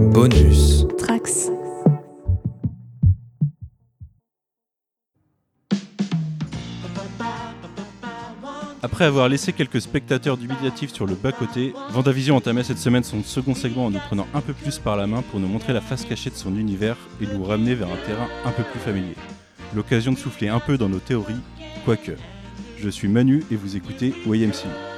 Bonus. Trax. Après avoir laissé quelques spectateurs dubitatifs sur le bas-côté, Vendavision entamait cette semaine son second segment en nous prenant un peu plus par la main pour nous montrer la face cachée de son univers et nous ramener vers un terrain un peu plus familier. L'occasion de souffler un peu dans nos théories, quoique. Je suis Manu et vous écoutez YMCU.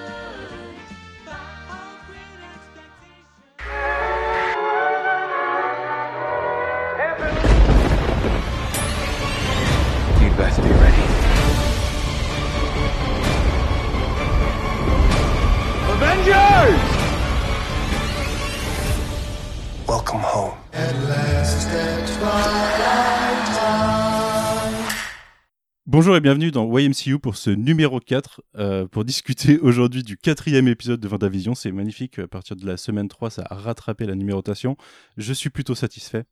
Bienvenue dans YMCU pour ce numéro 4, euh, pour discuter aujourd'hui du quatrième épisode de Vendavision. C'est magnifique, à partir de la semaine 3, ça a rattrapé la numérotation. Je suis plutôt satisfait.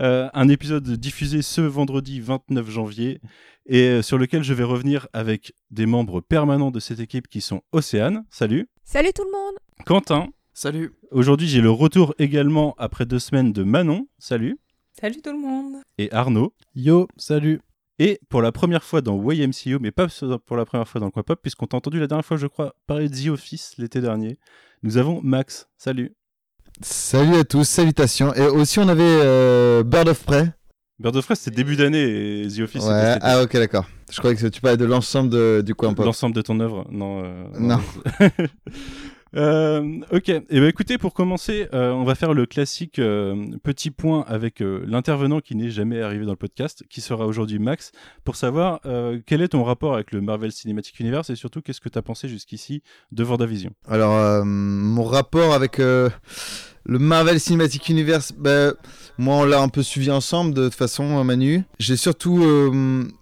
Euh, un épisode diffusé ce vendredi 29 janvier et euh, sur lequel je vais revenir avec des membres permanents de cette équipe qui sont Océane, salut, Salut tout le monde Quentin, Salut. aujourd'hui j'ai le retour également après deux semaines de Manon, salut, Salut tout le monde et Arnaud. Yo, salut. Et pour la première fois dans YMCU, mais pas pour la première fois dans le coin pop, puisqu'on t'a entendu la dernière fois, je crois, parler de The Office l'été dernier, nous avons Max. Salut. Salut à tous, salutations. Et aussi, on avait euh, Bird of Prey. Bird of Prey, c'était début d'année et The Office, Ouais, ah ok, d'accord. Je croyais que tu parlais de l'ensemble de- du coin pop. l'ensemble de ton œuvre. Non. euh, Non. Euh, ok. Et ben écoutez, pour commencer, euh, on va faire le classique euh, petit point avec euh, l'intervenant qui n'est jamais arrivé dans le podcast, qui sera aujourd'hui Max, pour savoir euh, quel est ton rapport avec le Marvel Cinematic Universe et surtout qu'est-ce que tu as pensé jusqu'ici de Vendavision? Alors, euh, mon rapport avec le Marvel Cinematic Universe, bah, moi, on l'a un peu suivi ensemble de toute façon, Manu. J'ai surtout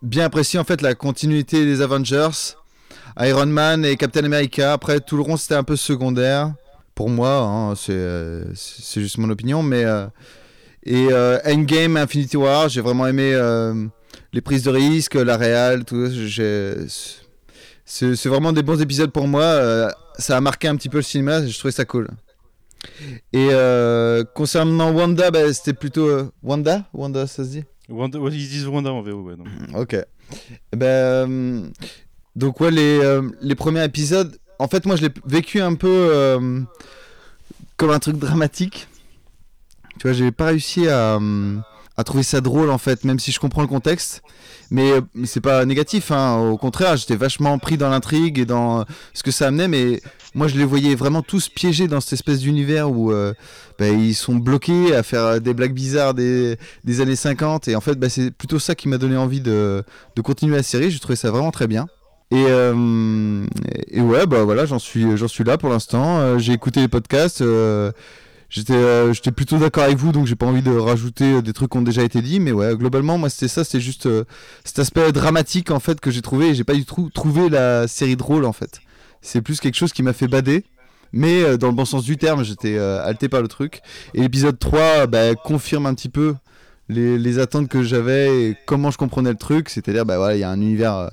bien apprécié en fait la continuité des Avengers, Iron Man et Captain America. Après, tout le rond, c'était un peu secondaire. Pour moi, hein, c'est euh, juste mon opinion, mais... euh, et euh, Endgame, Infinity War, j'ai vraiment aimé euh, les prises de risque, la réal, tout. j'ai- C'est c'est vraiment des bons épisodes pour moi. euh, ça a marqué un petit peu le cinéma, je trouvais ça cool. Et concernant Wanda, bah, c'était plutôt Wanda, Wanda, ça se dit? Wanda, ouais, ils disent Wanda en VO, ouais. non. Ok. Eh Ben, donc ouais, les, euh, les premiers épisodes, en fait, moi, je l'ai vécu un peu euh, comme un truc dramatique. Tu vois, j'ai pas réussi à, euh, à trouver ça drôle, en fait, même si je comprends le contexte. Mais, c'est pas négatif, hein. Au contraire, j'étais vachement pris dans l'intrigue et dans ce que ça amenait, mais moi, je les voyais vraiment tous piégés dans cette espèce d'univers où ben, ils sont bloqués à faire des blagues bizarres des, des années 50 et en fait bah, c'est plutôt ça qui m'a donné envie de, de continuer la série j'ai trouvé ça vraiment très bien et, euh, et ouais bah voilà j'en suis j'en suis là pour l'instant Euh, j'ai écouté les podcasts euh, j'étais j'étais plutôt d'accord avec vous donc j'ai pas envie de rajouter des trucs qui ont déjà été dit mais ouais globalement moi c'était ça c'était juste cet aspect dramatique en fait que j'ai trouvé j'ai pas du tout trouvé la série drôle en fait c'est plus quelque chose qui m'a fait bader mais dans le bon sens du terme, j'étais euh, halté par le truc. Et l'épisode 3 bah, confirme un petit peu les, attentes que j'avais et comment je comprenais le truc. C'est-à-dire, bah voilà, il y a un univers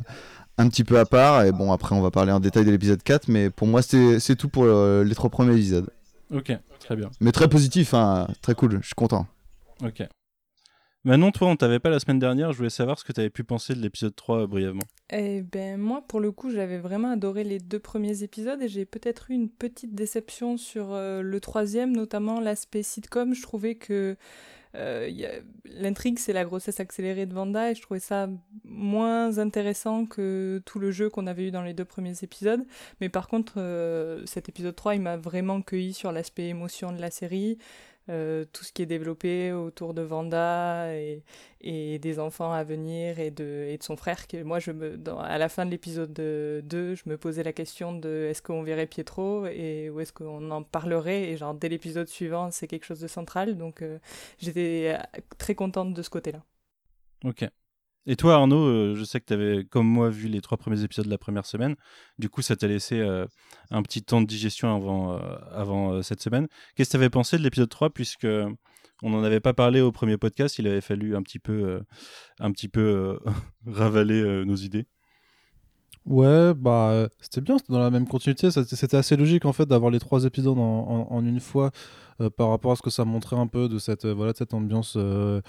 un petit peu à part. Et bon, après, on va parler en détail de l'épisode 4. Mais pour moi, c'est c'est tout pour euh, les trois premiers épisodes. Ok, très bien. Mais très positif, hein, très cool, je suis content. Ok. Manon, toi, on t'avait pas la semaine dernière. Je voulais savoir ce que tu avais pu penser de l'épisode 3 euh, brièvement. Eh ben moi pour le coup j'avais vraiment adoré les deux premiers épisodes et j'ai peut-être eu une petite déception sur euh, le troisième, notamment l'aspect sitcom. Je trouvais que euh, l'intrigue c'est la grossesse accélérée de Vanda et je trouvais ça moins intéressant que tout le jeu qu'on avait eu dans les deux premiers épisodes. Mais par contre euh, cet épisode 3 il m'a vraiment cueilli sur l'aspect émotion de la série. Euh, tout ce qui est développé autour de Vanda et, des enfants à venir et de, son frère. Que moi, je me, à la fin de l'épisode 2, je me posais la question de est-ce qu'on verrait Pietro et où est-ce qu'on en parlerait. Et genre, dès l'épisode suivant, c'est quelque chose de central. Donc, euh, j'étais euh, très contente de ce côté-là. Ok. Et toi, Arnaud, euh, je sais que tu avais, comme moi, vu les trois premiers épisodes de la première semaine. Du coup, ça t'a laissé euh, un petit temps de digestion avant, euh, avant cette semaine. Qu'est-ce que tu avais pensé de l'épisode 3 Puisque on n'en avait pas parlé au premier podcast, il avait fallu un petit peu, un petit peu ravaler nos idées? Ouais, bah c'était bien, c'était dans la même continuité. C'était assez logique en fait d'avoir les trois épisodes en une fois. Par rapport à ce que ça montrait un peu de cette, voilà, de cette ambiance. On,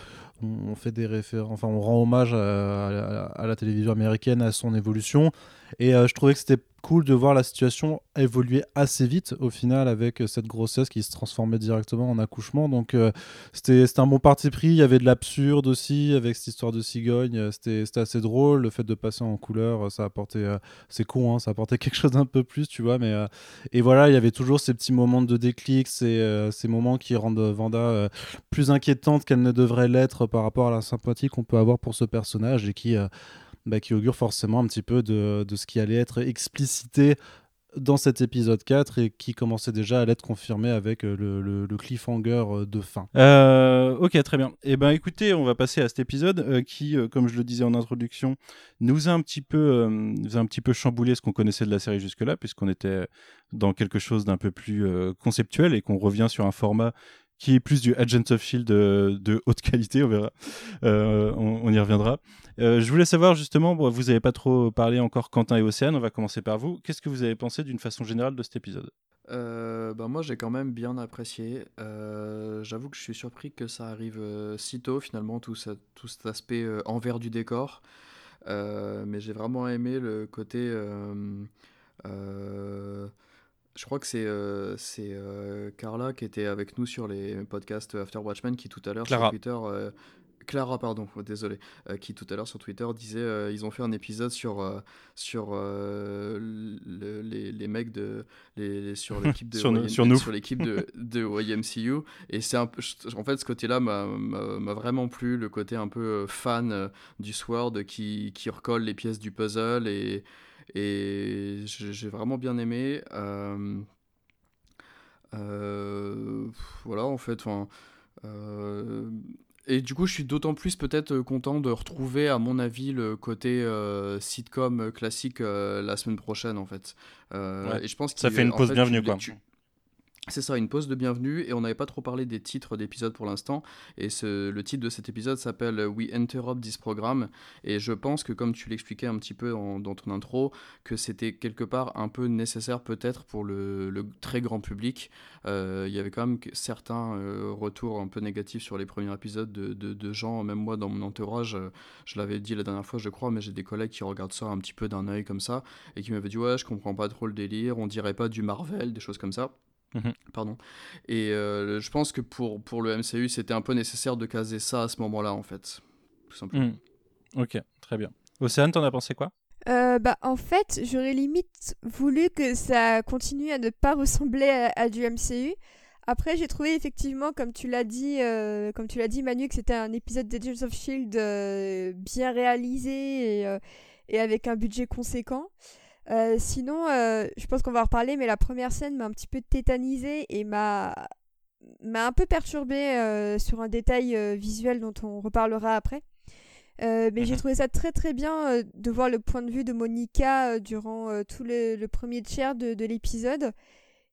on, fait des références, enfin, on rend hommage à, la télévision américaine, à son évolution. Et je trouvais que c'était cool de voir la situation évoluer assez vite au final avec euh, cette grossesse qui se transformait directement en accouchement. Donc euh, c'était un bon parti pris. Il y avait de l'absurde aussi avec cette histoire de cigogne. Euh, c'était assez drôle. Le fait de passer en couleur, ça apportait. c'est con, hein, ça apportait quelque chose d'un peu plus, tu vois. Mais, et voilà, il y avait toujours ces petits moments de déclic, ces, ces moments qui rendent Vanda plus inquiétante qu'elle ne devrait l'être par rapport à la sympathie qu'on peut avoir pour ce personnage et qui bah, qui augure forcément un petit peu de, de, ce qui allait être explicité dans cet épisode 4 et qui commençait déjà à l'être confirmé avec euh, le, cliffhanger euh, de fin. Euh, ok, très bien. Eh ben écoutez, on va passer à cet épisode qui, comme je le disais en introduction, nous a un petit peu, nous a un petit peu chamboulé ce qu'on connaissait de la série jusque-là, puisqu'on était dans quelque chose d'un peu plus conceptuel et qu'on revient sur un format qui est plus du Agent of Shield de, haute qualité, on verra. Euh, on, y reviendra. Euh, je voulais savoir justement, vous n'avez pas trop parlé encore Quentin et Océane, on va commencer par vous. Qu'est-ce que vous avez pensé d'une façon générale de cet épisode? Euh, bah moi j'ai quand même bien apprécié. J'avoue que je suis surpris que ça arrive si tôt finalement, tout, tout cet aspect envers du décor. mais j'ai vraiment aimé le côté je crois que c'est euh, c'est euh, Carla qui était avec nous sur les podcasts After Watchmen qui tout à l'heure sur Twitter euh, Clara, pardon, oh, désolé, qui tout à l'heure sur Twitter disait ils ont fait un épisode sur, sur les, les, mecs de. Les, sur l'équipe de, sur, sur, nous. sur l'équipe de, de YMCU. Et c'est un peu. En fait, ce côté-là m'a vraiment plu, le côté un peu fan du Sword qui, qui recolle les pièces du puzzle et. Et j'ai vraiment bien aimé. Euh, euh, voilà, en fait. Euh, et du coup, je suis d'autant plus peut-être content de retrouver, à mon avis, le côté sitcom classique la semaine prochaine, en fait. et je pense que ça fait une pause bienvenue, quoi. C'est ça, une pause de bienvenue, et on n'avait pas trop parlé des titres d'épisodes pour l'instant, et le titre de cet épisode s'appelle We Interrupt This Program, et je pense que comme tu l'expliquais un petit peu dans ton intro, que c'était quelque part un peu nécessaire peut-être pour le, très grand public. Euh, il y avait quand même certains euh, retours un peu négatifs sur les premiers épisodes de, de, gens, même moi dans mon entourage, euh, je l'avais dit la dernière fois je crois, mais j'ai des collègues qui regardent ça un petit peu d'un œil comme ça, et qui m'avaient dit ouais je comprends pas trop le délire, on dirait pas du Marvel, des choses comme ça. Mhm. Pardon. Et euh, je pense que pour, pour le MCU, c'était un peu nécessaire de caser ça à ce moment-là, en fait. Tout simplement. Mhm. Ok, très bien. Océane, t'en as pensé quoi? Euh, bah, en fait, j'aurais limite voulu que ça continue à ne pas ressembler à, du MCU. Après, j'ai trouvé effectivement, comme tu l'as dit, euh, comme tu l'as dit, Manu, que c'était un épisode d'Agents of Shield bien réalisé et, et, avec un budget conséquent. Euh, sinon, euh, je pense qu'on va en reparler, mais la première scène m'a un petit peu tétanisée et m'a m'a un peu perturbée euh, sur un détail visuel dont on reparlera après. mais j'ai mhm. trouvé ça très très bien de voir le point de vue de Monica durant tout le, premier tiers de, de l'épisode.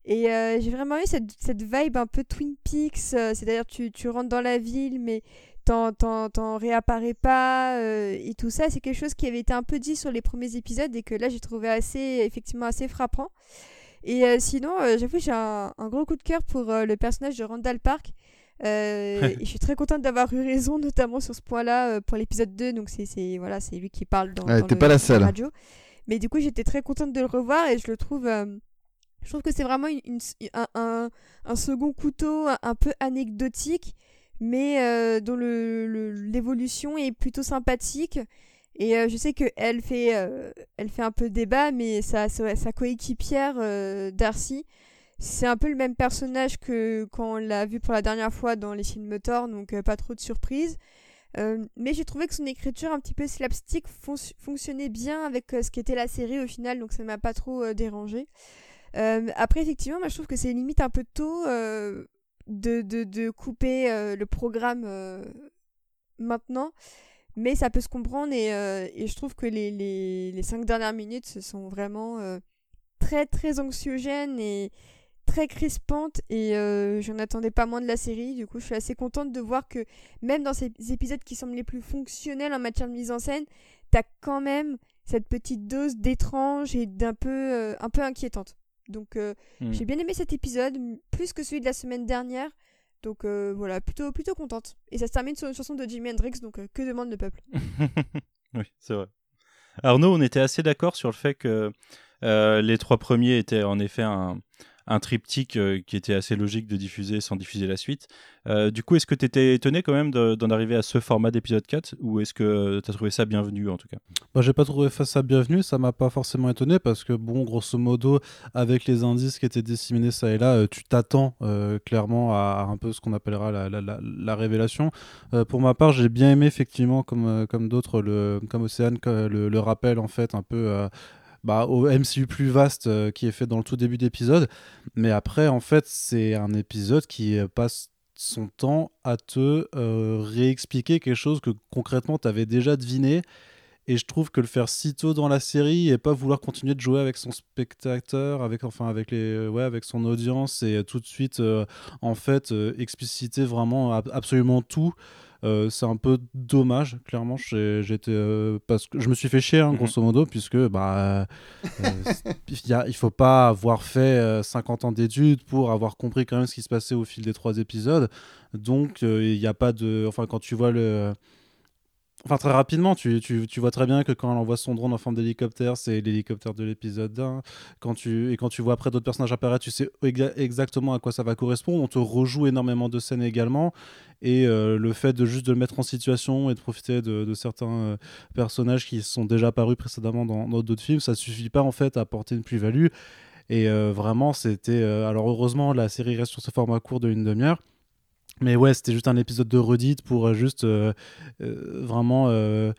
Et j'ai vraiment eu cette, cette, vibe un peu Twin Peaks, c'est-à-dire tu, tu rentres dans la ville, mais t'en réapparais pas euh, et tout ça. C'est quelque chose qui avait été un peu dit sur les premiers épisodes et que là j'ai trouvé assez, effectivement assez frappant. Et euh, sinon, euh, j'avoue, j'ai un, gros coup de cœur pour le personnage de Randall Park. et je suis très contente d'avoir eu raison, notamment sur ce point-là pour l'épisode 2. Donc, c'est voilà, lui qui parle dans, ouais, pas la, seule. radio. Mais du coup, j'étais très contente de le revoir et je le trouve. je trouve que c'est vraiment une, un, un, second couteau un peu anecdotique mais euh, dont l'évolution est plutôt sympathique. Et euh, je sais qu'elle fait, euh, elle fait un peu débat, mais sa, sa, coéquipière Darcy, c'est un peu le même personnage que quand on l'a vu pour la dernière fois dans les films Thor, donc pas trop de surprise. mais j'ai trouvé que son écriture un petit peu slapstick fonctionnait bien avec ce qu'était la série au final, donc ça m'a pas trop dérangé. après, effectivement, moi, je trouve que c'est limite un peu tôt de, de, de couper euh, le programme euh, maintenant. Mais ça peut se comprendre et, euh, et je trouve que les, les, les, cinq dernières minutes sont vraiment très très anxiogènes et très crispantes et j'en attendais pas moins de la série. Du coup, je suis assez contente de voir que même dans ces épisodes qui semblent les plus fonctionnels en matière de mise en scène, t'as quand même cette petite dose d'étrange et d'un peu, un peu inquiétante. Donc euh, Hmm. j'ai bien aimé cet épisode, plus que celui de la semaine dernière. Donc euh, voilà, plutôt, plutôt contente. Et ça se termine sur une chanson de Jimi Hendrix, donc euh, que demande le peuple? Oui, c'est vrai. Arnaud, on était assez d'accord sur le fait que les trois premiers étaient en effet un, un triptyque euh, qui était assez logique de diffuser sans diffuser la suite. Euh, du coup, est-ce que tu étais étonné quand même de- d'en arriver à ce format d'épisode 4 ou est-ce que tu as trouvé ça bienvenu en tout cas? Bah, j'ai pas trouvé ça bienvenu, ça m'a pas forcément étonné parce que bon, grosso modo, avec les indices qui étaient disséminés ça et là, euh, tu t'attends euh, clairement à, un peu ce qu'on appellera la, la- la- la révélation. Euh, pour ma part, j'ai bien aimé effectivement, comme, euh, comme d'autres, comme Océane, le rappel en fait un peu. euh, bah, au MCU plus vaste euh, qui est fait dans le tout début d'épisode. Mais après, en fait, c'est un épisode qui euh, passe son temps à te euh, réexpliquer quelque chose que concrètement tu avais déjà deviné. Et je trouve que le faire si tôt dans la série et pas vouloir continuer de jouer avec son spectateur, avec enfin avec les ouais avec son audience et tout de suite en fait expliciter vraiment ab- absolument tout. Euh, c'est un peu dommage, clairement. J'étais euh, parce que je me suis fait chier, hein, Mhm. grosso modo, puisque bah euh, il y a- il faut pas avoir fait euh, 50 ans d'études pour avoir compris quand même ce qui se passait au fil des trois épisodes. Donc euh, il n'y a pas de, enfin quand tu vois le Enfin, très rapidement, tu, tu, vois très bien que quand elle envoie son drone en forme d'hélicoptère, c'est l'hélicoptère de l'épisode 1. Quand tu, et quand tu vois après d'autres personnages apparaître, tu sais exa- exactement à quoi ça va correspondre. On te rejoue énormément de scènes également. Et euh, le fait de juste de le mettre en situation et de profiter de, certains euh, personnages qui sont déjà apparus précédemment dans d'autres films, ça suffit pas en fait à apporter une plus-value. Et euh, vraiment, c'était. alors, heureusement, la série reste sur ce format court de une demi-heure. Mais ouais, c'était juste un épisode de redite pour euh, juste euh, euh, vraiment euh,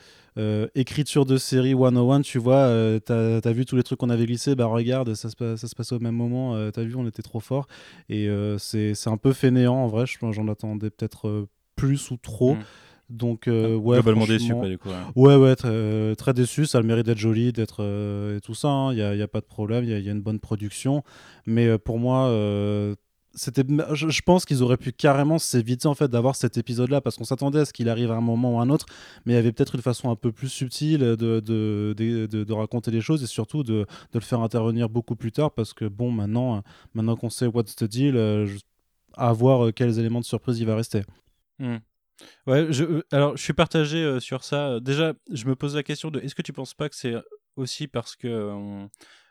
écriture de série 101. Tu vois, t'as as vu tous les trucs qu'on avait glissés, bah regarde, ça se, ça se passe au même moment. t'as vu, on était trop fort. Et c'est un peu fainéant en vrai. je- J'en attendais peut-être plus ou trop. Mm. Donc, euh, ouais. Globalement déçu, quoi, du coup. ouais. Ouais, ouais, très, très déçu. Ça a le mérite d'être joli, d'être euh, et tout ça. Il n'y a, a pas de problème. Il y, a- y a une bonne production. Mais euh, pour moi, c'était. Je, pense qu'ils auraient pu carrément s'éviter en fait d'avoir cet épisode-là parce qu'on s'attendait à ce qu'il arrive à un moment ou à un autre. Mais il y avait peut-être une façon un peu plus subtile de, de, de, raconter les choses et surtout de, le faire intervenir beaucoup plus tard parce que bon, maintenant, euh, maintenant qu'on sait what's the deal, euh, à voir euh, quels éléments de surprise il va rester. Hmm. Ouais, je, alors je suis partagé sur ça. Déjà, je me pose la question de est-ce que tu penses pas que c'est aussi parce que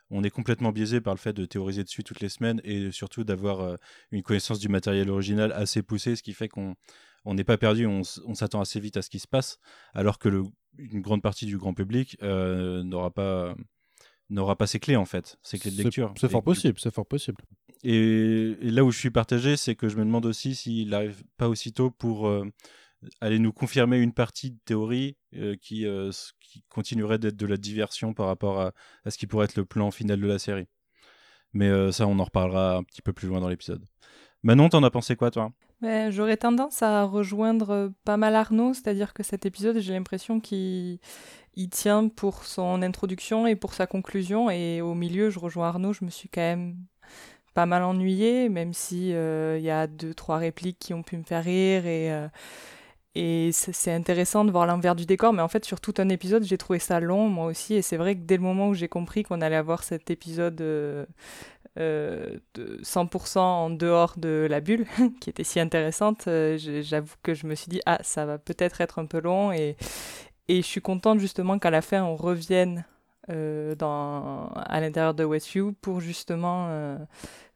on, est complètement biaisé par le fait de théoriser dessus toutes les semaines et surtout d'avoir euh, une connaissance du matériel original assez poussée, ce qui fait qu'on on n'est pas perdu, on, s'attend assez vite à ce qui se passe, alors que le, une grande partie du grand public euh, n'aura pas n'aura pas ses clés en fait, ses clés de lecture. C'est fort possible, c'est fort possible. et, et là où je suis partagé, c'est que je me demande aussi s'il n'arrive pas aussitôt pour euh, aller nous confirmer une partie de théorie euh, qui, euh, qui continuerait d'être de la diversion par rapport à, à ce qui pourrait être le plan final de la série. Mais euh, ça, on en reparlera un petit peu plus loin dans l'épisode. Manon, t'en as pensé quoi, toi? Ouais, J'aurais tendance à rejoindre pas mal Arnaud, c'est-à-dire que cet épisode, j'ai l'impression qu'il il tient pour son introduction et pour sa conclusion, et au milieu, je rejoins Arnaud, je me suis quand même pas mal ennuyée, même si il y a deux, trois répliques qui ont pu me faire rire, et, et c'est intéressant de voir l'envers du décor, mais en fait, sur tout un épisode, j'ai trouvé ça long, moi aussi, et c'est vrai que dès le moment où j'ai compris qu'on allait avoir cet épisode... euh, euh, de 100% en dehors de la bulle, qui était si intéressante, euh, j'avoue que je me suis dit, ah, ça va peut-être être un peu long, et, et je suis contente justement qu'à la fin, on revienne dans, à l'intérieur de Westview pour justement euh,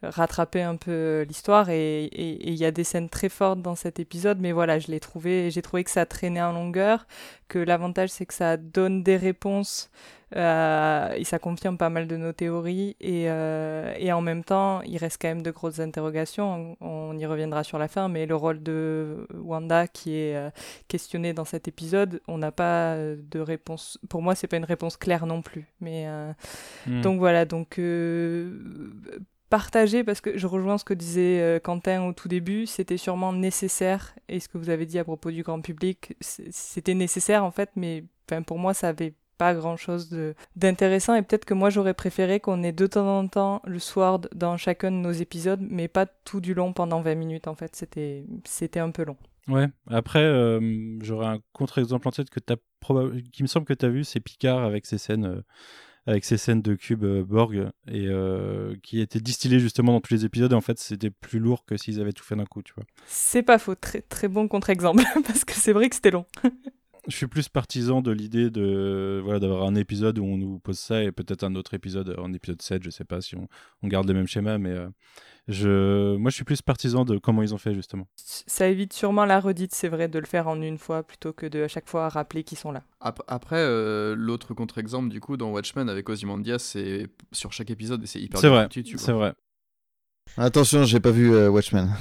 rattraper un peu l'histoire, et il y a des scènes très fortes dans cet épisode, mais voilà, je l'ai trouvé, j'ai trouvé que ça traînait en longueur, que l'avantage c'est que ça donne des réponses euh, et ça confirme pas mal de nos théories. Et, euh, et en même temps, il reste quand même de grosses interrogations. On, on y reviendra sur la fin, mais le rôle de Wanda qui est euh, questionné dans cet épisode, on n'a pas de réponse. Pour moi, c'est pas une réponse claire non plus. Mais euh, Hmm. donc voilà, donc partager parce que je rejoins ce que disait euh, Quentin au tout début, c'était sûrement nécessaire et ce que vous avez dit à propos du grand public, c'était nécessaire en fait, mais enfin, pour moi ça avait pas grand chose d'intéressant et peut-être que moi j'aurais préféré qu'on ait de temps en temps le sword dans chacun de nos épisodes, mais pas tout du long pendant 20 minutes en fait, c'était c'était un peu long. Ouais, après, euh, j'aurais un contre-exemple en tête que t'as probab- qui me semble que tu as vu, c'est Picard avec ses scènes euh, avec ces scènes de cube euh, Borg et qui étaient distillées justement dans tous les épisodes. Et en fait, c'était plus lourd que s'ils avaient tout fait d'un coup, tu vois. C'est pas faux, très, très bon contre-exemple, parce que c'est vrai que c'était long. Je suis plus partisan de l'idée de voilà d'avoir un épisode où on nous pose ça et peut-être un autre épisode en épisode 7, je sais pas si on, on garde le même schéma, mais euh, je, moi je suis plus partisan de comment ils ont fait justement. Ça évite sûrement la redite, c'est vrai, de le faire en une fois plutôt que de à chaque fois rappeler qu'ils sont là. Ap- Après, euh, l'autre contre-exemple, du coup, dans Watchmen avec Ozymandias, c'est sur chaque épisode et c'est hyper C'est bien vrai, c'est vrai. Attention, j'ai pas vu euh, Watchmen.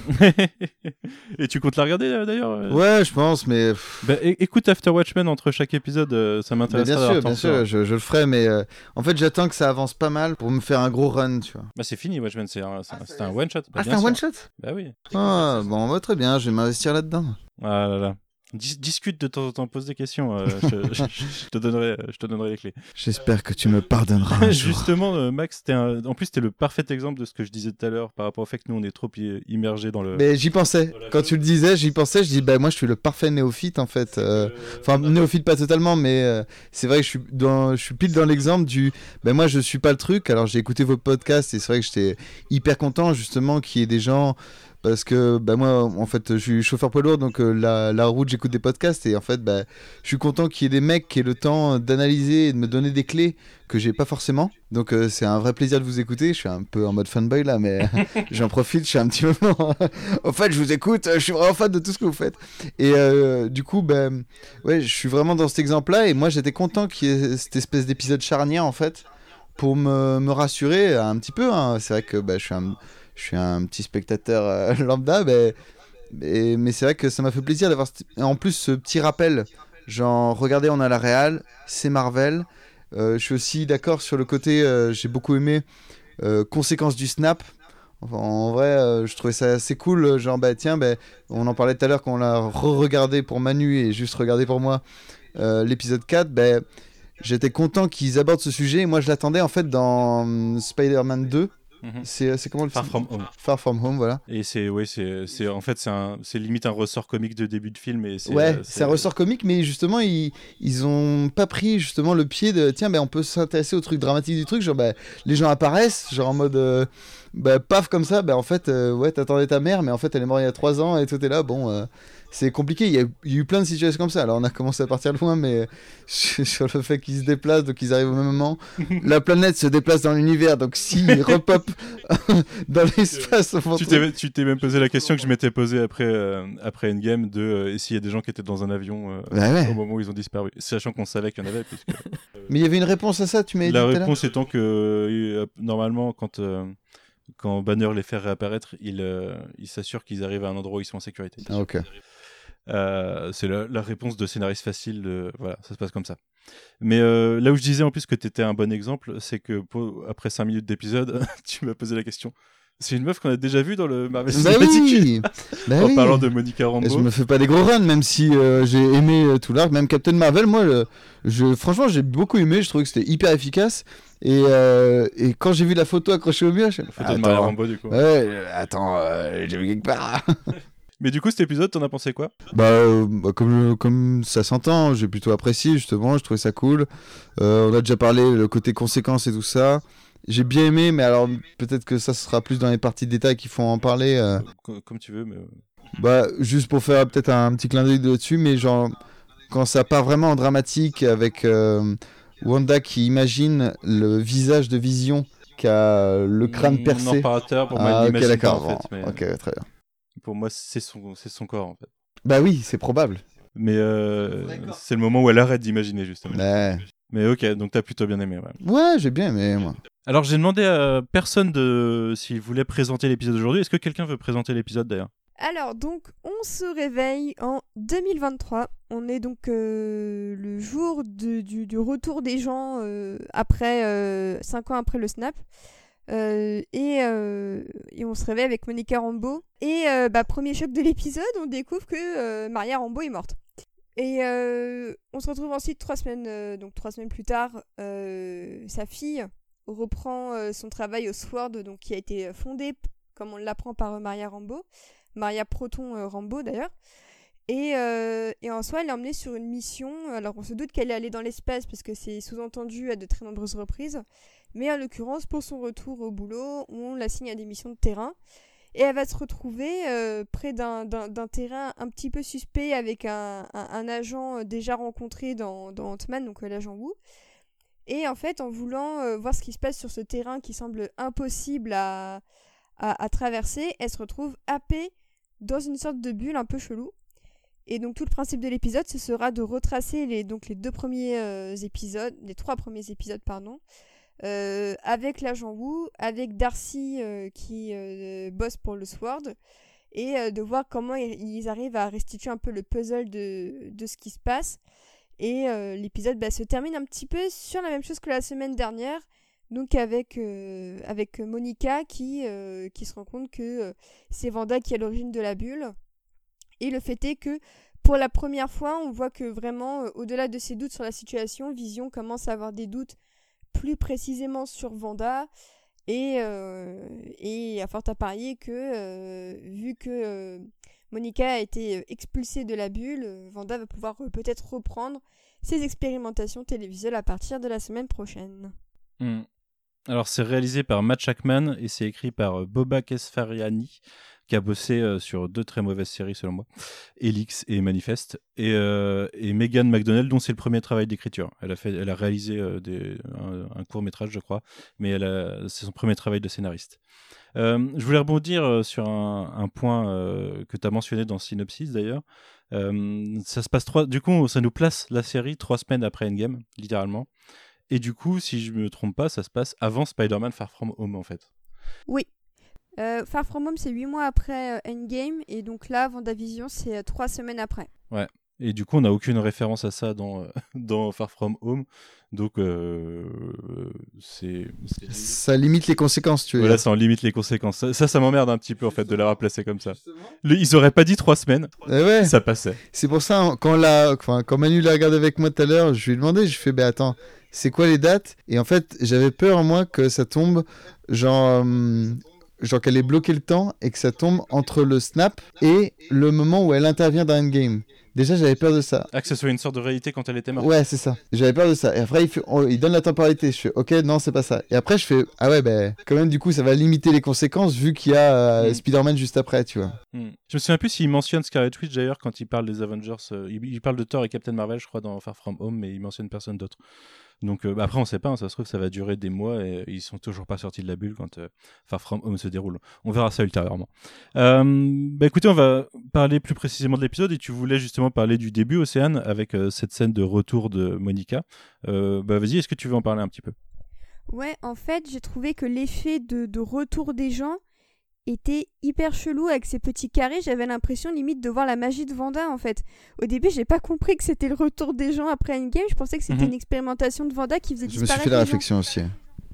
et tu comptes la regarder euh, d'ailleurs euh? Ouais, je pense, mais. Bah, écoute After Watchmen entre chaque épisode, euh, ça m'intéresse. bien sûr, bien sûr, je, je le ferai, mais euh, en fait, j'attends que ça avance pas mal pour me faire un gros run, tu vois. Bah c'est fini Watchmen, c'est un, Ah, one shot. Ah, c'est un one shot? Bah oui. Ah, bon, bah, très bien, je vais m'investir là-dedans. Ah là là. Dis- discute de temps en temps, pose des questions. euh, je, je- je te donnerai, je te donnerai les clés. J'espère que tu me pardonneras un jour. Justement, euh, Max, t'es un- en plus, c'était le parfait exemple de ce que je disais tout à l'heure par rapport au fait que nous, on est trop immergés dans le. Mais j'y pensais. Quand tu le disais, j'y pensais. Je dis, bah moi, je suis le parfait néophyte en fait. Euh, Enfin, néophyte pas totalement, mais euh, c'est vrai que je suis dans, je suis pile dans l'exemple du. Ben moi, je suis pas le truc. Alors j'ai écouté vos podcasts et c'est vrai que j'étais hyper content justement qu'il y ait des gens. Parce que bah, moi, en fait, je suis chauffeur poids lourd, donc euh, la, la route, j'écoute des podcasts. Et en fait, bah, je suis content qu'il y ait des mecs qui aient le temps d'analyser et de me donner des clés que j'ai pas forcément. Donc euh, c'est un vrai plaisir de vous écouter. Je suis un peu en mode fanboy là, mais j'en profite. Je suis un petit moment. en fait, je vous écoute. Je suis vraiment fan de tout ce que vous faites. Et euh, du coup, ben, ouais, je suis vraiment dans cet exemple-là. Et moi, j'étais content qu'il y ait cette espèce d'épisode charnière, en fait, pour me, me rassurer un petit peu. hein. C'est vrai que ben, je, suis un, je suis un petit spectateur euh, lambda, mais, c'est vrai que ça m'a fait plaisir d'avoir en plus ce petit rappel. Genre, regardez, on a la réal, c'est Marvel. Euh, je suis aussi d'accord sur le côté, euh, j'ai beaucoup aimé euh, conséquences du snap. En vrai, je trouvais ça assez cool. Genre, bah tiens, bah, on en parlait tout à l'heure quand on l'a re-regardé pour Manu et juste regardé pour moi l'épisode 4. Bah, J'étais content qu'ils abordent ce sujet. Et moi, je l'attendais en fait dans hum, Spider-Man 2. Mhm. C'est c'est comment le Far film From Home. Far From Home, voilà. Et c'est, ouais, c'est, c'est, en fait, c'est, limite un ressort comique de début de film. Et Ouais, euh, c'est un ressort comique, mais justement, ils, ils ont pas pris justement le pied de tiens, ben on peut s'intéresser au truc dramatique du truc. Genre, bah, les gens apparaissent, genre en mode euh, bah, paf comme ça. Bah, en fait, euh, ouais, t'attendais ta mère, mais en fait, elle est morte il y a 3 ans et tout est là. Bon, euh, c'est compliqué. Il y, a, il y a eu plein de situations comme ça. Alors, on a commencé à partir loin, mais sur le fait qu'ils se déplacent, donc ils arrivent au même moment. La planète se déplace dans l'univers, donc s'ils repopent dans l'espace, Tu t'es, tu t'es même posé la question que je m'étais posée après, euh, après Endgame de euh, et s'il y a des gens qui étaient dans un avion euh, Bah ouais. au moment où ils ont disparu, sachant qu'on savait qu'il y en avait. Puisque... Mais il y avait une réponse à ça, tu dit La réponse étant que euh, normalement, quand, quand Banner les fait réapparaître, il, euh, il s'assure qu'ils arrivent à un endroit où ils sont en sécurité. Ah, ok. Euh, c'est la, la réponse de scénariste facile. De... Voilà, ça se passe comme ça. Mais euh, là où je disais en plus que tu étais un bon exemple, c'est que pour- après 5 minutes d'épisode, tu m'as posé la question. C'est une meuf qu'on a déjà vue dans le Marvel Bah oui, bah En oui. parlant de Monica Et Rambeau. je me fais pas des gros runs, même si euh, j'ai aimé euh, tout l'arc, même Captain Marvel, moi, le- je, franchement, j'ai beaucoup aimé, je trouvais que c'était hyper efficace. Et, euh, et quand j'ai vu la photo accrochée au mur, je Photo de Maria Rambeau, du coup. ouais, attends, j'ai vu quelque part. Mais du coup, cet épisode, t'en as pensé quoi? Bah, euh, bah, comme, comme ça s'entend, j'ai plutôt apprécié, justement, je trouvais ça cool. Euh, on a déjà parlé, le côté conséquences et tout ça. J'ai bien aimé, mais alors peut-être que ça sera plus dans les parties de détail qu'il faut en parler. euh. Co- Comme tu veux, mais. euh, Bah, juste pour faire peut-être un petit clin d'œil dessus, mais genre, quand ça part vraiment en dramatique avec euh, Wanda qui imagine le visage de Vision qui a le crâne percé. à l'heure, pour Ah, ok, d'accord. en fait, mais, Ok, très bien. Pour moi, c'est son, c'est son corps, en fait. Bah oui, c'est probable. Mais euh, c'est le moment où elle arrête d'imaginer, justement. Ouais, Mais ok, donc t'as plutôt bien aimé, ouais. ouais j'ai bien aimé, moi. Alors j'ai demandé à personne de s'il voulait présenter l'épisode aujourd'hui. Est-ce que quelqu'un veut présenter l'épisode d'ailleurs? Alors, donc, on se réveille en 2023. On est donc euh, le jour de- du, du retour des gens euh, après 5 ans après le snap. Euh, et, euh, et on se réveille avec Monica Rambeau. Et euh, bah, premier choc de l'épisode, on découvre que Maria Rambeau est morte. Et on se retrouve ensuite trois semaines, donc trois semaines plus tard, sa fille reprend son travail au SWORD, donc qui a été fondé, comme on l'apprend par Maria Rambeau. Maria Proton Rambeau d'ailleurs. Et, euh, et en soi, elle est emmenée sur une mission. Alors, on se doute qu'elle est allée dans l'espace parce que c'est sous-entendu à de très nombreuses reprises. Mais en l'occurrence, pour son retour au boulot, on la signe à des missions de terrain. Et elle va se retrouver euh, près d'un terrain un petit peu suspect avec un, agent déjà rencontré dans, dans Ant-Man, donc euh, l'agent Wu. Et en fait, en voulant voir ce qui se passe sur ce terrain qui semble impossible à, à traverser, elle se retrouve happée dans une sorte de bulle un peu chelou. Et donc tout le principe de l'épisode, ce sera de retracer les, donc les deux premiers euh, épisodes, les trois premiers épisodes, pardon, euh, avec l'agent Wu, avec Darcy euh, qui bosse pour le Sword, et de voir comment ils, arrivent à restituer un peu le puzzle de, de ce qui se passe. Et l'épisode bah, se termine un petit peu sur la même chose que la semaine dernière, donc avec, avec Monica qui, qui se rend compte que c'est Vanda qui est à l'origine de la bulle. Et le fait est que pour la première fois, on voit que vraiment, euh, au-delà de ses doutes sur la situation, Vision commence à avoir des doutes plus précisément sur Vanda. Et, euh, et à fort à parier que, euh, vu que Monica a été expulsée de la bulle, Vanda va pouvoir peut-être reprendre ses expérimentations télévisuelles à partir de la semaine prochaine. Hmm. Alors c'est réalisé par Matt Shackman et c'est écrit par Boba Kesfariani qui a bossé euh, sur deux très mauvaises séries selon moi, Elix et Manifest, et, euh, et Megan McDonnell, dont c'est le premier travail d'écriture. Elle a elle a réalisé euh, un, court métrage, je crois, mais c'est son premier travail de scénariste. je voulais rebondir sur un, point que tu as mentionné dans Synopsis d'ailleurs. ça se passe trois. Du coup, ça nous place la série trois semaines après Endgame, littéralement. Et du coup, si je me trompe pas, ça se passe avant Spider-Man Far From Home en fait. Oui, euh, Far From Home, c'est 8 mois après euh, Endgame, et donc là, Vendavision, c'est 3 euh, semaines après. Ouais. Et du coup, on n'a aucune référence à ça dans, dans Far From Home. Donc, c'est. Ça limite les conséquences, tu vois. Voilà, ça en limite les conséquences. Ça, ça, m'emmerde un petit peu, en fait, de la replacer comme ça. ils auraient pas dit trois semaines. Eh ouais. Ça passait. C'est pour ça, quand, la... quand Manu l'a regardé avec moi tout à l'heure, je lui ai demandé, je fais, ben attends, c'est quoi les dates? Et en fait, j'avais peur, moi, que ça tombe, genre, genre qu'elle ait bloqué le temps et que ça tombe entre le snap et le moment où elle intervient dans Endgame. Déjà, j'avais peur de ça. Ah, que ce soit une sorte de réalité quand elle était morte. Ouais, c'est ça. J'avais peur de ça. Et après, il, fait... il, donne la temporalité. Je fais, ok, non, c'est pas ça. Et après, je fais, ah ouais, ben, quand même, du coup, ça va limiter les conséquences vu qu'il y a euh, mm. Spider-Man juste après, tu vois. Mm. Je me souviens plus s'il mentionne Scarlet Witch d'ailleurs quand il parle des Avengers. Euh, il, il, parle de Thor et Captain Marvel, je crois, dans Far From Home, mais il mentionne personne d'autre. Donc euh, bah, après, on sait pas, hein, ça se trouve, ça va durer des mois et ils sont toujours pas sortis de la bulle quand euh, Far From Home se déroule. On verra ça ultérieurement. Euh, bah écoutez, on va parler plus précisément de l'épisode et tu voulais justement parler du début, Océane, avec cette scène de retour de Monica. bah vas-y, est-ce que tu veux en parler un petit peu? Ouais, en fait, j'ai trouvé que l'effet de retour des gens était hyper chelou avec ses petits carrés. J'avais l'impression limite de voir la magie de Vanda en fait. Au début, j'ai pas compris que c'était le retour des gens après Endgame. Je pensais que c'était mhm. une expérimentation de Vanda qui faisait disparaître. Je me suis fait la réflexion aussi.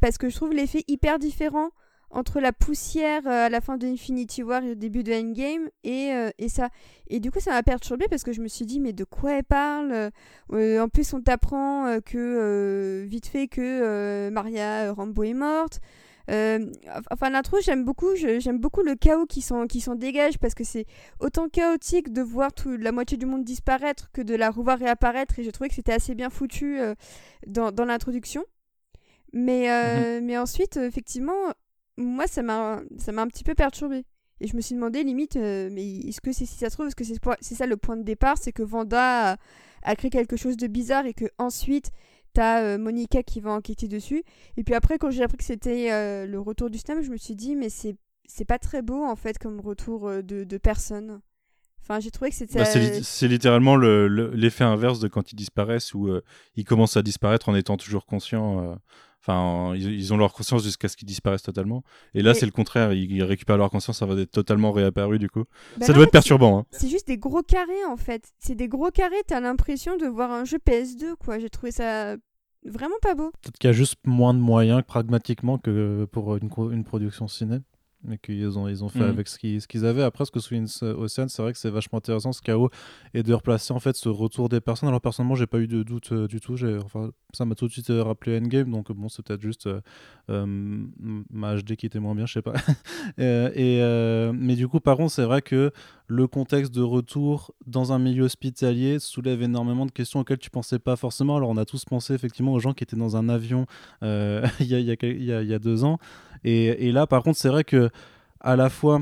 Parce que je trouve l'effet hyper différent entre la poussière euh, à la fin de Infinity War et au début de Endgame et, euh, et ça. Et du coup, ça m'a perturbé parce que je me suis dit, mais de quoi elle parle? Euh, En plus, on t'apprend que, vite fait, que Maria Rambo est morte. Euh, enfin, l'intro, j'aime beaucoup, j'aime beaucoup le chaos qui s'en qui dégage parce que c'est autant chaotique de voir tout, la moitié du monde disparaître que de la revoir réapparaître. Et j'ai trouvé que c'était assez bien foutu euh, dans, dans l'introduction. Mais, euh, mhm. mais ensuite, effectivement, moi, ça m'a un petit peu perturbé. Et je me suis demandé, limite, mais est-ce que c'est si ça se trouve, est-ce que c'est ça le point de départ C'est que Vanda a, a, créé quelque chose de bizarre et que ensuite T'as euh, Monica qui va enquêter dessus. Et puis après, quand j'ai appris que c'était euh, le retour du snap, je me suis dit, mais c'est, c'est pas très beau en fait comme retour euh, de, de personne. Enfin, j'ai trouvé que c'était. Bah, c'est, littéralement l'effet inverse de quand ils disparaissent, où ils commencent à disparaître en étant toujours conscients. Enfin, ils, ont leur conscience jusqu'à ce qu'ils disparaissent totalement. Et là, c'est le contraire. Ils, récupèrent leur conscience, ça va être totalement réapparu du coup. Bah ça doit être perturbant. Hein. C'est juste des gros carrés en fait. C'est des gros carrés. T'as l'impression de voir un jeu PS2 quoi. J'ai trouvé ça vraiment pas beau. Peut-être qu'il y a juste moins de moyens pragmatiquement que pour une, une production ciné mais qu'ils ont, ils ont fait mhm. avec ce qu'ils, ce qu'ils avaient. Après, ce que souligne Océane, c'est vrai que c'est vachement intéressant ce chaos et de replacer en fait ce retour des personnes. Alors, personnellement, j'ai pas eu de doute euh, du tout. J'ai, enfin, ça m'a tout de suite euh, rappelé Endgame, donc bon, c'est peut-être juste euh, ma HD qui était moins bien, je sais pas. et, mais du coup, par contre, c'est vrai que le contexte de retour dans un milieu hospitalier soulève énormément de questions auxquelles tu pensais pas forcément. Alors on a tous pensé effectivement aux gens qui étaient dans un avion il y, a, y, a, y, a, deux ans. Et, et là par contre c'est vrai que à la fois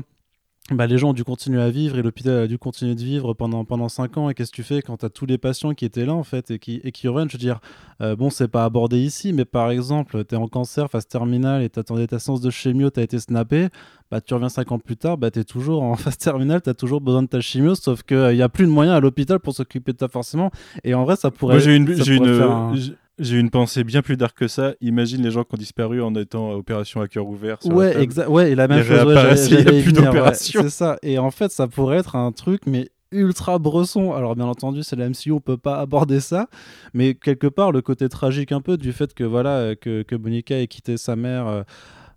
bah, les gens ont dû continuer à vivre et l'hôpital a dû continuer de vivre pendant, pendant 5 ans. Et qu'est-ce que tu fais quand tu as tous les patients qui étaient là, en fait, et qui, et qui reviennent? Je veux dire, euh, bon, c'est pas abordé ici, mais par exemple, tu es en cancer, phase terminale, et tu attendais ta séance de chimio, tu as été snappé, bah, tu reviens 5 ans plus tard, bah, tu es toujours en phase terminale, tu as toujours besoin de ta chimio, sauf qu'il n'y a plus de moyens à l'hôpital pour s'occuper de toi forcément. Et en vrai, ça pourrait. Moi, j'ai une, j'ai une, un... J'ai une pensée bien plus dark que ça. Imagine les gens qui ont disparu en étant à opération à cœur ouvert. ouais, exact. Ouais, et la même chose. il n'y a plus d'opération. C'est ça. Et en fait, ça pourrait être un truc, mais ultra bresson. Alors bien entendu, c'est la MCU, on peut pas aborder ça, mais quelque part le côté tragique un peu du fait que voilà que, que Monica ait quitté sa mère.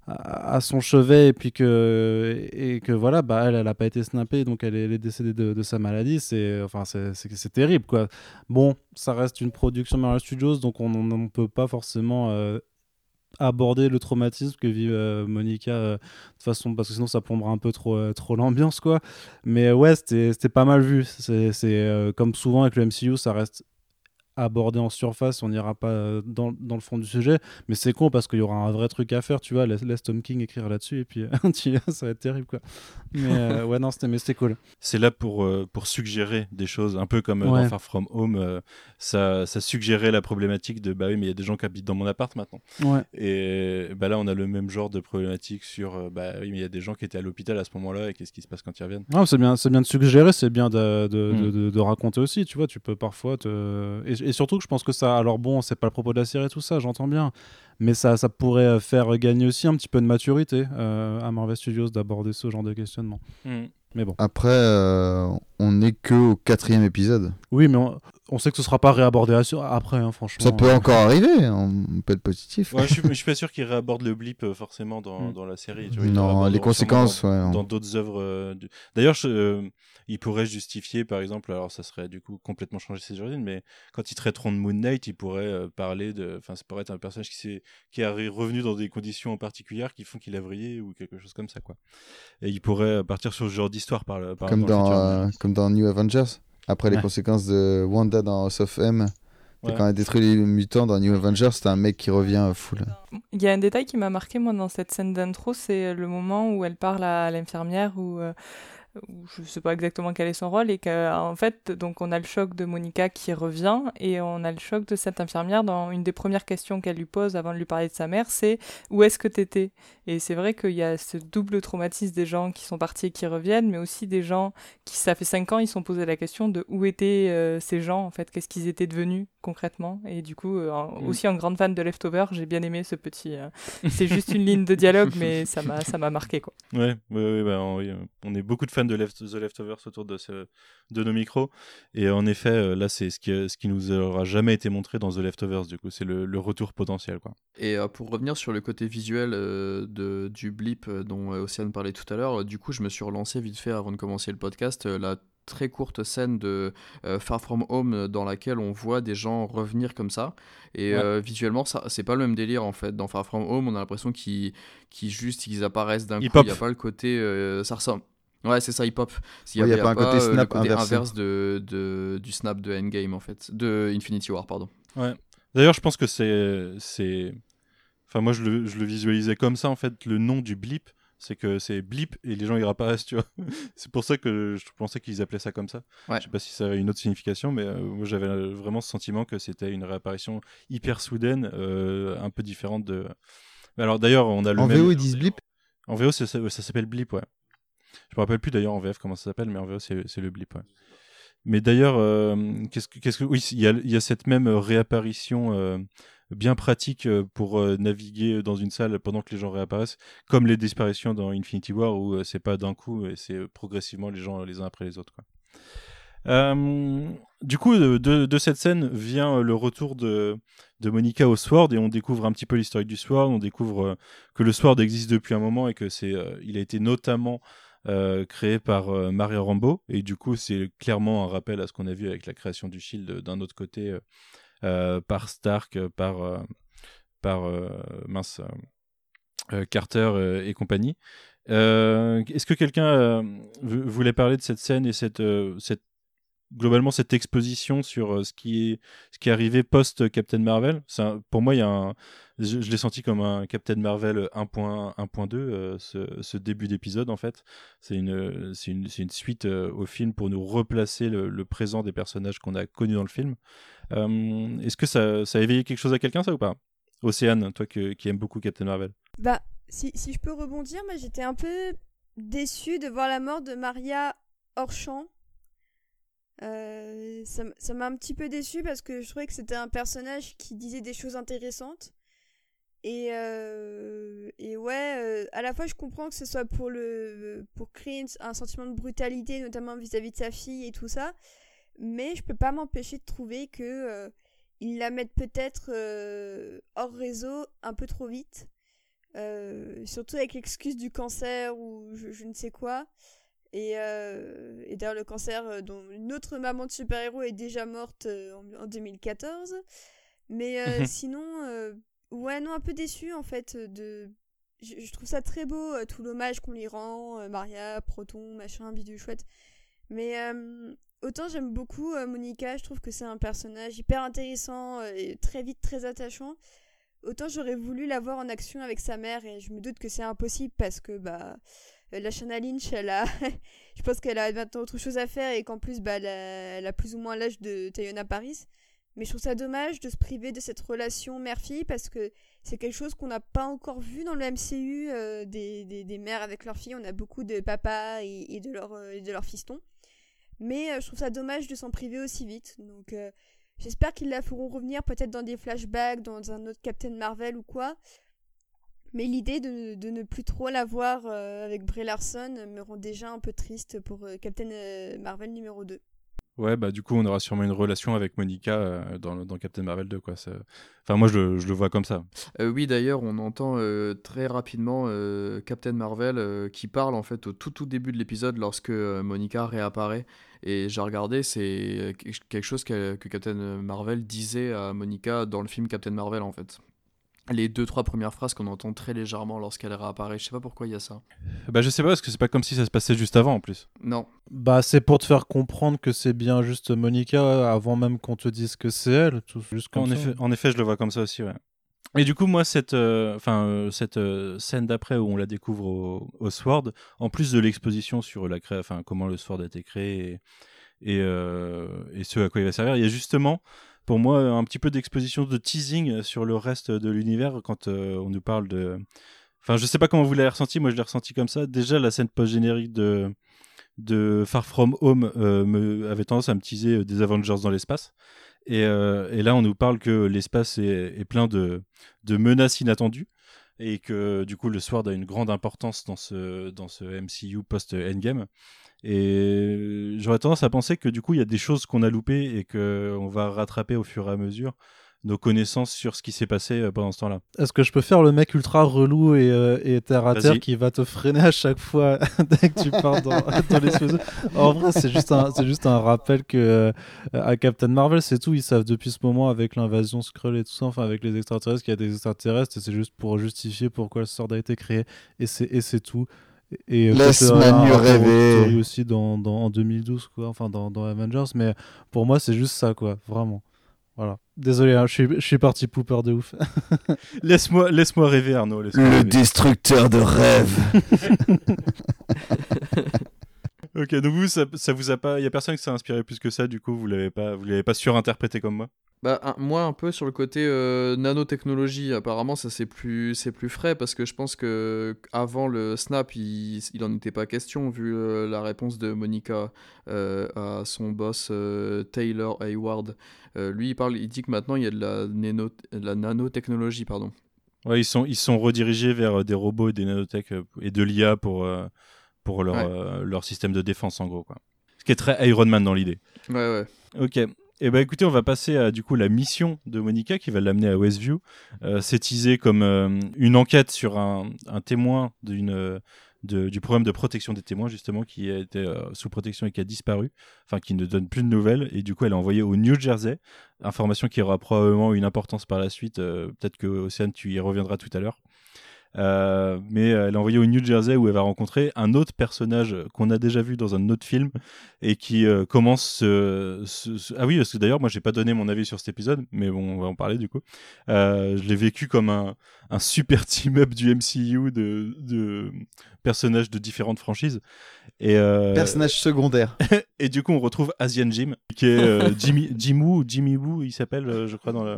À son chevet et puis que et que voilà bah elle elle a pas été snappée donc elle est, décédée de, sa maladie c'est enfin c'est terrible quoi. Bon ça reste une production Marvel Studios donc on ne peut pas forcément euh, aborder le traumatisme que vit euh, Monica euh, de façon parce que sinon ça plombera un peu trop trop l'ambiance quoi. Mais ouais c'était pas mal vu. C'est comme souvent avec le MCU ça reste aborder en surface, on n'ira pas euh, dans, dans, le fond du sujet, mais c'est con parce qu'il y aura un vrai truc à faire, tu vois, laisse, Tom King écrire là-dessus et puis ça va être terrible quoi. Mais euh, ouais non, c'était cool. C'est là pour, euh, pour suggérer des choses, un peu comme dans Far From Home, ça, ça suggérait la problématique de bah oui mais il y a des gens qui habitent dans mon appart maintenant. Ouais. Et bah là on a le même genre de problématique sur bah oui mais il y a des gens qui étaient à l'hôpital à ce moment-là et qu'est-ce qui se passe quand ils reviennent? Non, c'est bien, bien de suggérer, c'est bien de, de, mm. de, de, raconter aussi, tu vois, tu peux parfois te... Et, et surtout que je pense que ça, alors bon, c'est pas le propos de la série, tout ça, j'entends bien, mais ça, ça pourrait euh, faire gagner aussi un petit peu de maturité euh, à Marvel Studios d'aborder ce genre de questionnement. Hmm. Mais bon. Après, euh, on n'est que au quatrième épisode. Oui, mais on, sait que ce sera pas réabordé après, hein, franchement. Ça peut encore arriver, on peut être positif. Ouais, je, suis, je suis pas sûr qu'il réaborde le blip forcément dans, hmm. dans la série. Tu vois, non, les conséquences, dans d'autres œuvres. D'ailleurs, je il pourrait justifier, par exemple, alors ça serait du coup complètement changer ses origines, mais quand ils traiteront de Moon Knight, ils pourraient euh, parler de. Enfin, ça pourrait être un personnage qui, est, qui est revenu dans des conditions particulières qui font qu'il a vrillé ou quelque chose comme ça, quoi. Et il pourrait euh, partir sur ce genre d'histoire par, le, comme, dans, euh, comme dans New Avengers, après les conséquences de Wanda dans House of M. Quand elle a détruit les mutants dans New Avengers, c'est un mec qui revient full. Il y a un détail qui m'a marqué, moi, dans cette scène d'intro, c'est le moment où elle parle à l'infirmière, où je ne sais pas exactement quel est son rôle, et qu'en fait, donc on a le choc de Monica qui revient, et on a le choc de cette infirmière dans une des premières questions qu'elle lui pose avant de lui parler de sa mère, c'est où est-ce que tu étais Et c'est vrai qu'il y a ce double traumatisme des gens qui sont partis et qui reviennent, mais aussi des gens qui, ça fait cinq ans, ils sont posés la question de où étaient euh, ces gens, en fait, qu'est-ce qu'ils étaient devenus? Concrètement. Et du coup, euh, mm. aussi en grande fan de Leftover, j'ai bien aimé ce petit. Euh, c'est juste une ligne de dialogue, mais ça m'a ça m'a marqué quoi. Ouais, ouais, bah, on, est beaucoup de fans de The Leftovers autour de, ce, de nos micros. Et en effet, euh, là, c'est ce qui, ce qui nous aura jamais été montré dans The Leftovers. Du coup, c'est le, retour potentiel quoi. Et pour revenir sur le côté visuel de, du blip dont Océane parlait tout à l'heure, du coup, je me suis relancé vite fait avant de commencer le podcast. la très courte scène de euh, Far From Home dans laquelle on voit des gens revenir comme ça. Et euh, visuellement, ça, c'est pas le même délire en fait. Dans Far From Home, on a l'impression qu'ils, juste ils apparaissent d'un coup. Il n'y a pas le côté. Euh, ça ressemble. Ouais, c'est ça, hip hop. Il n'y a, pas un côté snap côté inverse de, de, du snap de Endgame en fait. De Infinity War, pardon. Ouais. D'ailleurs, je pense que c'est. c'est... Enfin, moi, je le, je le visualisais comme ça en fait. Le nom du blip, c'est que c'est blip et les gens ils réapparaissent, tu vois. c'est pour ça que je pensais qu'ils appelaient ça comme ça. Ouais. Je sais pas si ça avait une autre signification, mais euh, moi j'avais vraiment ce sentiment que c'était une réapparition hyper soudaine, euh, un peu différente de. Alors d'ailleurs, on a le en même. VO ils disent blip? En VO ça, s'appelle blip, ouais. Je me rappelle plus d'ailleurs en VF comment ça s'appelle, mais en VO c'est le blip, ouais. Mais d'ailleurs, euh, qu'est-ce que, qu'est-ce que, oui, il y a, y a, cette même réapparition bien pratique euh, pour euh, naviguer dans une salle pendant que les gens réapparaissent, comme les disparitions dans Infinity War où euh, c'est pas d'un coup c'est progressivement les gens les uns après les autres. Quoi. du coup, de, cette scène vient le retour de, de Monica au Sword et on découvre un petit peu l'historique du Sword. On découvre que le Sword existe depuis un moment et que c'est, il a été notamment créé par Maria Rambo et du coup c'est clairement un rappel à ce qu'on a vu avec la création du Shield d'un autre côté euh, par Stark, euh, par, euh, par mince, Carter et compagnie. Euh, Est-ce que quelqu'un euh, voulait parler de cette scène et cette, euh, cette globalement cette exposition sur euh, ce qui est ce qui est arrivé post Captain Marvel Pour moi, il y a un, je, l'ai senti comme un Captain Marvel 1.1, 1.2 euh, ce, début d'épisode en fait. C'est une suite euh, au film pour nous replacer le, présent des personnages qu'on a connus dans le film. Euh, Est-ce que ça, a éveillé quelque chose à quelqu'un ça ou pas? Océane, toi qui aime beaucoup Captain Marvel. Bah, si, je peux rebondir, j'étais un peu déçue de voir la mort de Maria hors champ. Euh, ça m'a un petit peu déçue parce que je trouvais que c'était un personnage qui disait des choses intéressantes. Et, euh, et ouais, euh, à la fois je comprends que ce soit pour, le, pour créer une- un sentiment de brutalité, notamment vis-à-vis de sa fille et tout ça. Mais je peux pas m'empêcher de trouver que euh, ils la mettent peut-être hors réseau un peu trop vite. Surtout avec l'excuse du cancer ou je, je ne sais quoi. Et, et d'ailleurs, le cancer dont une autre maman de super-héros est déjà morte en, en 2014. Mais sinon, ouais, non, un peu déçu en fait. De... Je, trouve ça très beau, euh, tout l'hommage qu'on lui rend, euh, Maria, Proton, machin, bidule chouette. Mais euh, autant j'aime beaucoup euh, Monica, je trouve que c'est un personnage hyper intéressant euh, et très vite très attachant. Autant j'aurais voulu la voir en action avec sa mère et je me doute que c'est impossible parce que bah euh, la Shana Lynch, elle a, je pense qu'elle a maintenant autre chose à faire et qu'en plus bah elle a, elle a plus ou moins l'âge de Tayona Paris. Mais je trouve ça dommage de se priver de cette relation mère-fille parce que c'est quelque chose qu'on n'a pas encore vu dans le MCU euh, des, des, mères avec leurs filles. On a beaucoup de papas et, et de leurs euh, de leurs fistons. Mais euh, je trouve ça dommage de s'en priver aussi vite. Donc j'espère qu'ils la feront revenir peut-être dans des flashbacks, dans un autre Captain Marvel ou quoi. Mais l'idée de, de ne plus trop la voir avec Brie Larson me rend déjà un peu triste pour Captain Marvel numéro 2. Ouais, bah du coup, on aura sûrement une relation avec Monica euh, dans, Captain Marvel 2, quoi. Enfin, moi, je, le- vois comme ça. Euh, oui, d'ailleurs, on entend euh, très rapidement Captain Marvel qui parle en fait au tout tout début de l'épisode lorsque Monica réapparaît. Et j'ai regardé, c'est quelque chose que Captain Marvel disait à Monica dans le film Captain Marvel en fait. Les deux trois premières phrases qu'on entend très légèrement lorsqu'elle réapparaît. Je sais pas pourquoi il y a ça. Bah, je sais pas, parce que c'est pas comme si ça se passait juste avant, en plus. Non. Bah, c'est pour te faire comprendre que c'est bien juste Monica avant même qu'on te dise que c'est elle. Tout, juste comme En ça. effet, en effet, je le vois comme ça aussi, ouais. Et du coup, moi, cette, euh, enfin, euh, cette euh, scène d'après où on la découvre au, au Sword, en plus de l'exposition sur la cré... enfin, comment le Sword a été créé et, et, euh, et ce à quoi il va servir, il y a justement, pour moi, un petit peu d'exposition, de teasing sur le reste de l'univers quand euh, on nous parle de. Enfin, je sais pas comment vous l'avez ressenti, moi je l'ai ressenti comme ça. Déjà, la scène post-générique de, de Far From Home euh, me, avait tendance à me teaser euh, des Avengers dans l'espace. Et, et là, on nous parle que l'espace est, est plein de, de menaces inattendues et que du coup, le Sword a une grande importance dans ce, dans ce MCU post-Endgame. Et j'aurais tendance à penser que du coup, il y a des choses qu'on a loupées et qu'on va rattraper au fur et à mesure nos connaissances sur ce qui s'est passé euh, pendant ce temps-là. Est-ce que je peux faire le mec ultra relou et, euh, et terre à terre qui va te freiner à chaque fois dès que tu pars dans, dans l'explosion En vrai, c'est juste un, c'est juste un rappel que euh, à Captain Marvel, c'est tout. Ils savent depuis ce moment avec l'invasion Skrull et tout ça, enfin avec les extraterrestres, qu'il y a des extraterrestres et c'est juste pour justifier pourquoi le sort a été créé et c'est et c'est tout. Et Laisse aux rêver. aussi dans, dans, en 2012 quoi, enfin dans, dans Avengers, mais pour moi c'est juste ça quoi, vraiment. Voilà. Désolé, hein, je suis je suis parti pooper de ouf. Laisse-moi laisse rêver, Arnaud. laisse-moi Le rêver. destructeur de rêves. Ok, donc vous, ça, ça vous a pas. Il y a personne qui s'est inspiré plus que ça, du coup, vous l'avez pas, vous l'avez pas surinterprété comme moi? Bah, un- moi, un peu sur le côté euh, nanotechnologie, apparemment, ça c'est plus, c'est plus frais parce que je pense que avant le snap, il, il en était pas question vu euh, la réponse de Monica euh, à son boss Taylor Hayward. Lui, il parle, il dit que maintenant il y a de la, de la nanotechnologie, pardon. Ouais, ils sont, ils sont redirigés vers des robots et des nanotech et de l'IA pour, pour leur, Ouais. euh, leur système de défense, en gros, quoi. Ce qui est très Iron Man dans l'idée. Ouais, ouais. Ok. Et ben écoutez, on va passer à du coup la mission de Monica qui va l'amener à Westview. Euh, c'est teasé comme euh, une enquête sur un, un témoin d'une euh, de- du programme de protection des témoins justement qui a été euh, sous protection et qui a disparu, enfin qui ne donne plus de nouvelles et du coup elle est envoyée au New Jersey. Information qui aura probablement une importance par la suite. euh, Peut-être que Océane tu y reviendras tout à l'heure. Euh, mais elle est envoyée au New Jersey où elle va rencontrer un autre personnage qu'on a déjà vu dans un autre film et qui euh, commence ce, ce- ce- ah oui parce que d'ailleurs moi j'ai pas donné mon avis sur cet épisode mais bon on va en parler du coup Euh, je l'ai vécu comme un, un super team up du MCU de, de personnages de différentes franchises et euh, Personnage secondaire. et du coup on retrouve Asian Jim qui est euh, Jimmy Jim Woo ou Jimmy Woo il s'appelle euh, je crois dans le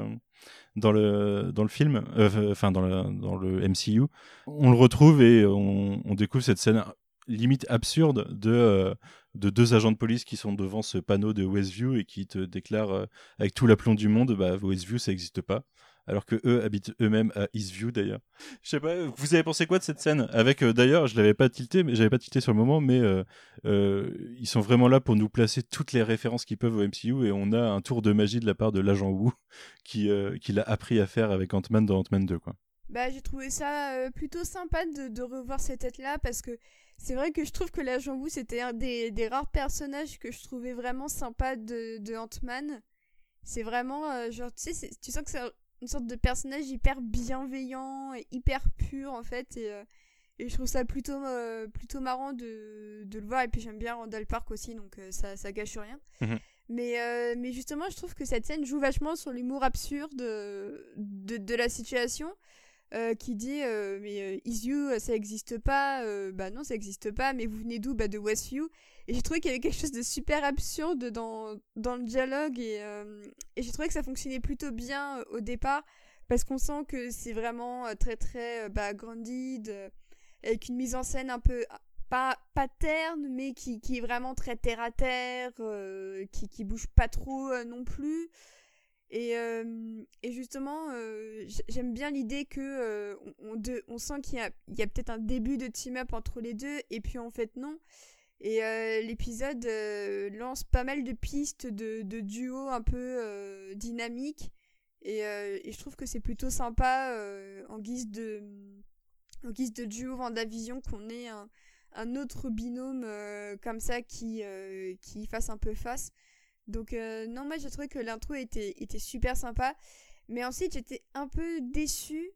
dans le dans le film euh, enfin dans le dans le MCU on le retrouve et on, découvre cette scène limite absurde de euh, de deux agents de police qui sont devant ce panneau de Westview et qui te déclarent euh, avec tout l'aplomb du monde bah Westview ça n'existe pas alors que eux habitent eux-mêmes à Eastview d'ailleurs. Je sais pas, vous avez pensé quoi de cette scène? Avec euh, d'ailleurs, je l'avais pas tilté, mais j'avais pas tilté sur le moment, mais euh, euh, ils sont vraiment là pour nous placer toutes les références qu'ils peuvent au MCU et on a un tour de magie de la part de l'agent Wu qui qui l'a appris à faire avec Ant-Man dans Ant-Man 2 quoi. Bah, j'ai trouvé ça plutôt sympa de, revoir cette tête-là parce que c'est vrai que je trouve que l'agent Wu c'était un des, rares personnages que je trouvais vraiment sympa de, Ant-Man. C'est vraiment, genre, tu sais, tu sens que un- une sorte de personnage hyper bienveillant et hyper pur en fait. Et, euh, et je trouve ça plutôt, euh, plutôt marrant de, de le voir. Et puis j'aime bien Randall Park aussi, donc euh, ça, ça gâche rien. Mhm. Mais, mais justement, je trouve que cette scène joue vachement sur l'humour absurde de, de la situation euh, qui dit euh, mais euh, Is You ça existe pas euh, bah non ça existe pas mais vous venez d'où bah de Westview et j'ai trouvé qu'il y avait quelque chose de super absurde dans, dans le dialogue et, euh, j'ai trouvé que ça fonctionnait plutôt bien euh, au départ parce qu'on sent que c'est vraiment euh, très très euh, bah, euh, avec une mise en scène un peu ah, pas, pas terne mais qui, qui est vraiment très terre à terre euh, qui, qui bouge pas trop euh, non plus et, euh, et justement, euh, j'aime bien l'idée que euh, on, de- on sent qu'il y a, a peut-être un début de team-up entre les deux, et puis en fait non. Et l'épisode lance pas mal de pistes de, de duo un peu dynamiques, et, et je trouve que c'est plutôt sympa en guise de en guise de duo Vendavision qu'on ait un, un autre binôme comme ça qui, qui fasse un peu face. Donc euh, non, moi j'ai trouvé que l'intro était, était super sympa. Mais ensuite j'étais un peu déçue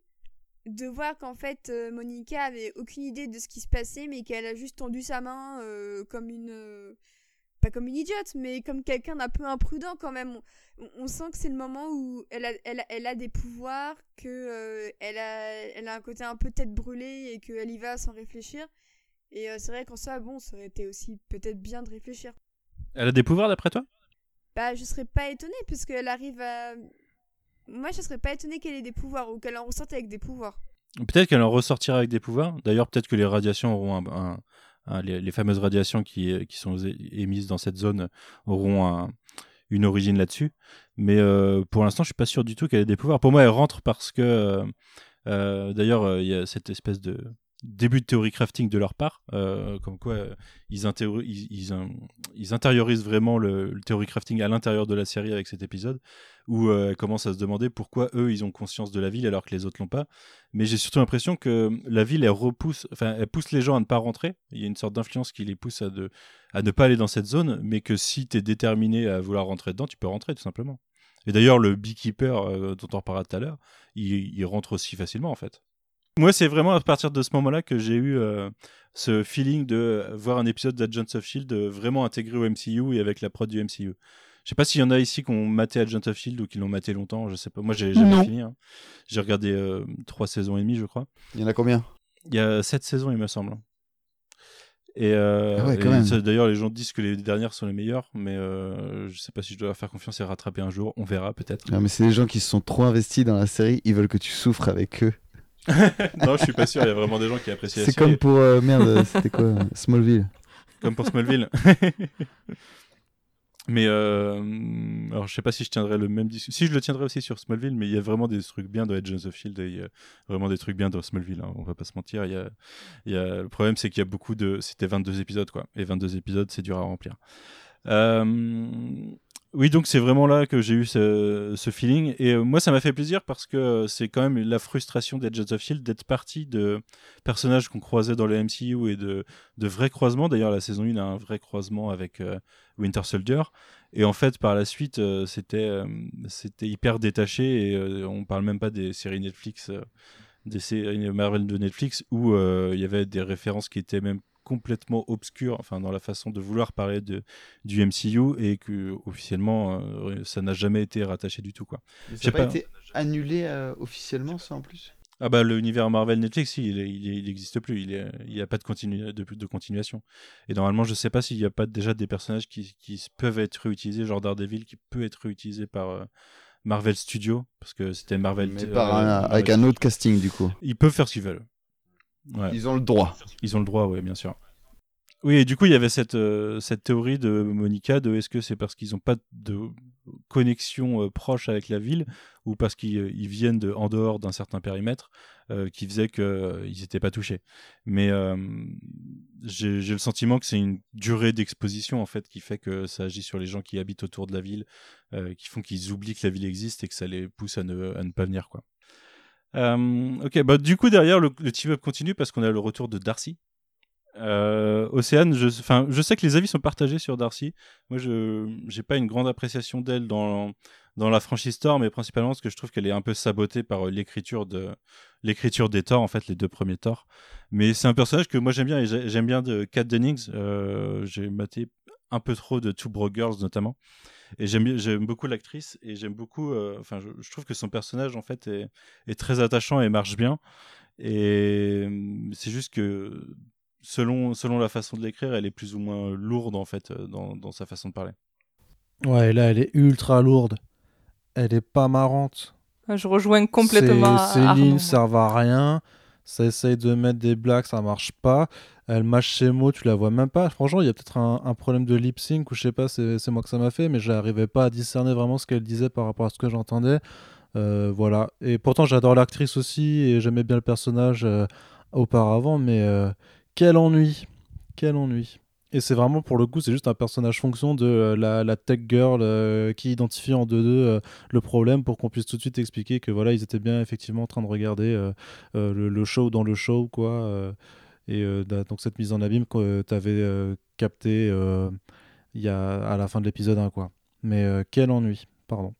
de voir qu'en fait euh, Monica avait aucune idée de ce qui se passait, mais qu'elle a juste tendu sa main euh, comme une... pas comme une idiote, mais comme quelqu'un d'un peu imprudent quand même. On, on sent que c'est le moment où elle a, elle elle a des pouvoirs, que euh, elle, a, elle a un côté un peu tête brûlée et qu'elle y va sans réfléchir. Et c'est vrai qu'en soi, bon, ça aurait été aussi peut-être bien de réfléchir. Elle a des pouvoirs d'après toi? Bah, je serais pas étonnée puisqu'elle arrive à. Moi, je serais pas étonnée qu'elle ait des pouvoirs ou qu'elle en ressorte avec des pouvoirs. Peut-être qu'elle en ressortira avec des pouvoirs. D'ailleurs, peut-être que les radiations auront un, les, fameuses radiations qui, qui sont émises dans cette zone auront un- une origine là-dessus. Mais euh, pour l'instant, je suis pas sûr du tout qu'elle ait des pouvoirs. Pour moi, elle rentre parce que, euh, euh, d'ailleurs, euh, il y a cette espèce de début de théorie crafting de leur part, euh, comme quoi euh, ils, ils, in- ils intériorisent vraiment le, théorie crafting à l'intérieur de la série avec cet épisode, où euh, elle commence à se demander pourquoi eux ils ont conscience de la ville alors que les autres l'ont pas. Mais j'ai surtout l'impression que la ville elle repousse, enfin elle pousse les gens à ne pas rentrer. Il y a une sorte d'influence qui les pousse à, de, à ne pas aller dans cette zone, mais que si tu es déterminé à vouloir rentrer dedans, tu peux rentrer tout simplement. Et d'ailleurs, le beekeeper euh, dont on reparlera tout à l'heure, il rentre aussi facilement en fait. Moi, c'est vraiment à partir de ce moment-là que j'ai eu euh, ce feeling de voir un épisode d'Agents of Shield vraiment intégré au MCU et avec la prod du MCU. Je sais pas s'il y en a ici qui ont maté Agents of Shield ou qui l'ont maté longtemps, je sais pas. Moi, j'ai jamais Non. fini. hein. J'ai regardé euh, trois saisons et demie, je crois. Il y en a combien? Il y a sept saisons, il me semble. Et, euh, Ah ouais, et d'ailleurs, les gens disent que les dernières sont les meilleures, mais euh, je sais pas si je dois leur faire confiance et rattraper un jour. On verra peut-être. Non, mais c'est des gens qui se sont trop investis dans la série, ils veulent que tu souffres avec eux. non, je suis pas sûr. Il y a vraiment des gens qui apprécient C'est comme pour. euh, merde, c'était quoi euh, Smallville. comme pour Smallville. mais euh, alors je sais pas si je tiendrai le même discours. Si je le tiendrai aussi sur Smallville, mais il y a vraiment des trucs bien dans Agents of Shield et il y a vraiment des trucs bien dans Smallville. hein, on va pas se mentir. Il y a, il y a... Le problème c'est qu'il y a beaucoup de. C'était 22 épisodes quoi. Et 22 épisodes c'est dur à remplir. Euh, Oui, donc c'est vraiment là que j'ai eu ce, feeling. Et euh, moi, ça m'a fait plaisir parce que euh, c'est quand même la frustration d'Agents of Shield d'être parti de personnages qu'on croisait dans le MCU et de, de vrais croisements. D'ailleurs, la saison 1 a un vrai croisement avec euh, Winter Soldier. Et en fait, par la suite, c'était c'était hyper détaché et on parle même pas des séries Netflix. des séries Marvel de Netflix où il y avait des références qui étaient même complètement obscures, enfin dans la façon de vouloir parler de, du MCU et que officiellement euh, ça n'a jamais été rattaché du tout quoi. Mais Ça n'a pas pas. été annulé euh, officiellement, ça en plus? Ah bah l'univers Marvel Netflix, il il n'existe plus, il est- il n'y a pas de, continu, de, de continuation. Et normalement, je sais pas s'il n'y a pas déjà des personnages qui, peuvent être réutilisés, genre Daredevil qui peut être réutilisé par euh, Marvel Studios, parce que c'était Marvel. Mais par un- Marvel avec un autre casting, du coup. Ils peuvent faire ce qu'ils veulent. Ouais. Ils ont le droit. Ils ont le droit, oui, bien sûr. Oui, et du coup, il y avait cette, euh, cette théorie de Monica de est-ce que c'est parce qu'ils n'ont pas de connexion euh, proche avec la ville ou parce qu'ils euh, viennent de, en dehors d'un certain périmètre euh, qui faisait qu'ils n'étaient pas touchés. Mais j'ai le sentiment que c'est une durée d'exposition en fait qui fait que ça agit sur les gens qui habitent autour de la ville, qui font qu'ils oublient que la ville existe et que ça les pousse à ne, à ne pas venir. quoi. Euh, ok, bah, du coup, derrière, le, le team-up continue parce qu'on a le retour de Darcy. Euh, Océane, je, je sais que les avis sont partagés sur Darcy. Moi, je n'ai pas une grande appréciation d'elle dans, dans la franchise Thor, mais principalement parce que je trouve qu'elle est un peu sabotée par euh, l'écriture de l'écriture des Thor, en fait, les deux premiers Thor. Mais c'est un personnage que moi j'aime bien et j'ai- j'aime bien de Kat Dennings. J'ai maté un peu trop de Two Broke Girls notamment. Et j'aime beaucoup l'actrice et j'aime beaucoup. euh, Enfin, je, je trouve que son personnage en fait est, est très attachant et marche bien. Et euh, c'est juste que selon selon la façon de l'écrire, elle est plus ou moins lourde en fait euh, dans, dans sa façon de parler. Ouais, là, elle est ultra lourde. Elle est pas marrante. Je rejoins complètement Céline, ça va à rien. Ça essaye de mettre des blagues, ça marche pas. Elle mâche ses mots, tu la vois même pas. Franchement, il y a peut-être un, problème de lip sync ou je sais pas, c'est moi que ça m'a fait, mais j'arrivais pas à discerner vraiment ce qu'elle disait par rapport à ce que j'entendais. Euh, voilà. Et pourtant, j'adore l'actrice aussi et j'aimais bien le personnage euh, auparavant, mais euh, quel ennui! Quel ennui! Et c'est vraiment pour le coup, c'est juste un personnage fonction de la, tech girl qui identifie en 2-2 euh, le problème pour qu'on puisse tout de suite expliquer que voilà, ils étaient bien effectivement en train de regarder le, le show dans le show, quoi. Euh, et euh, da- donc cette mise en abîme que tu avais euh, il y a, à la fin de l'épisode 1, quoi. Mais euh, quel ennui, pardon.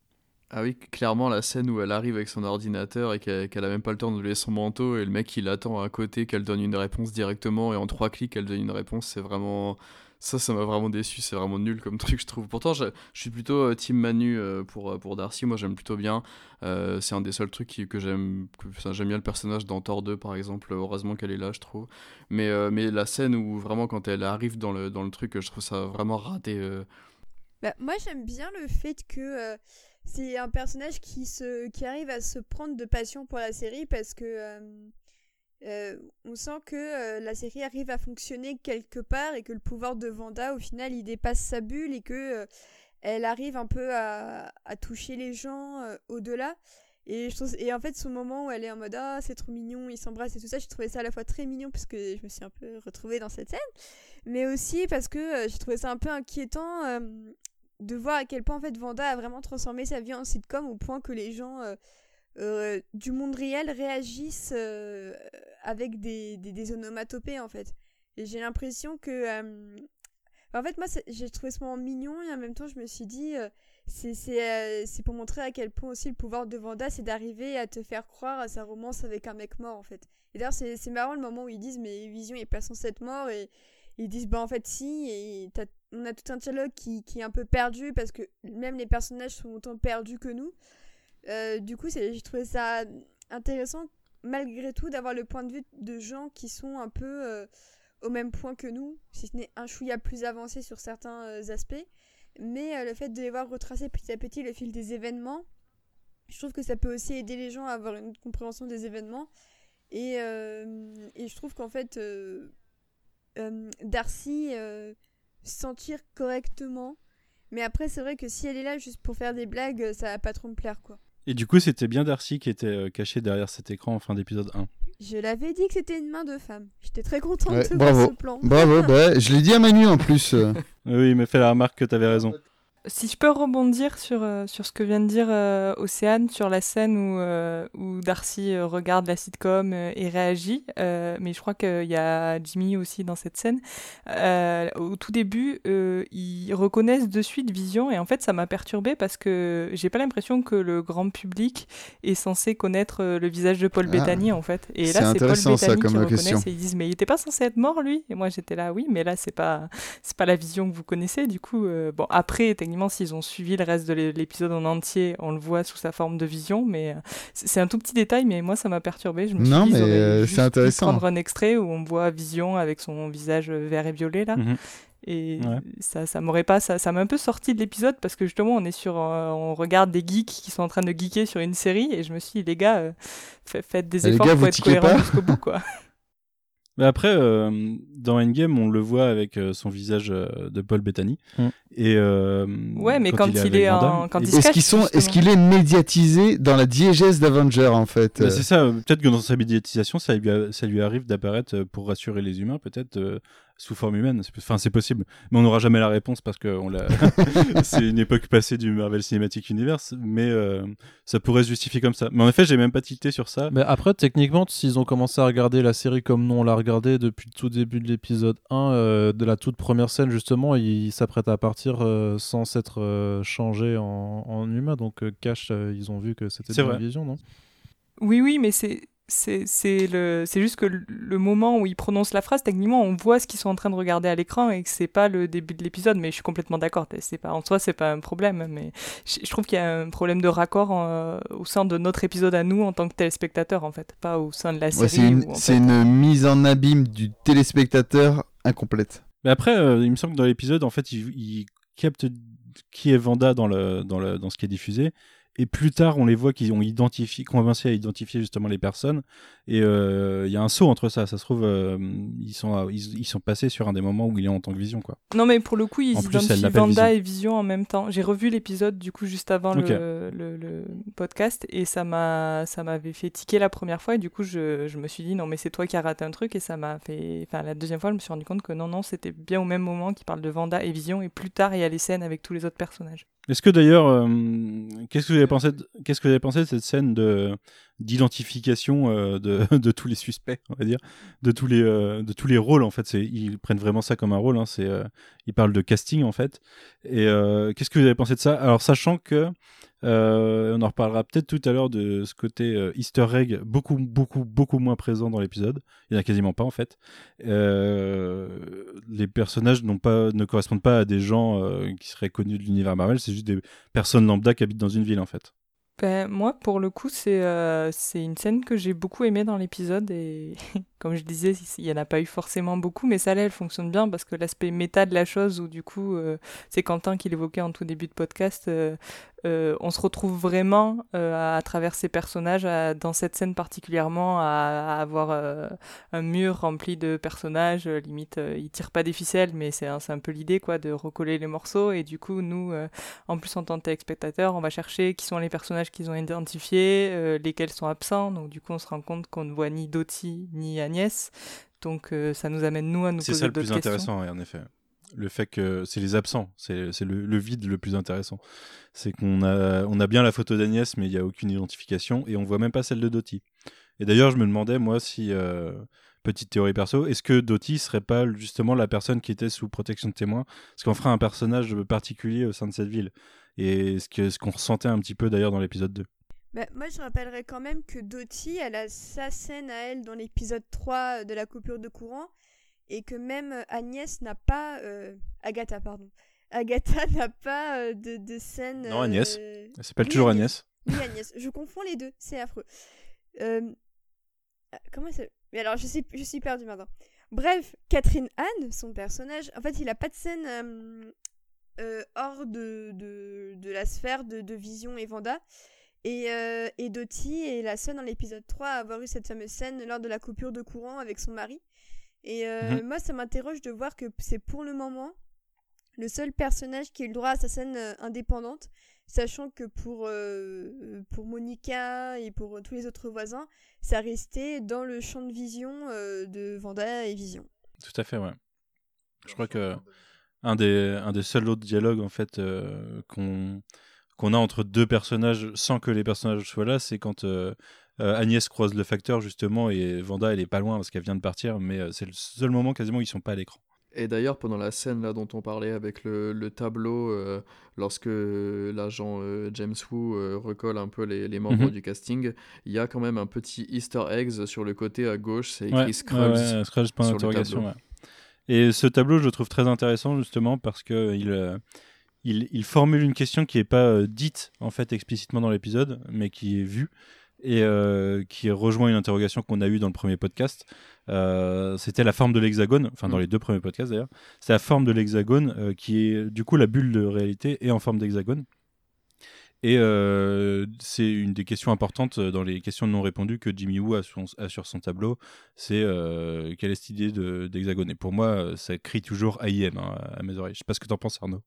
Ah oui, clairement, la scène où elle arrive avec son ordinateur et qu'elle qu'elle a même pas le temps de lever son manteau et le mec il attend à côté qu'elle donne une réponse directement et en trois clics elle donne une réponse, c'est vraiment. Ça, ça m'a vraiment déçu, c'est vraiment nul comme truc, je trouve. Pourtant, je, suis plutôt euh, Team Manu euh, pour, euh, pour Darcy, moi j'aime plutôt bien. C'est un des seuls trucs que j'aime. J'aime bien le personnage dans Thor 2 par exemple, heureusement qu'elle est là, je trouve. Mais, mais la scène où vraiment quand elle arrive dans le, dans le truc, je trouve ça vraiment raté. Bah, moi, j'aime bien le fait que c'est un personnage qui, se, qui arrive à se prendre de passion pour la série parce que euh, on sent que euh, la série arrive à fonctionner quelque part et que le pouvoir de Vanda, au final, il dépasse sa bulle et que euh, elle arrive un peu à, toucher les gens au-delà. Et, je trouve, et en fait, ce moment où elle est en mode Ah, c'est trop mignon, ils s'embrassent et tout ça, j'ai trouvé ça à la fois très mignon parce que je me suis un peu retrouvée dans cette scène, mais aussi parce que j'ai trouvé ça un peu inquiétant de voir à quel point en fait Vanda a vraiment transformé sa vie en sitcom au point que les gens du monde réel réagissent avec des, des, onomatopées en fait. Et j'ai l'impression que. euh, En fait, moi, j'ai trouvé ce moment mignon et en même temps, je me suis dit. euh, c'est euh, pour montrer à quel point aussi le pouvoir de Vanda, c'est d'arriver à te faire croire à sa romance avec un mec mort en fait. Et d'ailleurs, c'est marrant le moment où ils disent Mais Vision est pas censé être mort et ils disent bah en fait si et on a tout un dialogue qui, qui est un peu perdu parce que même les personnages sont autant perdus que nous Euh, du coup j'ai trouvé ça intéressant malgré tout d'avoir le point de vue de gens qui sont un peu euh, au même point que nous si ce n'est un chouïa plus avancé sur certains euh, aspects mais euh, le fait de les voir retracer petit à petit le fil des événements je trouve que ça peut aussi aider les gens à avoir une compréhension des événements et, et je trouve qu'en fait Darcy sentir correctement. Mais après, c'est vrai que si elle est là juste pour faire des blagues, ça va pas trop me plaire, quoi. Et du coup, c'était bien Darcy qui était euh, caché derrière cet écran en fin d'épisode 1. Je l'avais dit que c'était une main de femme. J'étais très contente Ouais, de bravo. voir ce plan. Bravo, bah, je l'ai dit à Manu en plus. euh. Oui, il m'a fait la remarque que tu avais raison. Si je peux rebondir sur, euh, sur ce que vient de dire euh, Océane, sur la scène où, euh, où Darcy regarde la sitcom et réagit, euh, mais je crois qu'il y a Jimmy aussi dans cette scène, au tout début, ils reconnaissent de suite Vision, et en fait ça m'a perturbé parce que j'ai pas l'impression que le grand public est censé connaître le visage de Paul Ah. Bettany en fait. Et là c'est Paul ça, Bettany qui question. et ils disent mais il était pas censé être mort lui? Et moi j'étais là oui, mais là c'est pas pas la vision que vous connaissez. Du coup, bon, après, s'ils ont suivi le reste de l'é- l'épisode en entier, on le voit sous sa forme de vision, mais euh, c'est un tout petit détail, mais moi, ça m'a perturbé. Je me suis Non, dit, mais, euh, c'est intéressant. prendre un extrait où on voit Vision avec son visage euh, vert et violet, là. Mhm. Et Ouais. ça, ça m'aurait pas, ça, ça m'a un peu sorti de l'épisode parce que justement, on est sur, euh, on regarde des geeks qui sont en train de geeker sur une série et je me suis dit, les gars, euh, fa- faites des les efforts gars, pour être cohérents jusqu'au bout, quoi. Mais après, euh, dans Endgame, on le voit avec euh, son visage euh, de Paul Bettany. Mm. Et euh, Ouais, mais quand il est en- quand il Est-ce cache, qu'ils sont, est-ce justement. qu'il est médiatisé dans la diégèse d'Avenger en fait Bah, c'est ça, peut-être que dans sa médiatisation, ça lui, a- ça lui arrive d'apparaître pour rassurer les humains, peut-être euh, sous forme humaine. C'est- Enfin, c'est possible. Mais on n'aura jamais la réponse parce que on l'a... c'est une époque passée du Marvel Cinematic Universe, mais euh, ça pourrait se justifier comme ça. Mais en effet, j'ai même pas tilté sur ça. Mais après, techniquement, s'ils ont commencé à regarder la série comme nous on l'a regardé depuis le tout début de l'épisode 1, euh, de la toute première scène, justement, ils s'apprêtent à partir euh, sans s'être euh, changés en, en humain. Donc, euh, Cash, euh, ils ont vu que c'était vrai. vision, non? Oui, oui, mais c'est c'est c'est le c'est juste que le- moment où ils prononcent la phrase techniquement on voit ce qu'ils sont en train de regarder à l'écran et que c'est pas le début de l'épisode mais je suis complètement d'accord c'est pas en soi c'est pas un problème mais je, je trouve qu'il y a un problème de raccord euh, au sein de notre épisode à nous en tant que téléspectateur en fait pas au sein de la série ouais, c'est une, où, en c'est fait, une mise en abîme du téléspectateur incomplète. Mais après, euh, il me semble que dans l'épisode, en fait, il, il capte qui est Vanda dans, le, dans, le, dans ce qui est diffusé. Et plus tard, on les voit qu'ils ont identifié, commencé à identifier justement les personnes. Et euh, il y a un saut entre ça. Ça se trouve, euh, ils, sont, à- ils, ils sont passés sur un des moments où il est en tant que vision. Quoi. Non, mais pour le coup, ils identifient Vanda et Vision en même temps. J'ai revu l'épisode du coup juste avant le, le, le podcast et ça m'a ça m'avait fait tiquer la première fois et du coup je, je me suis dit non mais c'est toi qui as raté un truc et ça m'a fait enfin la deuxième fois je me suis rendu compte que non non c'était bien au même moment qu'il parle de Vanda et Vision et plus tard il y a les scènes avec tous les autres personnages. Est-ce que d'ailleurs, euh, qu'est-ce que vous avez pensé de, qu'est-ce que vous avez pensé de cette scène de d'identification euh, de, tous les suspects, on va dire, de tous les euh, de tous les rôles en fait. Ils prennent vraiment ça comme un rôle. Hein, c'est euh, ils parlent de casting en fait. Et qu'est-ce que vous avez pensé de ça? Alors sachant que on en reparlera peut-être tout à l'heure de ce côté Easter egg beaucoup beaucoup beaucoup moins présent dans l'épisode. Il y en a quasiment pas en fait. Les personnages n'ont pas ne correspondent pas à des gens qui seraient connus de l'univers Marvel. C'est juste des personnes lambda qui habitent dans une ville en fait. Ben, moi, pour le coup, c'est euh, c'est une scène que j'ai beaucoup aimée dans l'épisode et comme je disais, il n'y en a pas eu forcément beaucoup, mais celle-là, elle fonctionne bien parce que l'aspect méta de la chose, où du coup, euh, c'est Quentin qui l'évoquait en tout début de podcast, euh, euh, on se retrouve vraiment à, travers ces personnages, dans cette scène particulièrement, à, avoir un mur rempli de personnages, limite, ils tirent pas des ficelles, mais c'est un, peu l'idée, quoi, de recoller les morceaux et du coup, nous... en plus, en tant que téléspectateur, on va chercher qui sont les personnages qu'ils ont identifiés, lesquels sont absents. Donc, du coup, on se rend compte qu'on ne voit ni Dottie ni Donc, euh, ça nous amène, nous, à nous C'est poser ça le plus intéressant, ouais, en effet. Le fait que c'est les absents, c'est c'est le, le vide le plus intéressant. C'est qu'on a, on a bien la photo d'Agnès, mais il n'y a aucune identification et on voit même pas celle de Dottie. Et d'ailleurs, je me demandais, moi, si, euh, petite théorie perso, est-ce que Dottie serait pas justement la personne qui était sous protection de témoin Parce qu'on ferait un personnage particulier au sein de cette ville. Et ce que- ce qu'on ressentait un petit peu d'ailleurs dans l'épisode 2. Bah, moi, je rappellerais quand même que Dottie, elle a sa scène à elle dans l'épisode 3 de la coupure de courant, et que même euh, Agnès n'a pas... euh, Agatha, pardon. Agatha n'a pas euh, de, de scène... Non, Agnès. euh, Elle s'appelle Oui, toujours Agnès. Agnès. Oui, Agnès. Je confonds les deux, c'est affreux. Euh, ah, Comment s'appelle? Mais alors, je, sais, je suis perdue maintenant. Bref, Catherine Anne, son personnage, en fait, il a pas de scène euh, euh, hors de, de, de la sphère de, de Vision et Vanda. Et, euh, et Dottie est la seule dans l'épisode 3 à avoir eu cette fameuse scène lors de la coupure de courant avec son mari. Et euh, Mhm. moi, ça m'interroge de voir que c'est pour le moment le seul personnage qui a eu le droit à sa scène euh, indépendante, sachant que pour, euh, pour Monica et pour tous les autres voisins, ça restait dans le champ de vision euh, de Vanda et Vision. Tout à fait, ouais. Je crois que un des, un des seuls autres dialogues en fait qu'on qu'on a entre deux personnages sans que les personnages soient là, c'est quand Agnès croise le facteur justement et Vanda elle est pas loin parce qu'elle vient de partir, mais c'est le seul moment quasiment où ils sont pas à l'écran. Et d'ailleurs, pendant la scène là dont on parlait avec le, le tableau, euh, lorsque l'agent euh, James Wu euh, recolle un peu les, les membres Mhm. du casting, il y a quand même un petit Easter eggs sur le côté à gauche, c'est écrit Ouais, sur le tableau. Et ce tableau, je le trouve très intéressant justement parce que il, euh, il, il formule une question qui n'est pas euh, dite en fait explicitement dans l'épisode, mais qui est vue et euh, qui rejoint une interrogation qu'on a eue dans le premier podcast. Euh, C'était la forme de l'hexagone, enfin dans Mm. les deux premiers podcasts d'ailleurs. C'est la forme de l'hexagone qui est du coup la bulle de réalité est en forme d'hexagone. Et euh, c'est une des questions importantes dans les questions non répondues que Jimmy Woo a, sur- a sur son tableau. C'est euh, quelle est cette idée de- d'hexagone? Et pour moi, ça crie toujours AIM hein, à mes oreilles. Je sais pas ce que t'en penses, Arnaud.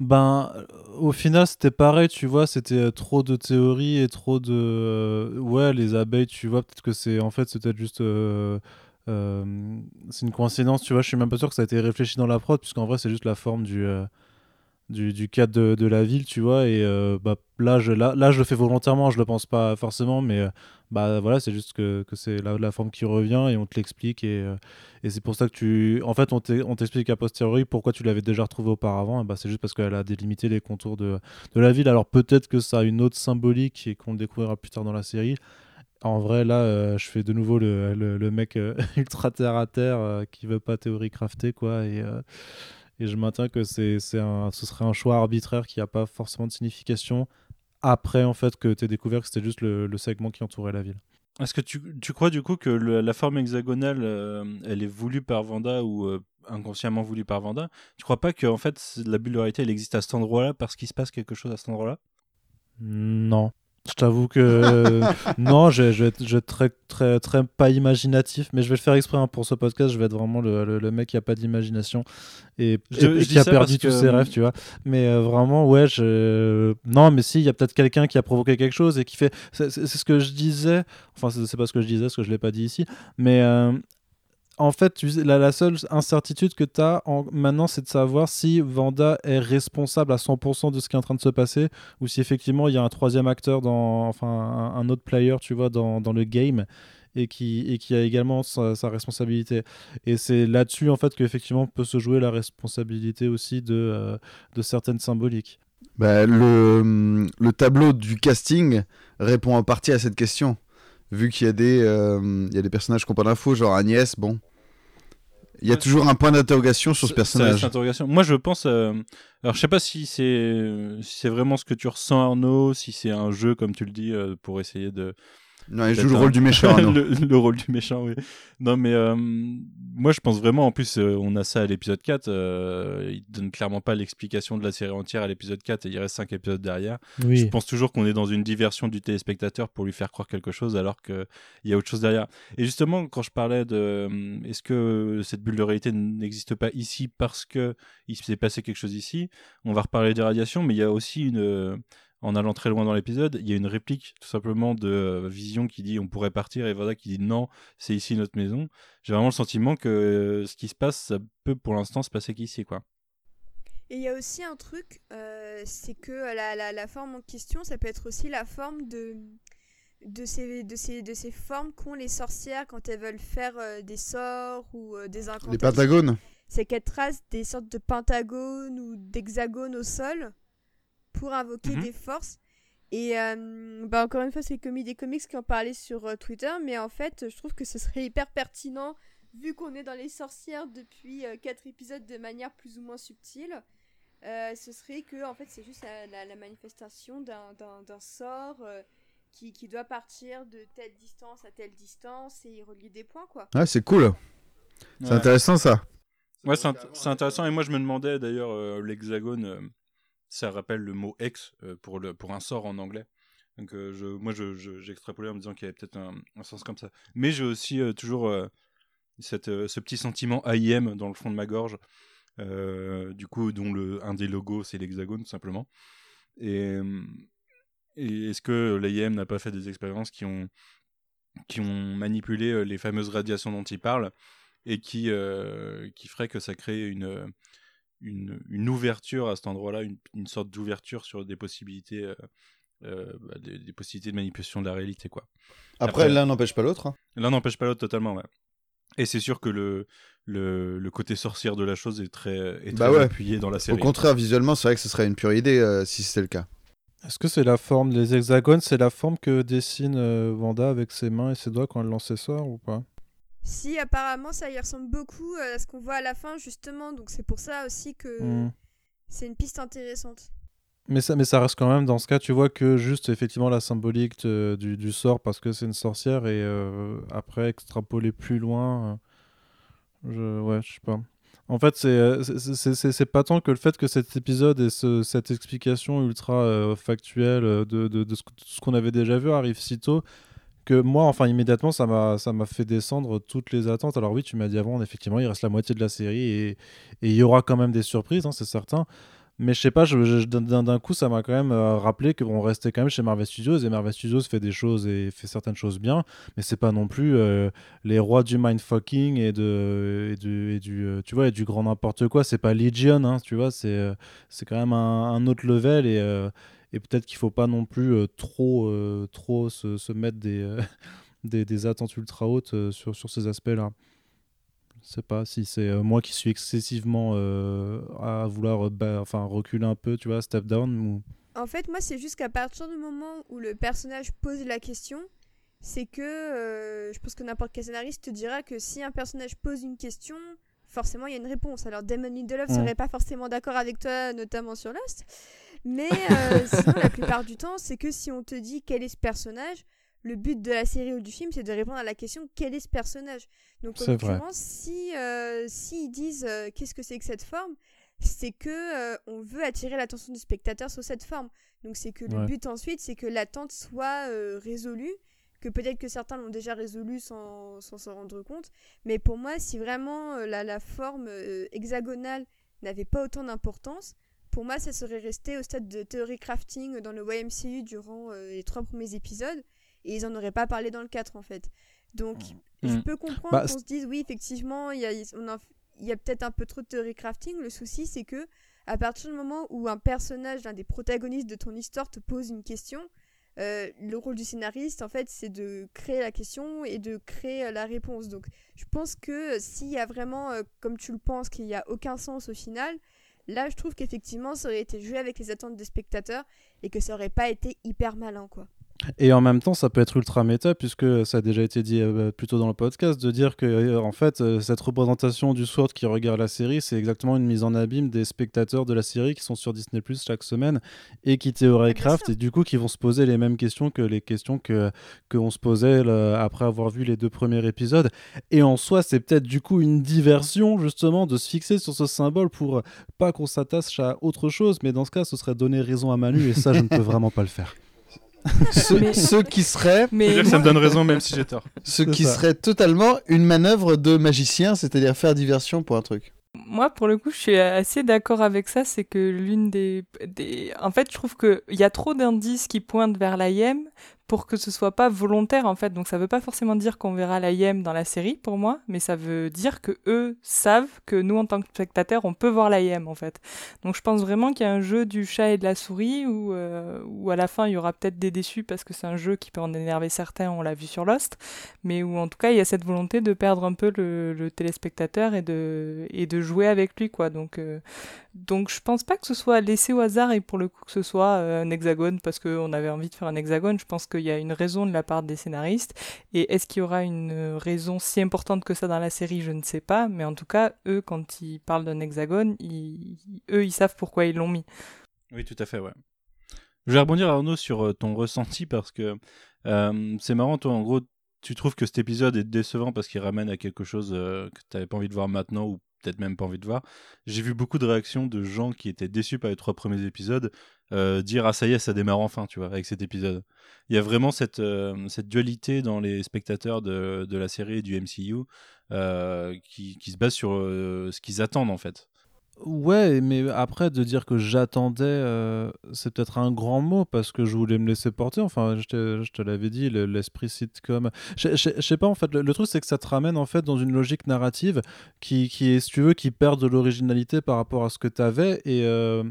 Ben, au final, c'était pareil, tu vois, c'était euh, trop de théories et trop de... euh, ouais, les abeilles, tu vois, peut-être que c'est... En fait, c'est peut-être juste... euh, c'est une coïncidence, tu vois, je suis même pas sûr que ça a été réfléchi dans la prod, puisqu'en vrai, c'est juste la forme du... du, cadre de, la ville, tu vois, et euh, bah, là, je, là, là, je le fais volontairement, je le pense pas forcément, mais euh, bah voilà, c'est juste que, que c'est la, la forme qui revient et on te l'explique, et, euh, et c'est pour ça que tu. En fait, on t'e- on t'explique a posteriori pourquoi tu l'avais déjà retrouvé auparavant. Bah, c'est juste parce qu'elle a délimité les contours de, de la ville. Alors peut-être que ça a une autre symbolique et qu'on le découvrira plus tard dans la série. En vrai, là, je fais de nouveau le, le, mec ultra terre à terre qui veut pas théorie crafter, quoi. Et, et je maintiens que c'est, c'est un, ce serait un choix arbitraire qui n'a pas forcément de signification. Après, en fait, que tu découvert que c'était juste le, le segment qui entourait la ville. Est-ce que tu, tu crois du coup que le- la forme hexagonale, euh, elle est voulue par Vanda ou euh, inconsciemment voulue par Vanda? Tu crois pas que en fait la bulle de réalité elle existe à cet endroit-là parce qu'il se passe quelque chose à cet endroit-là? Non. Je t'avoue que non, je, je vais être, je vais être très, très, très pas imaginatif, mais je vais le faire exprès hein, pour ce podcast. Je vais être vraiment le, le- le mec qui a pas d'imagination et, Je- qui a perdu tous que- ses rêves, tu vois. Mais euh, vraiment, ouais, je non, mais si, il y a peut-être quelqu'un qui a provoqué quelque chose et qui fait. C'est ce que je disais. Enfin, c'est pas ce que je disais, parce que je l'ai pas dit ici. Mais euh, en fait, la, seule incertitude que tu as maintenant, c'est de savoir si Vanda est responsable à 100% de ce qui est en train de se passer ou si effectivement il y a un troisième acteur, enfin un, autre player, tu vois, dans, le game et qui, a également sa, sa responsabilité. Et c'est là-dessus, en fait, qu'effectivement peut se jouer la responsabilité aussi de, euh, certaines symboliques. Bah, le tableau du casting répond en partie à cette question. Vu qu'il y, a des, euh, il y a des personnages qui n'ont pas d'infos, genre Agnès, bon. Il y a toujours un point d'interrogation sur ce ça personnage. Moi, je pense. euh, Alors, je sais pas si c'est si c'est vraiment ce que tu ressens, Arnaud, si c'est un jeu, comme tu le dis, euh, pour essayer de. Non, il joue le un- rôle du méchant, le, le rôle du méchant, oui. Non, mais euh, moi, je pense vraiment. En plus, euh, on a ça à l'épisode 4. euh, il donne clairement pas l'explication de la série entière à l'épisode 4 et il reste 5 épisodes derrière. Je pense toujours qu'on est dans une diversion du téléspectateur pour lui faire croire quelque chose alors qu'il y a autre chose derrière. Et justement, quand je parlais de euh, est-ce que cette bulle de réalité n'existe pas ici parce que il s'est passé quelque chose ici, on va reparler des radiations, mais il y a aussi une. En allant très loin dans l'épisode, il y a une réplique tout simplement de euh, Vision qui dit on pourrait partir et Vanda qui dit non, c'est ici notre maison. J'ai vraiment le sentiment que euh, ce qui se passe, ça peut pour l'instant se passer qu'ici, quoi. Et il y a aussi un truc, euh, c'est que la, la, la forme en question, ça peut être aussi la forme de, de, ces, de, ces, de ces formes qu'ont les sorcières quand elles veulent faire euh, des sorts ou euh, des Les incantations. pentagones C'est qu'elles tracent des sortes de pentagones ou d'hexagones au sol pour invoquer Mhm. des forces. Et euh, bah encore une fois, c'est Comedy des Comics qui en parlait sur euh, Twitter, mais en fait, je trouve que ce serait hyper pertinent, vu qu'on est dans les sorcières depuis 4 épisodes de manière plus ou moins subtile. euh, ce serait que en fait c'est juste la, la- la manifestation d'un- d'un d'un sort euh, qui, qui doit partir de telle distance à telle distance et relier des points quoi. Ouais, c'est cool. C'est Ouais. intéressant ça. Ouais, c'est int- c'est intéressant. Et moi, je me demandais d'ailleurs, euh, l'hexagone, euh, ça rappelle le mot hex euh, pour, le, pour un sort en anglais. Donc, euh, je, moi, je- je- j'extrapolais en me disant qu'il y avait peut-être un, sens comme ça. Mais j'ai aussi euh, toujours cette, ce petit sentiment AIM dans le fond de ma gorge. du coup, dont le, un des logos, c'est l'hexagone, tout simplement. Et, et est-ce que l'AIM n'a pas fait des expériences qui ont, qui ont manipulé les fameuses radiations dont il parle et qui, qui ferait que ça crée une, une, une ouverture à cet endroit-là, une, une sorte d'ouverture sur des possibilités, euh, euh, bah, des, des possibilités de manipulation de la réalité, quoi. Après, Après- l'un n'empêche pas l'autre. hein. L'un n'empêche pas l'autre totalement, ouais. Et c'est sûr que le, le, le côté sorcière de la chose est très, est Bah très ouais. appuyé dans la Au série. contraire, visuellement, c'est vrai que ce serait une pure idée euh, si c'était le cas. Est-ce que c'est la forme des hexagones C'est la forme que dessine euh, Wanda avec ses mains et ses doigts quand elle lance ses sorts ou pas? Si, apparemment, ça y ressemble beaucoup euh, à ce qu'on voit à la fin, justement. Donc, c'est pour ça aussi que Hmm. c'est une piste intéressante. Mais ça, mais ça reste quand même dans ce cas, tu vois que juste effectivement la symbolique de- du, du sort parce que c'est une sorcière et euh, après extrapoler plus loin, euh, je, ouais, je sais pas. En fait, c'est euh, pas tant que le fait que cet épisode et ce- cette explication ultra euh, factuelle euh, de, de, de ce, que- ce qu'on avait déjà vu arrive si tôt que moi, enfin immédiatement, ça m'a fait descendre toutes les attentes. Alors oui, tu m'as dit avant, effectivement, il reste la moitié de la série et il y aura quand même des surprises, hein, c'est certain. Mais je sais pas, je, je- d'un coup, ça m'a quand même euh, rappelé qu'on restait quand même chez Marvel Studios et Marvel Studios fait des choses et fait certaines choses bien, mais c'est pas non plus euh, les rois du mindfucking et de et du, euh, tu vois et du grand n'importe quoi. C'est pas Legion, hein, tu vois, c'est euh, c'est quand même un, un autre level et et peut-être qu'il faut pas non plus euh, trop euh, trop se, se mettre des, euh, des des attentes ultra hautes sur sur ces aspects-là. Je sais pas si c'est moi qui suis excessivement à vouloir bah, enfin reculer un peu, tu vois, step down ou En fait, moi, c'est juste qu'à partir du moment où le personnage pose la question, c'est que euh, je pense que n'importe quel scénariste te dira que si un personnage pose une question, forcément il y a une réponse. Alors Damon Lindelof Mm. serait pas forcément d'accord avec toi, notamment sur Lost, mais euh, sinon la plupart du temps, c'est que si on te dit quel est ce personnage, le but de la série ou du film, c'est de répondre à la question quel est ce personnage? Donc l'occurrence, si euh, s'ils disent euh, qu'est-ce que c'est que cette forme, c'est que euh, on veut attirer l'attention du spectateur sur cette forme. Donc c'est que le but ensuite, c'est que l'attente soit résolue, que peut-être que certains l'ont déjà résolue sans sans s'en rendre compte. Mais pour moi, si vraiment la, la forme hexagonale n'avait pas autant d'importance, pour moi, ça serait resté au stade de theory crafting dans le YMCU durant euh, les trois premiers épisodes, et ils en auraient pas parlé dans le 4 en fait. Donc, je Mm. peux comprendre Bah, qu'on se dise, oui, effectivement, il y a, peut-être un peu trop de theory crafting. Le souci, c'est que à partir du moment où un personnage, l'un des protagonistes de ton histoire, te pose une question, euh, le rôle du scénariste, en fait, c'est de créer la question et de créer euh, la réponse. Donc, je pense que s'il y a vraiment, euh, comme tu le penses, qu'il n'y a aucun sens au final, là, je trouve qu'effectivement, ça aurait été joué avec les attentes des spectateurs et que ça aurait pas été hyper malin, quoi. Et en même temps, ça peut être ultra méta, puisque ça a déjà été dit euh, plus tôt dans le podcast, de dire que, euh, en fait, euh, cette représentation du SWORD qui regarde la série, c'est exactement une mise en abîme des spectateurs de la série qui sont sur Disney Plus chaque semaine et qui théorie Ah, et du coup, qui vont se poser les mêmes questions que les questions que qu'on se posait là, après avoir vu les deux premiers épisodes. Et en soi, c'est peut-être du coup une diversion, justement, de se fixer sur ce symbole pour euh, pas qu'on s'attache à autre chose, mais dans ce cas, ce serait donner raison à Manu, et ça, je ne peux vraiment pas le faire. Mais- ceux qui veux Mais dire que ça me donne raison même si j'ai tort. ceux C'est qui ça. seraient totalement une manœuvre de magicien, c'est-à-dire faire diversion pour un truc. Moi, pour le coup, je suis assez d'accord avec ça. C'est que l'une des, des. En fait, je trouve qu'il y a trop d'indices qui pointent vers l'IM pour que ce soit pas volontaire, en fait. Donc, ça veut pas forcément dire qu'on verra l'IM dans la série, pour moi, mais ça veut dire que eux savent que nous, en tant que spectateurs, on peut voir l'IM, en fait. Donc, je pense vraiment qu'il y a un jeu du chat et de la souris où, euh, où à la fin, il y aura peut-être des déçus parce que c'est un jeu qui peut en énerver certains, on l'a vu sur Lost mais où en tout cas il y a cette volonté de perdre un peu le, téléspectateur et de, et de jouer avec lui quoi. Donc, euh, donc je pense pas que ce soit laissé au hasard et pour le coup que ce soit euh, un hexagone parce qu'on avait envie de faire un hexagone. Je pense qu'il y a une raison de la part des scénaristes et est-ce qu'il y aura une raison si importante que ça dans la série Je ne sais pas, mais en tout cas eux quand ils parlent d'un hexagone, ils, eux ils savent pourquoi ils l'ont mis. Oui, tout à fait, ouais. Je vais rebondir, Arnaud, sur euh, ton ressenti parce que euh, c'est marrant, toi, en gros, tu trouves que cet épisode est décevant parce qu'il ramène à quelque chose euh, que tu n'avais pas envie de voir maintenant ou peut-être même pas envie de voir. J'ai vu beaucoup de réactions de gens qui étaient déçus par les trois premiers épisodes euh, dire Ah, ça y est, ça démarre enfin, tu vois, avec cet épisode. Il y a vraiment cette, euh, dualité dans les spectateurs de, la série et du MCU euh, qui, se base sur ce qu'ils attendent en fait. Ouais, mais après, de dire que j'attendais, euh, c'est peut-être un grand mot parce que je voulais me laisser porter. Enfin, je te, l'avais dit, le- l'esprit sitcom. Je je- sais pas, en fait, le, truc, c'est que ça te ramène en fait dans une logique narrative qui, qui est, si tu veux, qui perd de l'originalité par rapport à ce que tu avais. Et, euh,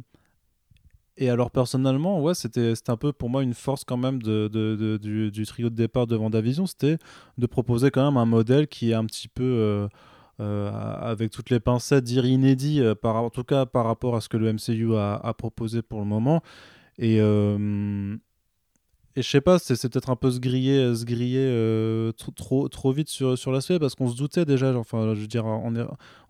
et alors, personnellement, ouais, c'était un peu pour moi une force quand même de, de- du trio de départ de Vendavision, c'était de proposer quand même un modèle qui est un petit peu. euh, euh, avec toutes les pincettes, dire inédit, euh, en tout cas par rapport à ce que le MCU a, proposé pour le moment. Et, euh, et je sais pas, c'est peut-être un peu se griller, se griller euh, trop, trop, vite sur, sur l'aspect parce qu'on se doutait déjà, enfin, je veux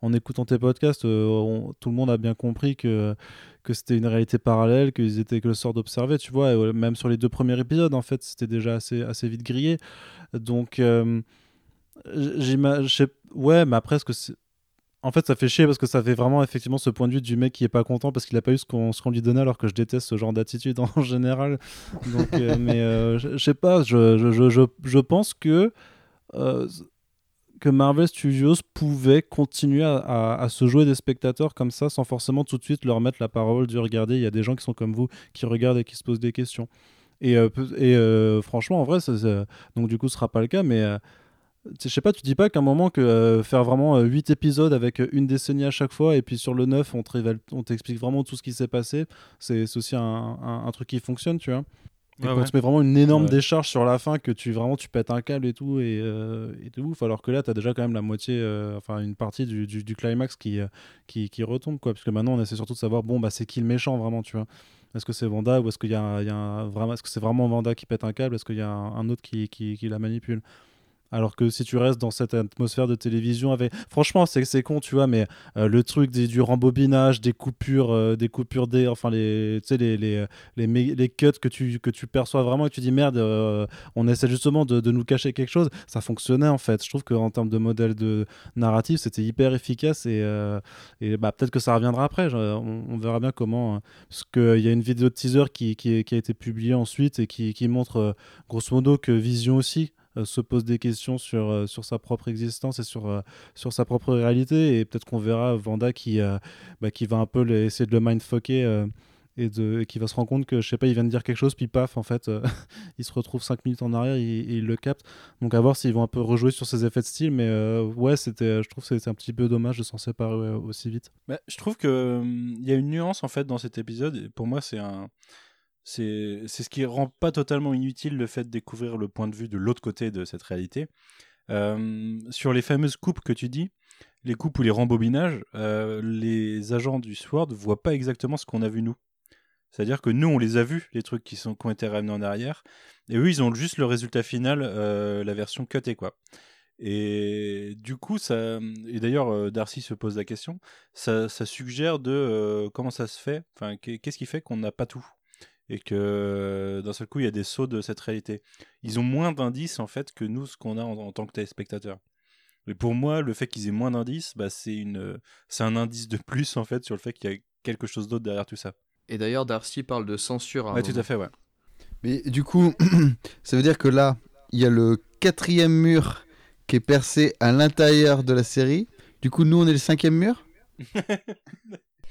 en, écoutant tes podcasts, euh, tout le monde a bien compris que, que c'était une réalité parallèle, qu'ils étaient que le sort d'observer, tu vois, et, euh, même sur les deux premiers épisodes, en fait, c'était déjà assez, assez vite grillé. Donc. J'imagine. Ouais, mais après, est-ce que c'est. En fait, ça fait chier parce que ça fait vraiment effectivement ce point de vue du mec qui est pas content parce qu'il a pas eu ce qu'on ce qu'on lui donnait alors que je déteste ce genre d'attitude en général. Donc, euh, mais euh, je sais pas, je, je, je, je, pense que, euh, que Marvel Studios pouvait continuer à, à, à se jouer des spectateurs comme ça sans forcément tout de suite leur mettre la parole du regardez, il y a des gens qui sont comme vous qui regardent et qui se posent des questions. Et, euh, et franchement, en vrai, ça, ça- donc du coup, ce sera pas le cas, mais. Euh, je sais pas, tu dis pas qu'à un moment que euh, faire vraiment 8 épisodes avec euh, une décennie à chaque fois et puis sur le 9 on te révèle- on t'explique vraiment tout ce qui s'est passé, c'est aussi un, un- un truc qui fonctionne, tu vois. Et Ouais, qu'on ouais. te met vraiment une énorme Ouais. décharge sur la fin que tu vraiment tu pètes un câble et tout et, euh, et de ouf alors que là tu as déjà quand même la moitié euh, enfin une partie du, du, du climax qui, euh, qui qui retombe quoi parce que maintenant on essaie surtout de savoir bon bah c'est qui le méchant vraiment tu vois est-ce que c'est Vanda ou est-ce qu'il y a, un- il y a un- vraiment est-ce que c'est vraiment Vanda qui pète un câble? Est-ce qu'il y a un, un autre qui, qui, qui la manipule? Alors que si tu restes dans cette atmosphère de télévision avec franchement c'est c'est con tu vois mais euh, le truc des- du rembobinage des coupures euh, des coupures des enfin les tu sais les, les, les, les cuts que tu que tu perçois vraiment et tu dis merde euh, on essaie justement de, de nous cacher quelque chose ça fonctionnait en fait. Je trouve qu'en termes de modèle de narratif c'était hyper efficace et, et bah, peut-être que ça reviendra après. On, verra bien comment euh, parce qu'il y a une vidéo de teaser qui, qui, qui a été publiée ensuite et qui, qui montre grosso modo que Vision aussi se pose des questions sur, euh, sur sa propre existence et sur, euh, sur sa propre réalité. Et peut-être qu'on verra Vanda qui, euh, bah, qui va un peu le- essayer de le mindfucker euh, et, de, et qui va se rendre compte que, je sais pas, il vient de dire quelque chose, puis paf, en fait, euh, il se retrouve 5 minutes en arrière et, il le capte. Donc à voir s'ils vont un peu rejouer sur ces effets de style. Mais euh, ouais, c'était, je trouve que c'était un petit peu dommage de s'en séparer euh, aussi vite. Bah, je trouve que hum, y a une nuance en fait dans cet épisode. Et pour moi, c'est un, c'est ce qui rend pas totalement inutile le fait de découvrir le point de vue de l'autre côté de cette réalité. Euh, sur les fameuses coupes que tu dis, les coupes ou les rembobinages, euh, les agents du SWORD voient pas exactement ce qu'on a vu nous. C'est-à-dire que nous, on les a vus, les trucs qui, sont, qui ont été ramenés en arrière, et eux, ils ont juste le résultat final, euh, la version cutée, quoi. Et du coup, ça. Et d'ailleurs, Darcy se pose la question. Ça, ça suggère de comment ça se fait. Enfin, qu'est- qu'est-ce qui fait qu'on n'a pas tout? Et que euh, d'un seul coup, il y a des sauts de cette réalité. Ils ont moins d'indices en fait que nous, ce qu'on a en, en tant que téléspectateurs. Et pour moi, le fait qu'ils aient moins d'indices, bah, c'est une, c'est un indice de plus en fait sur le fait qu'il y a quelque chose d'autre derrière tout ça. Et d'ailleurs, Darcy parle de censure. Ouais, tout moment. à fait, ouais. Mais du coup, ça veut dire que là, il y a le quatrième mur qui est percé à l'intérieur de la série. Du coup, nous, on est le cinquième mur?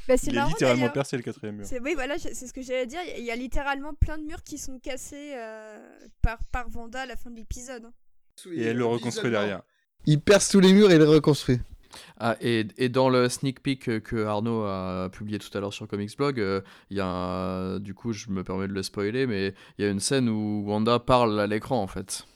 Bah, c'est Il est marrant, littéralement d'ailleurs. percé le quatrième mur. C'est oui, voilà, c'est ce que j'allais dire. Il y a littéralement plein de murs qui sont cassés euh, par, par Vanda à la fin de l'épisode. Et elle le reconstruit derrière. Il perce tous les murs et il les reconstruit. Ah, et, et dans le sneak peek que Arnaud a publié tout à l'heure sur Comics Blog, euh, il y a un- du coup, je me permets de le spoiler, mais il y a une scène où Wanda parle à l'écran en fait.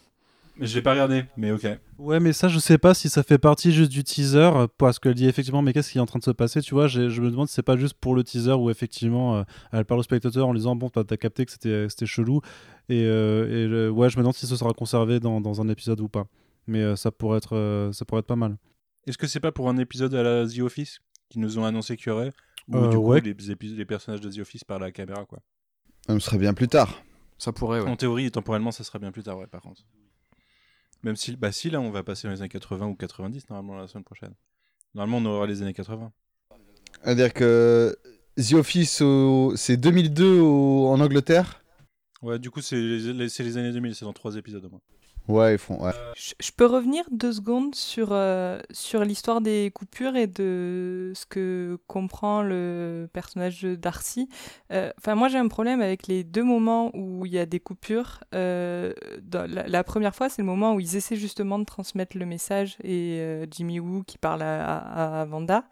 Mais j'ai pas regardé, mais ok. Ouais, mais ça, je sais pas si ça fait partie juste du teaser, euh, parce qu'elle dit effectivement, mais qu'est-ce qui est en train de se passer, tu vois, je me demande si c'est pas juste pour le teaser où effectivement euh, elle parle au spectateur en lui disant, bon, t'as capté que c'était c'était chelou, et, euh, et euh, ouais, je me demande si ce sera conservé dans, dans un épisode ou pas. Mais euh, ça, pourrait être, euh, ça pourrait être pas mal. Est-ce que c'est pas pour un épisode à la The Office qu'ils nous ont annoncé qu'il y aurait Ou Euh, du coup, ouais. les, les personnages de The Office par la caméra, quoi? Ce serait bien plus tard. Ça pourrait, ouais. En théorie temporellement, ça sera bien plus tard, ouais, par contre. Même si, bah si, là, on va passer dans les années 80 ou 90, normalement, la semaine prochaine. Normalement, on aura les années 80. C'est-à-dire que The Office, au- c'est 2002 au- en Angleterre? Ouais, du coup, c'est les, les années 2000, c'est dans trois épisodes au moins. Ouais, ils font. Je, peux revenir deux secondes sur, euh, sur l'histoire des coupures et de ce que comprend le personnage de Darcy. Euh, Enfin, moi, j'ai un problème avec les deux moments où il y a des coupures. Euh, la, première fois, c'est le moment où ils essaient justement de transmettre le message et Jimmy Woo qui parle à, Vanda.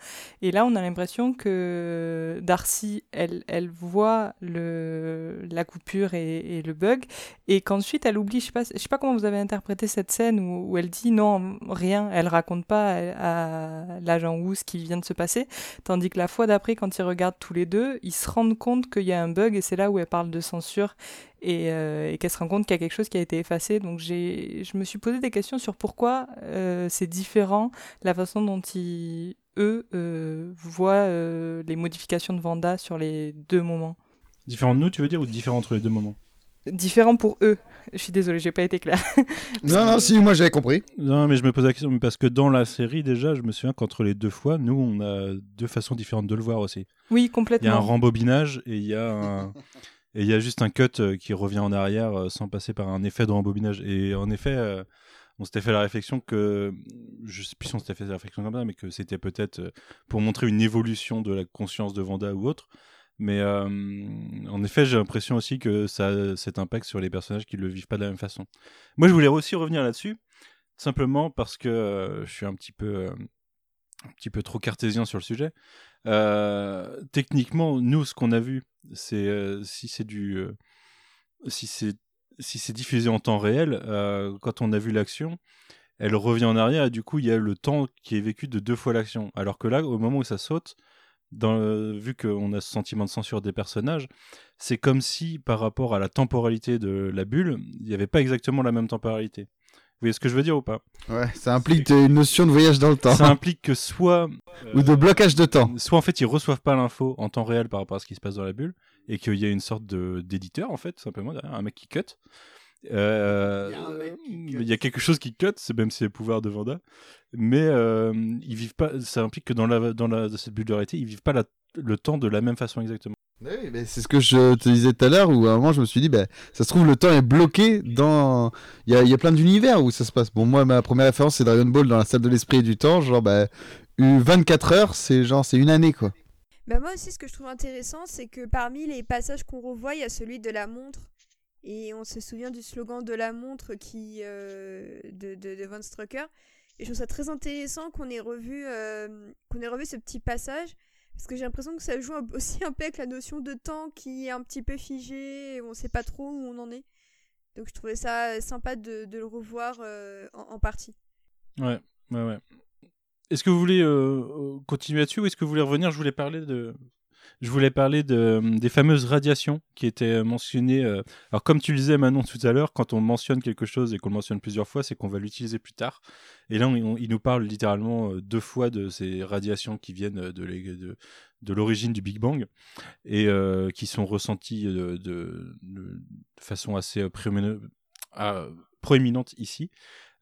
Et là, on a l'impression que Darcy, elle, elle voit le, la coupure et, le bug et qu'ensuite elle oublie, je sais sais pas comment vous avez interprété cette scène où, où elle dit non, rien, elle raconte pas à, à l'agent Wu ce qui vient de se passer, tandis que la fois d'après, quand ils regardent tous les deux, ils se rendent compte qu'il y a un bug et c'est là où elle parle de censure et, euh, et qu'elle se rend compte qu'il y a quelque chose qui a été effacé. Donc je me suis posé des questions sur pourquoi euh, c'est différent la façon dont ils, eux, euh, voient les modifications de Vanda sur les deux moments. Différent de nous, tu veux dire, ou différent entre les deux moments? Différent pour eux. Je suis désolée, j'ai pas été clair. Non, non, si, moi j'avais compris. Non, mais je me pose la question, parce que dans la série, déjà, je me souviens qu'entre les deux fois, nous, on a deux façons différentes de le voir aussi. Oui, Il y a un complètement. rembobinage et il y a un... Et il y a juste un cut euh, qui revient en arrière euh, sans passer par un effet de rembobinage. Et en effet, euh, on s'était fait la réflexion que, je sais plus si on s'était fait la réflexion comme ça, mais que c'était peut-être pour montrer une évolution de la conscience de Vanda ou autre. Mais euh, en effet, j'ai l'impression aussi que ça a cet impact sur les personnages qui le vivent pas de la même façon. Moi, je voulais aussi revenir là-dessus, simplement parce que euh, je suis un petit peu, euh, un petit peu trop cartésien sur le sujet. Techniquement, nous, ce qu'on a vu, c'est si c'est du, si c'est si c'est diffusé en temps réel, quand on a vu l'action, elle revient en arrière et du coup il y a le temps qui est vécu de deux fois l'action. Alors que là, au moment où ça saute, dans vu qu'on a ce sentiment de censure des personnages, c'est comme si par rapport à la temporalité de la bulle, il n'y avait pas exactement la même temporalité. Vous voyez ce que je veux dire ou pas? Ouais, ça implique une notion de voyage dans le temps. Ça implique que soit Ou de blocage de temps. soit en fait ils reçoivent pas l'info en temps réel par rapport à ce qui se passe dans la bulle et qu'il y a une sorte d'éditeur en fait simplement derrière un mec qui cut Euh, il y a quelque chose qui cut c'est même si c'est le pouvoir de Vanda mais euh, ils vivent pas ça implique que dans la dans la dans cette bulle de réalité ils vivent pas la- le temps de la même façon exactement Oui, mais c'est ce que je te disais tout à l'heure, où à un moment je me suis dit, bah, ça se trouve, le temps est bloqué dans. Il y a, il y a plein d'univers où ça se passe. Bon, moi, ma première référence, c'est Dragon Ball dans la salle de l'esprit et du temps. Genre, bah, eu 24 heures, c'est genre, c'est une année, quoi. Bah moi aussi, ce que je trouve intéressant, c'est que parmi les passages qu'on revoit, il y a celui de la montre. Et on se souvient du slogan de la montre qui, euh, de, de, Von Strucker. Et je trouve ça très intéressant qu'on ait revu, euh, qu'on ait revu ce petit passage. Parce que j'ai l'impression que ça joue aussi un peu avec la notion de temps qui est un petit peu figée. On sait pas trop où on en est. Donc je trouvais ça sympa de, le revoir euh, en, en partie. ouais ouais ouais est-ce que vous voulez euh, euh, continuer là-dessus ou est-ce que vous voulez revenir? Je voulais parler de je voulais parler de, des fameuses radiations qui étaient mentionnées. euh, Alors, comme tu le disais, Manon, tout à l'heure, quand on mentionne quelque chose et qu'on le mentionne plusieurs fois, c'est qu'on va l'utiliser plus tard. Et là, il nous parle littéralement euh, deux fois de ces radiations qui viennent de, l'origine du Big Bang et euh, qui sont ressenties de, façon assez euh, ah, proéminente ici.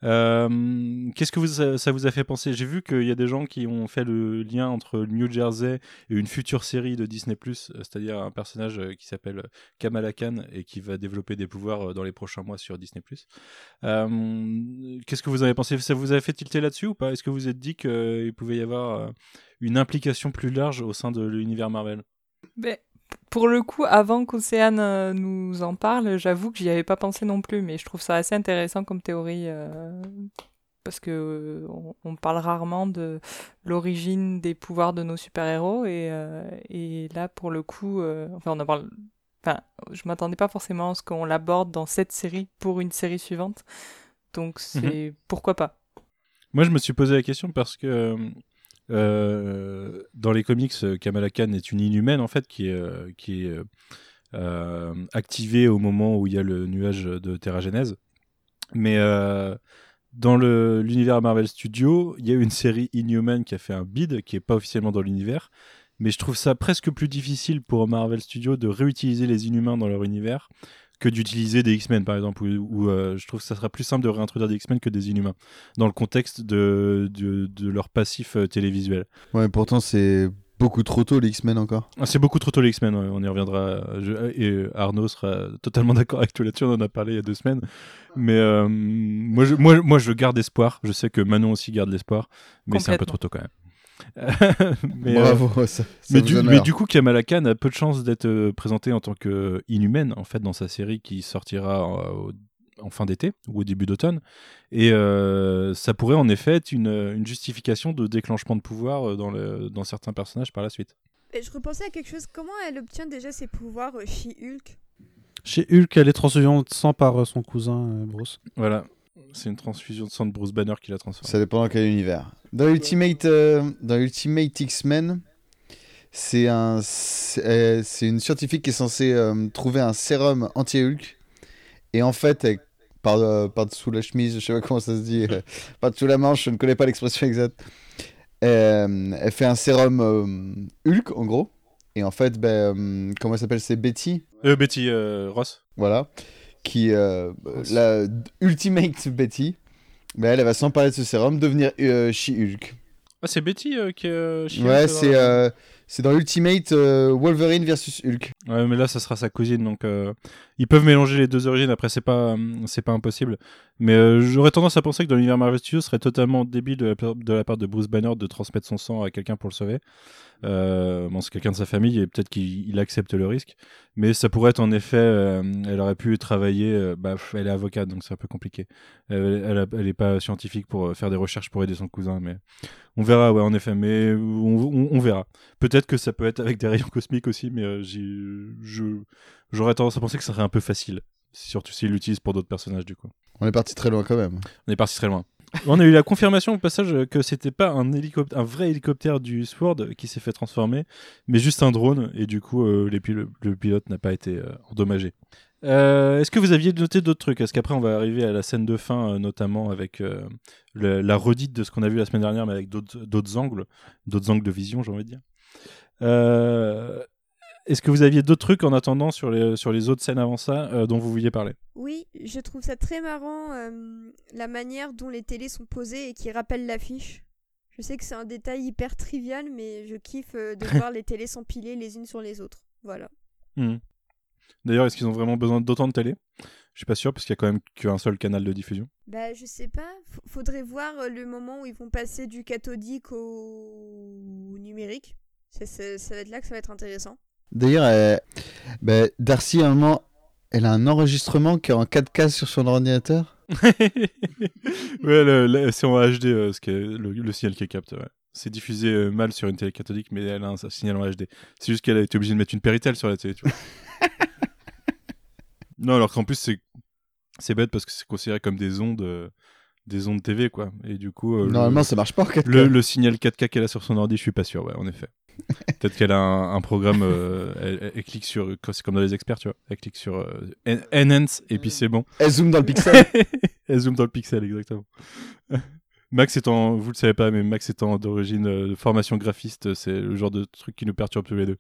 Euh, Qu'est-ce que vous, ça vous a fait penser? J'ai vu qu'il y a des gens qui ont fait le lien entre New Jersey et une future série de Disney+, euh, c'est-à-dire un personnage euh, qui s'appelle Kamala Khan et qui va développer des pouvoirs dans les prochains mois sur Disney+. Euh, Qu'est-ce que vous avez pensé? Ça vous a fait tilter là-dessus ou pas? Est-ce que vous vous êtes dit qu'il pouvait y avoir une implication plus large au sein de l'univers Marvel? Ben, pour le coup, avant qu'Océane euh, nous en parle, j'avoue que j'y avais pas pensé non plus, mais je trouve ça assez intéressant comme théorie. euh, parce que euh, on, on parle rarement de l'origine des pouvoirs de nos super-héros et, euh, et là pour le coup enfin on en parle enfin je m'attendais pas forcément à ce qu'on l'aborde dans cette série pour une série suivante donc c'est pourquoi pas Moi, je me suis posé la question parce que dans les comics, euh, Kamala Khan est une inhumaine en fait qui est, euh, euh, euh, activée au moment où il y a le nuage de Terragénèse. Mais euh, dans l'univers Marvel Studios, il y a une série Inhuman qui a fait un bid qui est pas officiellement dans l'univers. Mais je trouve ça presque plus difficile pour Marvel Studios de réutiliser les Inhumains dans leur univers que d'utiliser des X-Men par exemple. Où, où, euh, je trouve que ça sera plus simple de réintroduire des X-Men que des Inhumains dans le contexte de, de, de leur passif euh, télévisuel. Ouais, pourtant, c'est beaucoup trop tôt les X-Men encore. Ah, c'est beaucoup trop tôt les X-Men, ouais, on y reviendra. Je- et Arnaud sera totalement d'accord avec toi là-dessus, on en a parlé il y a deux semaines. Mais euh, moi, je, moi, moi, je garde espoir. Je sais que Manon aussi garde l'espoir, mais c'est un peu trop tôt quand même. Mais, euh, Bravo, ça, ça mais, vous du, honore. mais du coup, Kamala Khan a peu de chances d'être euh, présentée en tant que inhumaine, en fait, dans sa série qui sortira euh, en fin d'été ou au début d'automne. Et euh, ça pourrait en effet être une, une justification de déclenchement de pouvoir euh, dans, le, dans certains personnages par la suite. Et je repensais à quelque chose. Comment elle obtient déjà ses pouvoirs euh, chez Hulk? Chez Hulk, elle est transfusion de sang par euh, son cousin euh, Bruce. Voilà. C'est une transfusion de sang de Bruce Banner qui l'a transformé. Ça dépend dans quel univers. Dans Ultimate, euh, dans Ultimate X-Men, c'est un, c'est euh, une scientifique qui est censée euh, trouver un sérum anti-Hulk. Et en fait, elle- par, euh, par dessous la chemise, je sais pas comment ça se dit, par dessous la manche, je ne connais pas l'expression exacte. Elle fait un sérum Hulk, en gros. Et en fait, ben, comment elle s'appelle C'est Betty? Betty Ross. voilà, qui euh, la Ultimate Betty, mais elle, elle va sans parler de ce sérum devenir euh, She-Hulk. Ah, c'est Betty euh, qui est. euh, She-Hulk, Ouais, euh, c'est dans- euh, c'est dans Ultimate euh, Wolverine versus Hulk. Ouais, mais là, ça sera sa cousine, donc euh, ils peuvent mélanger les deux origines. Après, c'est pas, c'est pas impossible. Mais euh, j'aurais tendance à penser que dans l'univers Marvel Studios, ce serait totalement débile de la, part- de Bruce Banner de transmettre son sang à quelqu'un pour le sauver. Euh, bon, c'est quelqu'un de sa famille et peut-être qu'il il accepte le risque. Mais ça pourrait être en effet, euh, elle aurait pu travailler. bah, elle est avocate, donc c'est un peu compliqué. Elle, elle, a- elle est pas scientifique pour faire des recherches pour aider son cousin, mais on verra, ouais, en effet. Mais on, verra. Peut-être que ça peut être avec des rayons cosmiques aussi, mais j'ai- je j'aurais tendance à penser que ça serait un peu facile. Surtout s'il l'utilise pour d'autres personnages, du coup. On est parti très loin quand même. On est parti très loin. On a eu la confirmation au passage que c'était pas un, hélicoptère, un vrai hélicoptère du Sword qui s'est fait transformer, mais juste un drone, et du coup, euh, les pil- le pilote n'a pas été euh, endommagé. Euh, Est-ce que vous aviez noté d'autres trucs? Est-ce qu'après on va arriver à la scène de fin, euh, notamment avec euh, le- la redite de ce qu'on a vu la semaine dernière, mais avec d'autres d'autres angles, d'autres angles de vision, j'ai envie de dire? Est-ce que vous aviez d'autres trucs en attendant sur les, sur les autres scènes avant ça euh, dont vous vouliez parler? Oui, je trouve ça très marrant euh, la manière dont les télés sont posées et qui rappellent l'affiche. Je sais que c'est un détail hyper trivial, mais je kiffe euh, de voir les télés s'empiler les unes sur les autres. Voilà. Mhm. D'ailleurs, est-ce qu'ils ont vraiment besoin d'autant de télé? Je suis pas sûr, parce qu'il y a quand même qu'un seul canal de diffusion. Bah, je sais pas. F- faudrait voir le moment où ils vont passer du cathodique au numérique. Ça va être là que ça va être intéressant. D'ailleurs, elle- ben, Darcy, à un moment, elle a un enregistrement qui est en 4K sur son ordinateur. ouais, c'est en HD, euh, ce qui est le, le signal qui capte. ouais. C'est diffusé euh, mal sur une télé cathodique, mais elle a un, un signal en HD. C'est juste qu'elle a été obligée de mettre une Péritel sur la télé, tu vois. non, alors qu'en plus, c'est, c'est bête parce que c'est considéré comme des ondes, euh, des ondes TV, quoi. Et du coup, euh, le- Normalement, ça marche pas en 4K. Le, le signal 4K qu'elle a sur son ordi, je suis pas sûr, ouais, en effet. Peut-être qu'elle a un, un programme, euh, elle, clique sur, c'est comme dans les experts, tu vois, elle clique sur euh, En- Enhance et puis c'est bon. Elle zoome dans le pixel. elle zoome dans le pixel, exactement. Max étant, vous le savez pas, mais Max étant d'origine euh, de formation graphiste, c'est le genre de truc qui nous perturbe tous les deux.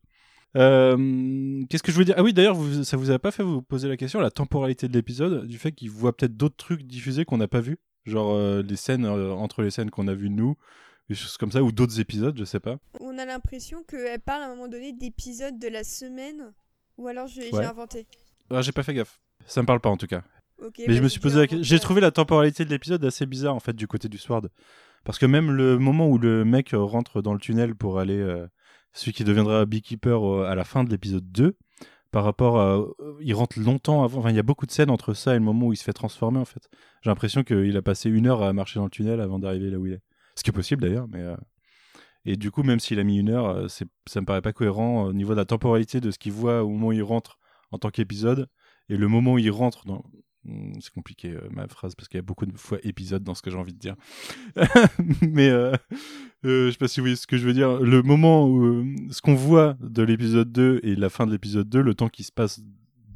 Qu'est-ce que je voulais dire? Ah oui, d'ailleurs, vous, ça vous a pas fait vous poser la question, la temporalité de l'épisode, du fait qu'il voit peut-être d'autres trucs diffusés qu'on n'a pas vus, genre les scènes entre les scènes qu'on a vues nous, des choses comme ça, ou d'autres épisodes, je sais pas. On a l'impression qu'elle parle à un moment donné d'épisodes de la semaine. Ou alors je- j'ai Ouais. inventé. Ah, j'ai pas fait gaffe. Ça me parle pas en tout cas. Mais bah, je me j'ai suis posé la. J'ai trouvé la temporalité de l'épisode assez bizarre en fait du côté du Sword. Parce que même le moment où le mec rentre dans le tunnel pour aller. euh, celui qui deviendra Beekeeper euh, à la fin de l'épisode 2, par rapport à. euh, il rentre longtemps avant. Enfin, il y a beaucoup de scènes entre ça et le moment où il se fait transformer en fait. J'ai l'impression qu'il a passé une heure à marcher dans le tunnel avant d'arriver là où il est. Ce qui est possible d'ailleurs, mais. euh, Et du coup, même s'il a mis une heure, euh, c'est- ça me paraît pas cohérent au niveau de la temporalité de ce qu'il voit au moment où il rentre en tant qu'épisode et le moment où il rentre dans. Hmm, C'est compliqué euh, ma phrase parce qu'il y a beaucoup de fois épisode dans ce que j'ai envie de dire. Mais euh, euh, je sais pas si vous voyez ce que je veux dire. Le moment où euh, ce qu'on voit de l'épisode 2 et la fin de l'épisode 2, le temps qui se passe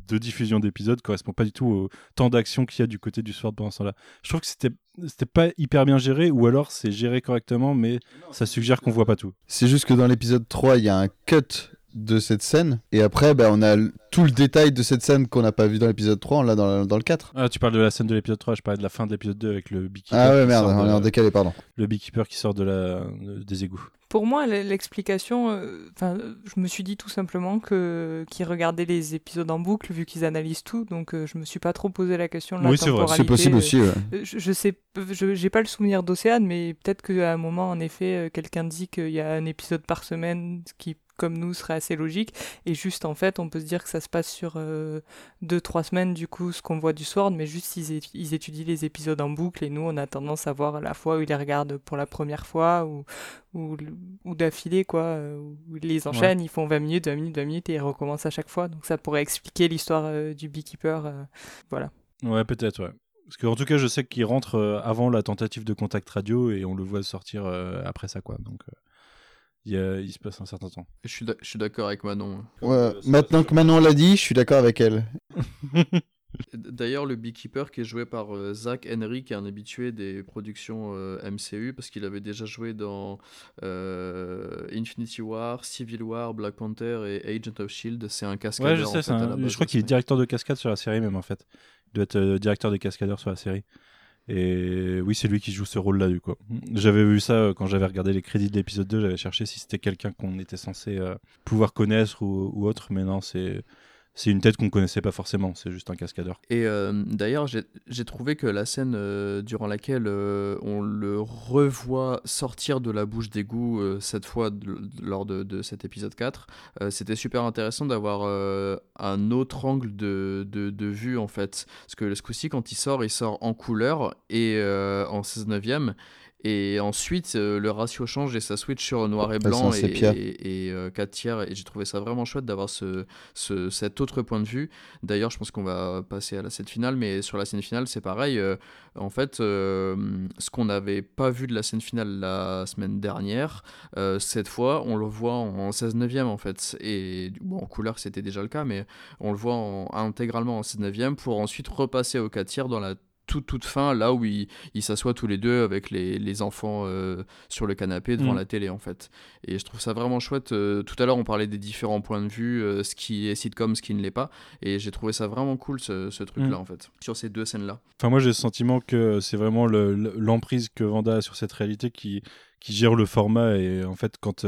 de diffusion d'épisodes correspond pas du tout au temps d'action qu'il y a du côté du Sword pendant ce temps-là. Je trouve que c'était c'était pas hyper bien géré ou alors c'est géré correctement mais ça suggère qu'on voit pas tout. C'est juste que dans l'épisode 3, il y a un cut de cette scène. Et après, bah, on a tout le détail de cette scène qu'on n'a pas vu dans l'épisode 3, on l'a dans, dans le 4. Ah, tu parles de la scène de l'épisode 3, je parlais de la fin de l'épisode 2 avec le beekeeper. Ah ouais, qui merde, sort on est en décalé, pardon. Le beekeeper qui sort de la... de- des égouts. Pour moi, l'explication, euh, enfin, euh, je me suis dit tout simplement que qu'ils regardaient les épisodes en boucle vu qu'ils analysent tout, donc euh, je me suis pas trop posé la question de la Oui, c'est vrai, temporalité. C'est possible aussi, ouais. Euh, Je, je sais, je j'ai pas le souvenir d'Océane, mais peut-être qu'à un moment, en effet, quelqu'un dit qu'il y a un épisode par semaine, ce qui, comme nous, serait assez logique. Et juste, en fait, on peut se dire que ça se passe sur euh, deux, trois semaines, du coup, ce qu'on voit du Sword, mais juste ils, étudient les épisodes en boucle, et nous, on a tendance à voir la fois où ils les regardent pour la première fois, ou, ou, ou d'affilée, quoi, euh, où ils les enchaînent, ils font 20 minutes, 20 minutes, 20 minutes, et ils recommencent à chaque fois. Donc ça pourrait expliquer l'histoire euh, du beekeeper. euh, voilà. Ouais, peut-être, ouais. Parce qu'en tout cas, je sais qu'il rentre euh, avant la tentative de contact radio et on le voit sortir euh, après ça, quoi. Donc, euh, il, y a- il se passe un certain temps. Je suis d'ac- je suis d'accord avec Manon. Ouais, Euh, maintenant que Manon l'a dit, je suis d'accord avec elle. D'ailleurs, le Beekeeper qui est joué par euh, Zach Henry, qui est un habitué des productions euh, MCU, parce qu'il avait déjà joué dans euh, Infinity War, Civil War, Black Panther et Agent of Shield. C'est un cascadeur. Ouais, je en sais, fait, un- je crois de qu'il est directeur de cascade sur la série, même en fait. Il doit être euh, directeur des cascadeurs sur la série. Et oui, c'est lui qui joue ce rôle-là, du coup. J'avais vu ça euh, quand j'avais regardé les crédits de l'épisode 2, j'avais cherché si c'était quelqu'un qu'on était censé euh, pouvoir connaître ou, ou autre, mais non, c'est. C'est une tête qu'on connaissait pas forcément, c'est juste un cascadeur. Et euh, d'ailleurs, j'ai trouvé que la scène euh, durant laquelle euh, on le revoit sortir de la bouche d'égout, cette fois lors de, cet épisode 4, euh, c'était super intéressant d'avoir un autre angle de, vue en fait. Parce que ce coup-ci, quand il sort, il sort en couleur et en 16 neuvième. Et ensuite, euh, le ratio change et ça switch sur noir et blanc et, et, 4 tiers. Et j'ai trouvé ça vraiment chouette d'avoir ce, ce, cet autre point de vue. D'ailleurs, je pense qu'on va passer à la scène finale, mais sur la scène finale, c'est pareil. euh, en fait, euh, ce qu'on n'avait pas vu de la scène finale la semaine dernière, euh, cette fois, on le voit en 16 neuvième en fait. Et bon, en couleur, c'était déjà le cas, mais on le voit en- intégralement en 16 neuvième pour ensuite repasser au 4 tiers dans la toute toute fin, là où ils s'assoient tous les deux avec les, les enfants euh, sur le canapé devant Mm. la télé en fait. Et je trouve ça vraiment chouette. euh, tout à l'heure, on parlait des différents points de vue, euh, ce qui est sitcom, ce qui ne l'est pas. Et j'ai trouvé ça vraiment cool ce, ce truc-là Mm. en fait, sur ces deux scènes-là. Enfin, moi, j'ai le sentiment que c'est vraiment le- le- l'emprise que Vanda a sur cette réalité qui, qui gère le format. Et en fait, quand,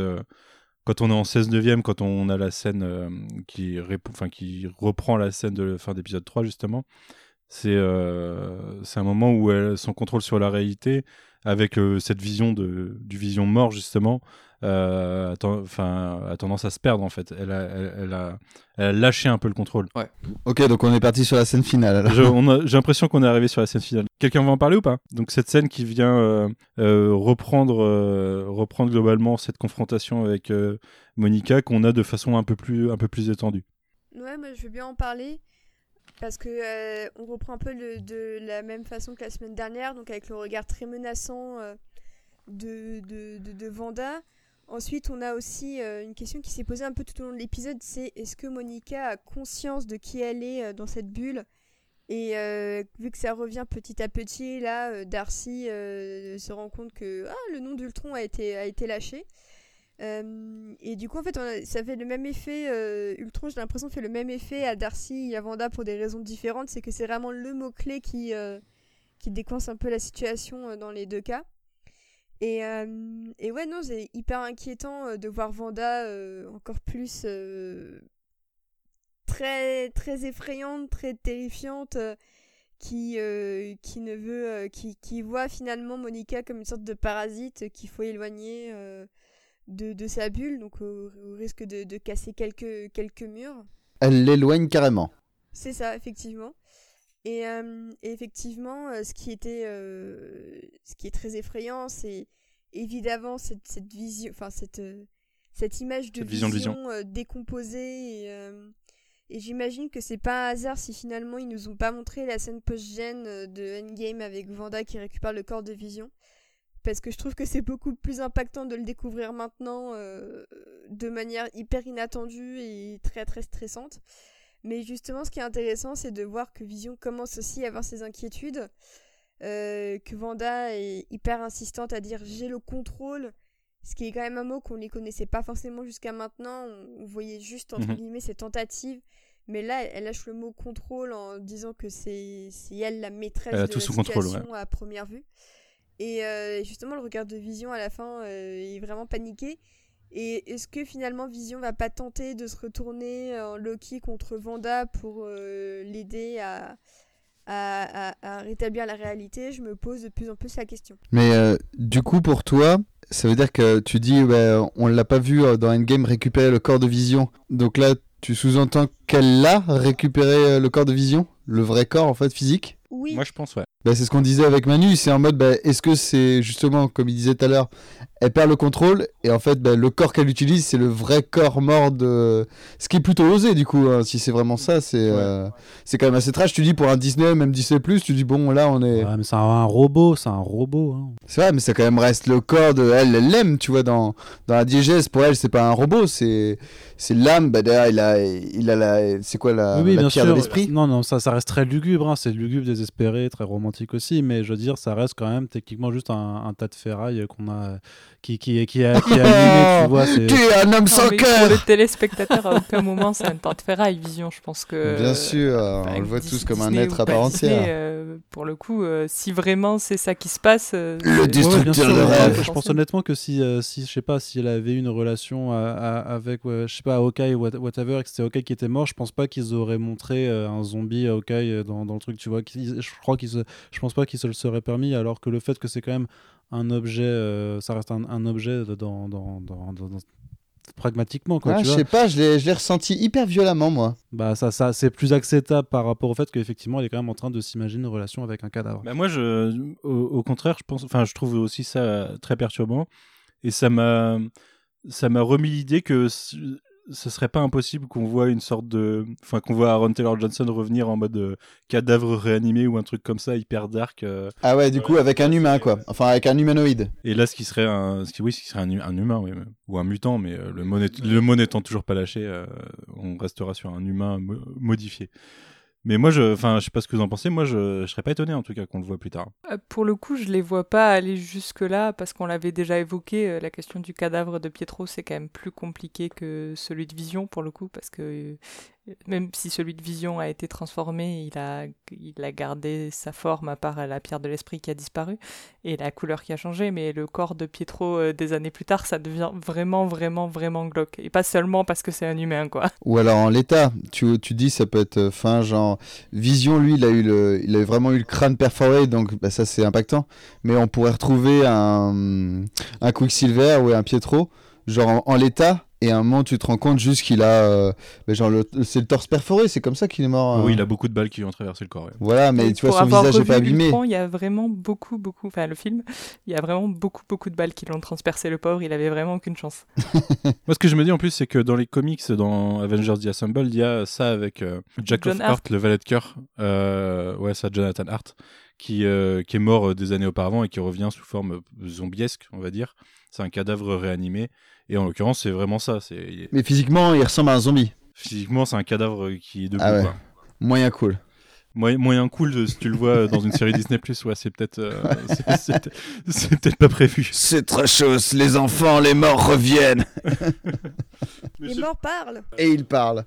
quand on est en 16 neuvième, quand on a la scène euh, qui, répond- enfin, qui reprend la scène de la fin d'épisode 3, justement, c'est euh, c'est un moment où elle, son contrôle sur la réalité, avec euh, cette vision de, du vision mort, justement, euh, a, enfin, a tendance à se perdre, en fait. Elle a, elle, elle a, elle a lâché un peu le contrôle. Ok, donc on est parti sur la scène finale. J'ai l'impression qu'on est arrivé sur la scène finale. Quelqu'un va en parler ou pas? Donc cette scène qui vient euh, euh, reprendre, euh, reprendre globalement cette confrontation avec euh, Monica qu'on a de façon un peu plus, un peu plus étendue. Ouais, moi je veux bien en parler parce que euh, on reprend un peu de la même façon que la semaine dernière, donc avec le regard très menaçant euh, de, Vanda. Ensuite, on a aussi euh, une question qui s'est posée un peu tout au long de l'épisode, c'est est-ce que Monica a conscience de qui elle est dans cette bulle? Et vu que ça revient petit à petit, là, Darcy se rend compte que ah, le nom d'Ultron a été, a été lâché. Euh, et du coup, en fait, ça fait le même effet. euh, Ultron, j'ai l'impression, fait le même effet à Darcy et à Wanda pour des raisons différentes. C'est que c'est vraiment le mot-clé qui, euh, qui décoince un peu la situation euh, dans les deux cas. Et, et ouais, non, c'est hyper inquiétant de voir Wanda encore plus très, très effrayante, très terrifiante. qui, qui ne veut qui, qui voit finalement Monica comme une sorte de parasite qu'il faut éloigner de, de sa bulle, donc au, au risque de, de casser quelques, quelques murs. Elle l'éloigne carrément. C'est ça, effectivement. Et, euh, et effectivement, euh, ce qui était, euh, ce qui est très effrayant, c'est évidemment cette, cette vision, enfin cette, cette image de Cette vision euh, décomposée. Et, euh, et j'imagine que c'est pas un hasard si finalement ils nous ont pas montré la scène post-gène de Endgame avec Vanda qui récupère le corps de Vision. Parce que je trouve que c'est beaucoup plus impactant de le découvrir maintenant euh, de manière hyper inattendue et très très stressante. Mais justement, ce qui est intéressant, c'est de voir que Vision commence aussi à avoir ses inquiétudes. euh, que Vanda est hyper insistante à dire j'ai le contrôle. ce qui est quand même un mot qu'on ne connaissait pas forcément jusqu'à maintenant. On, voyait juste, entre Mhm. guillemets, ses tentatives. Mais là, elle lâche le mot contrôle en disant que c'est elle la maîtresse de tout la sous contrôle, situation à première vue. Et euh, justement, le regard de Vision à la fin euh, est vraiment paniqué. Et est-ce que finalement Vision va pas tenter de se retourner en Loki contre Vanda pour euh, l'aider à, à, à- à rétablir la réalité? Je me pose de plus en plus la question. Mais euh, du coup, pour toi, ça veut dire que tu dis, ouais, on l'a pas vu dans Endgame récupérer le corps de Vision. Donc là, tu sous-entends qu'elle l'a récupéré le corps de Vision? Le vrai corps, en fait, physique? Oui, Moi, je pense, ouais. Bah, c'est ce qu'on disait avec Manu, c'est en mode, bah, est-ce que c'est justement, comme il disait tout à l'heure, elle perd le contrôle, et en fait, bah, le corps qu'elle utilise, c'est le vrai corps mort de... Ce qui est plutôt osé, du coup, hein, si c'est vraiment ça, c'est euh, c'est quand même assez trash. Tu dis, pour un Disney, même Disney+, tu dis, bon, là, on est... Ouais, mais c'est un, un robot, c'est un robot. hein. C'est vrai, mais ça quand même reste le corps de elle, elle l'aime, tu vois, dans, dans la diégèse, pour elle, c'est pas un robot, c'est c'est l'âme, bah derrière, il a, il a la... C'est quoi, la, oui, oui, la pierre sûr. de l'esprit? Non, non, ça, ça reste très lugubre. hein, C'est lugubre, désespéré, très romantique aussi. Mais je veux dire, ça reste quand même techniquement juste un, un tas de ferraille qu'on a, qui, qui, qui, a, qui a allumé, tu vois. c'est- Tu es un homme sans cœur Pour le téléspectateur, à aucun moment, c'est un temps de ferraille, Vision. Je pense que. Bien sûr, Enfin, on le voit tous comme un être à part Disney, entière. euh, pour le coup, euh, si vraiment c'est ça qui se passe. euh, Le destructeur Ouais, bien sûr, de rêve. Je pense honnêtement que si, euh, si je sais pas, si elle avait une relation à- à- avec, ouais, je sais pas, Hawkeye ou what- whatever, et que c'était Hawkeye qui était mort, je pense pas qu'ils auraient montré euh, un zombie Hawkeye euh, dans, dans le truc, tu vois. Je crois qu'ils, se- je pense pas qu'ils se le seraient permis, alors que le fait que c'est quand même un objet, euh, ça reste un, un objet dans, dans, dans, dans- dans- pragmatiquement quoi Ah, tu je vois sais pas, je l'ai je l'ai ressenti hyper violemment, moi. bah ça, ça c'est plus acceptable par rapport au fait qu'effectivement elle est quand même en train de s'imaginer une relation avec un cadavre Bah moi, je, au, au contraire, je pense, enfin, je trouve aussi ça très perturbant, et ça m'a, ça m'a remis l'idée que ce serait pas impossible qu'on voit une sorte de, enfin, qu'on voit Aaron Taylor Johnson revenir en mode euh, cadavre réanimé ou un truc comme ça, hyper dark. euh. Ah ouais, du coup, avec un humain, quoi. Enfin, avec un humanoïde. Et là, ce qui serait un, ce qui, oui, ce qui serait un, hu- un humain, oui, ou un mutant, mais euh, le mot, le mot n'étant toujours pas lâché, euh, on restera sur un humain mo- modifié. Mais moi, je, enfin, je sais pas ce que vous en pensez. Moi, je, je serais pas étonné en tout cas qu'on le voit plus tard. Euh, Pour le coup, je les vois pas aller jusque-là parce qu'on l'avait déjà évoqué. euh, la question du cadavre de Pietro, c'est quand même plus compliqué que celui de Vision pour le coup parce que même si celui de Vision a été transformé, il a, il a gardé sa forme à part la pierre de l'esprit qui a disparu et la couleur qui a changé. Mais le corps de Pietro euh, des années plus tard, ça devient vraiment, vraiment, vraiment glauque. Et pas seulement parce que c'est un humain, quoi. Ou alors en l'état, tu, tu dis ça peut être fin, genre Vision, lui, il a eu le, il a vraiment eu le crâne perforé, donc bah, ça c'est impactant. Mais on pourrait retrouver un, un Quicksilver ou un Pietro, genre en, en l'état, et à un moment tu te rends compte juste qu'il a, euh, bah, genre c'est le torse perforé, c'est comme ça qu'il est mort. hein. Oui, il a beaucoup de balles qui lui ont traversé le corps. ouais. Voilà, mais tu vois son visage est revu pas abîmé. Il y a vraiment beaucoup, beaucoup, enfin le film, il y a vraiment beaucoup, beaucoup de balles qui l'ont transpercé le pauvre, il avait vraiment aucune chance. Moi, ce que je me dis en plus, c'est que dans les comics, dans Avengers The Assemble, il y a ça avec euh, Jack John of Heart, Hart. le valet de cœur. Euh, ouais, ça, Jonathan Hart, qui, euh, qui est mort euh, des années auparavant et qui revient sous forme zombiesque, on va dire. C'est un cadavre réanimé. Et en l'occurrence, c'est vraiment ça. C'est Mais physiquement, il ressemble à un zombie. Physiquement, c'est un cadavre qui est debout. Ah ouais. quoi. Moyen cool. Moyen, moyen cool, de- si tu le vois dans une série Disney+, ouais, c'est peut-être euh, c'est- c'est- c'est peut-être pas prévu. C'est très chose, les enfants, les morts reviennent. Les morts parlent. Et ils parlent.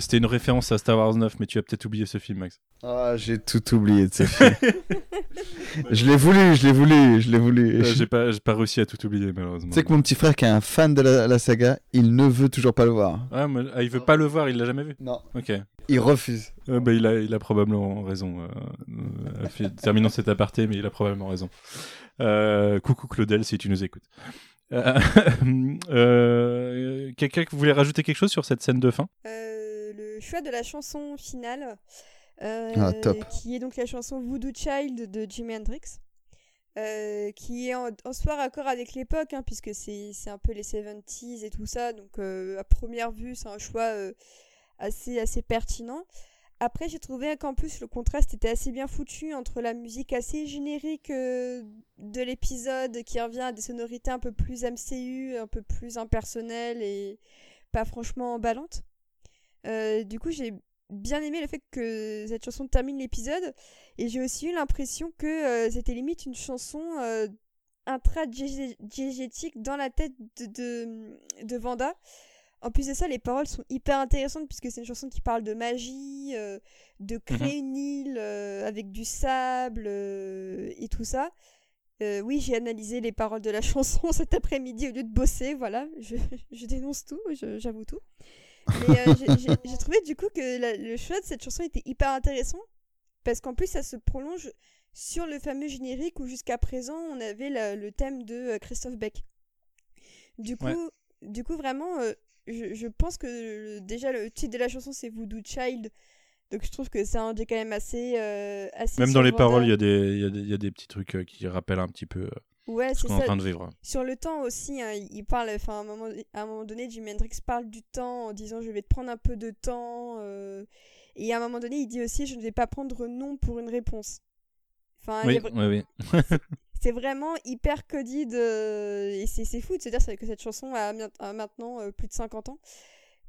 C'était une référence à Star Wars 9, mais tu as peut-être oublié ce film, Max. Ah, j'ai tout oublié de ce film. je l'ai voulu, je l'ai voulu, je l'ai voulu. Euh, Je- J'ai pas, réussi à tout oublier, malheureusement. Tu sais que mon petit frère qui est un fan de la, la saga, il ne veut toujours pas le voir. Ah, moi- ah, il veut pas le voir, il l'a jamais vu? Non. Ok. Il refuse. Euh, bah, il, a, il a probablement raison. euh, euh, terminons cet aparté, mais il a probablement raison. Euh, coucou Claudel, si tu nous écoutes. Euh, euh, Quelqu'un qui voulait rajouter quelque chose sur cette scène de fin? Euh, le choix de la chanson finale, euh, Ah, top. qui est donc la chanson Voodoo Child de Jimi Hendrix, euh, qui est en, en soi raccord avec l'époque, hein, puisque c'est c'est un peu les 70s et tout ça, donc euh, à première vue, c'est un choix euh, assez, assez pertinent. Après, j'ai trouvé qu'en plus, le contraste était assez bien foutu entre la musique assez générique euh, de l'épisode qui revient à des sonorités un peu plus MCU, un peu plus impersonnelles et pas franchement emballantes. Euh, du coup, j'ai bien aimé le fait que cette chanson termine l'épisode et j'ai aussi eu l'impression que euh, c'était limite une chanson euh, intra-diégétique dans la tête de, de Vanda. En plus de ça, les paroles sont hyper intéressantes puisque c'est une chanson qui parle de magie, euh, de créer une île euh, avec du sable euh, et tout ça. Euh, oui, j'ai analysé les paroles de la chanson cet après-midi au lieu de bosser, voilà. Je, je dénonce tout, j'avoue tout. Mais j'ai- trouvé du coup que la- le choix de cette chanson était hyper intéressant parce qu'en plus ça se prolonge sur le fameux générique où jusqu'à présent on avait la- le thème de Christophe Beck. Du coup, Ouais. du coup vraiment, je, je pense que le- déjà le titre de la chanson c'est Voodoo Child, donc je trouve que ça en dit quand même assez. euh, assez Même dans les paroles, il y, a des- y, a des- il y a des petits trucs euh, qui rappellent un petit peu euh, Ouais, ce c'est qu'on est en train de vivre. Sur le temps aussi, hein, il parle, enfin, à un moment, à un moment donné, Jimi Hendrix parle du temps en disant je vais te prendre un peu de temps. euh, et à un moment donné, il dit aussi je ne vais pas prendre non pour une réponse. Enfin, Oui, a oui, oui. C'est vraiment hyper codé de... et c'est fou de se dire que cette chanson a, maintenant euh, plus de 50 ans.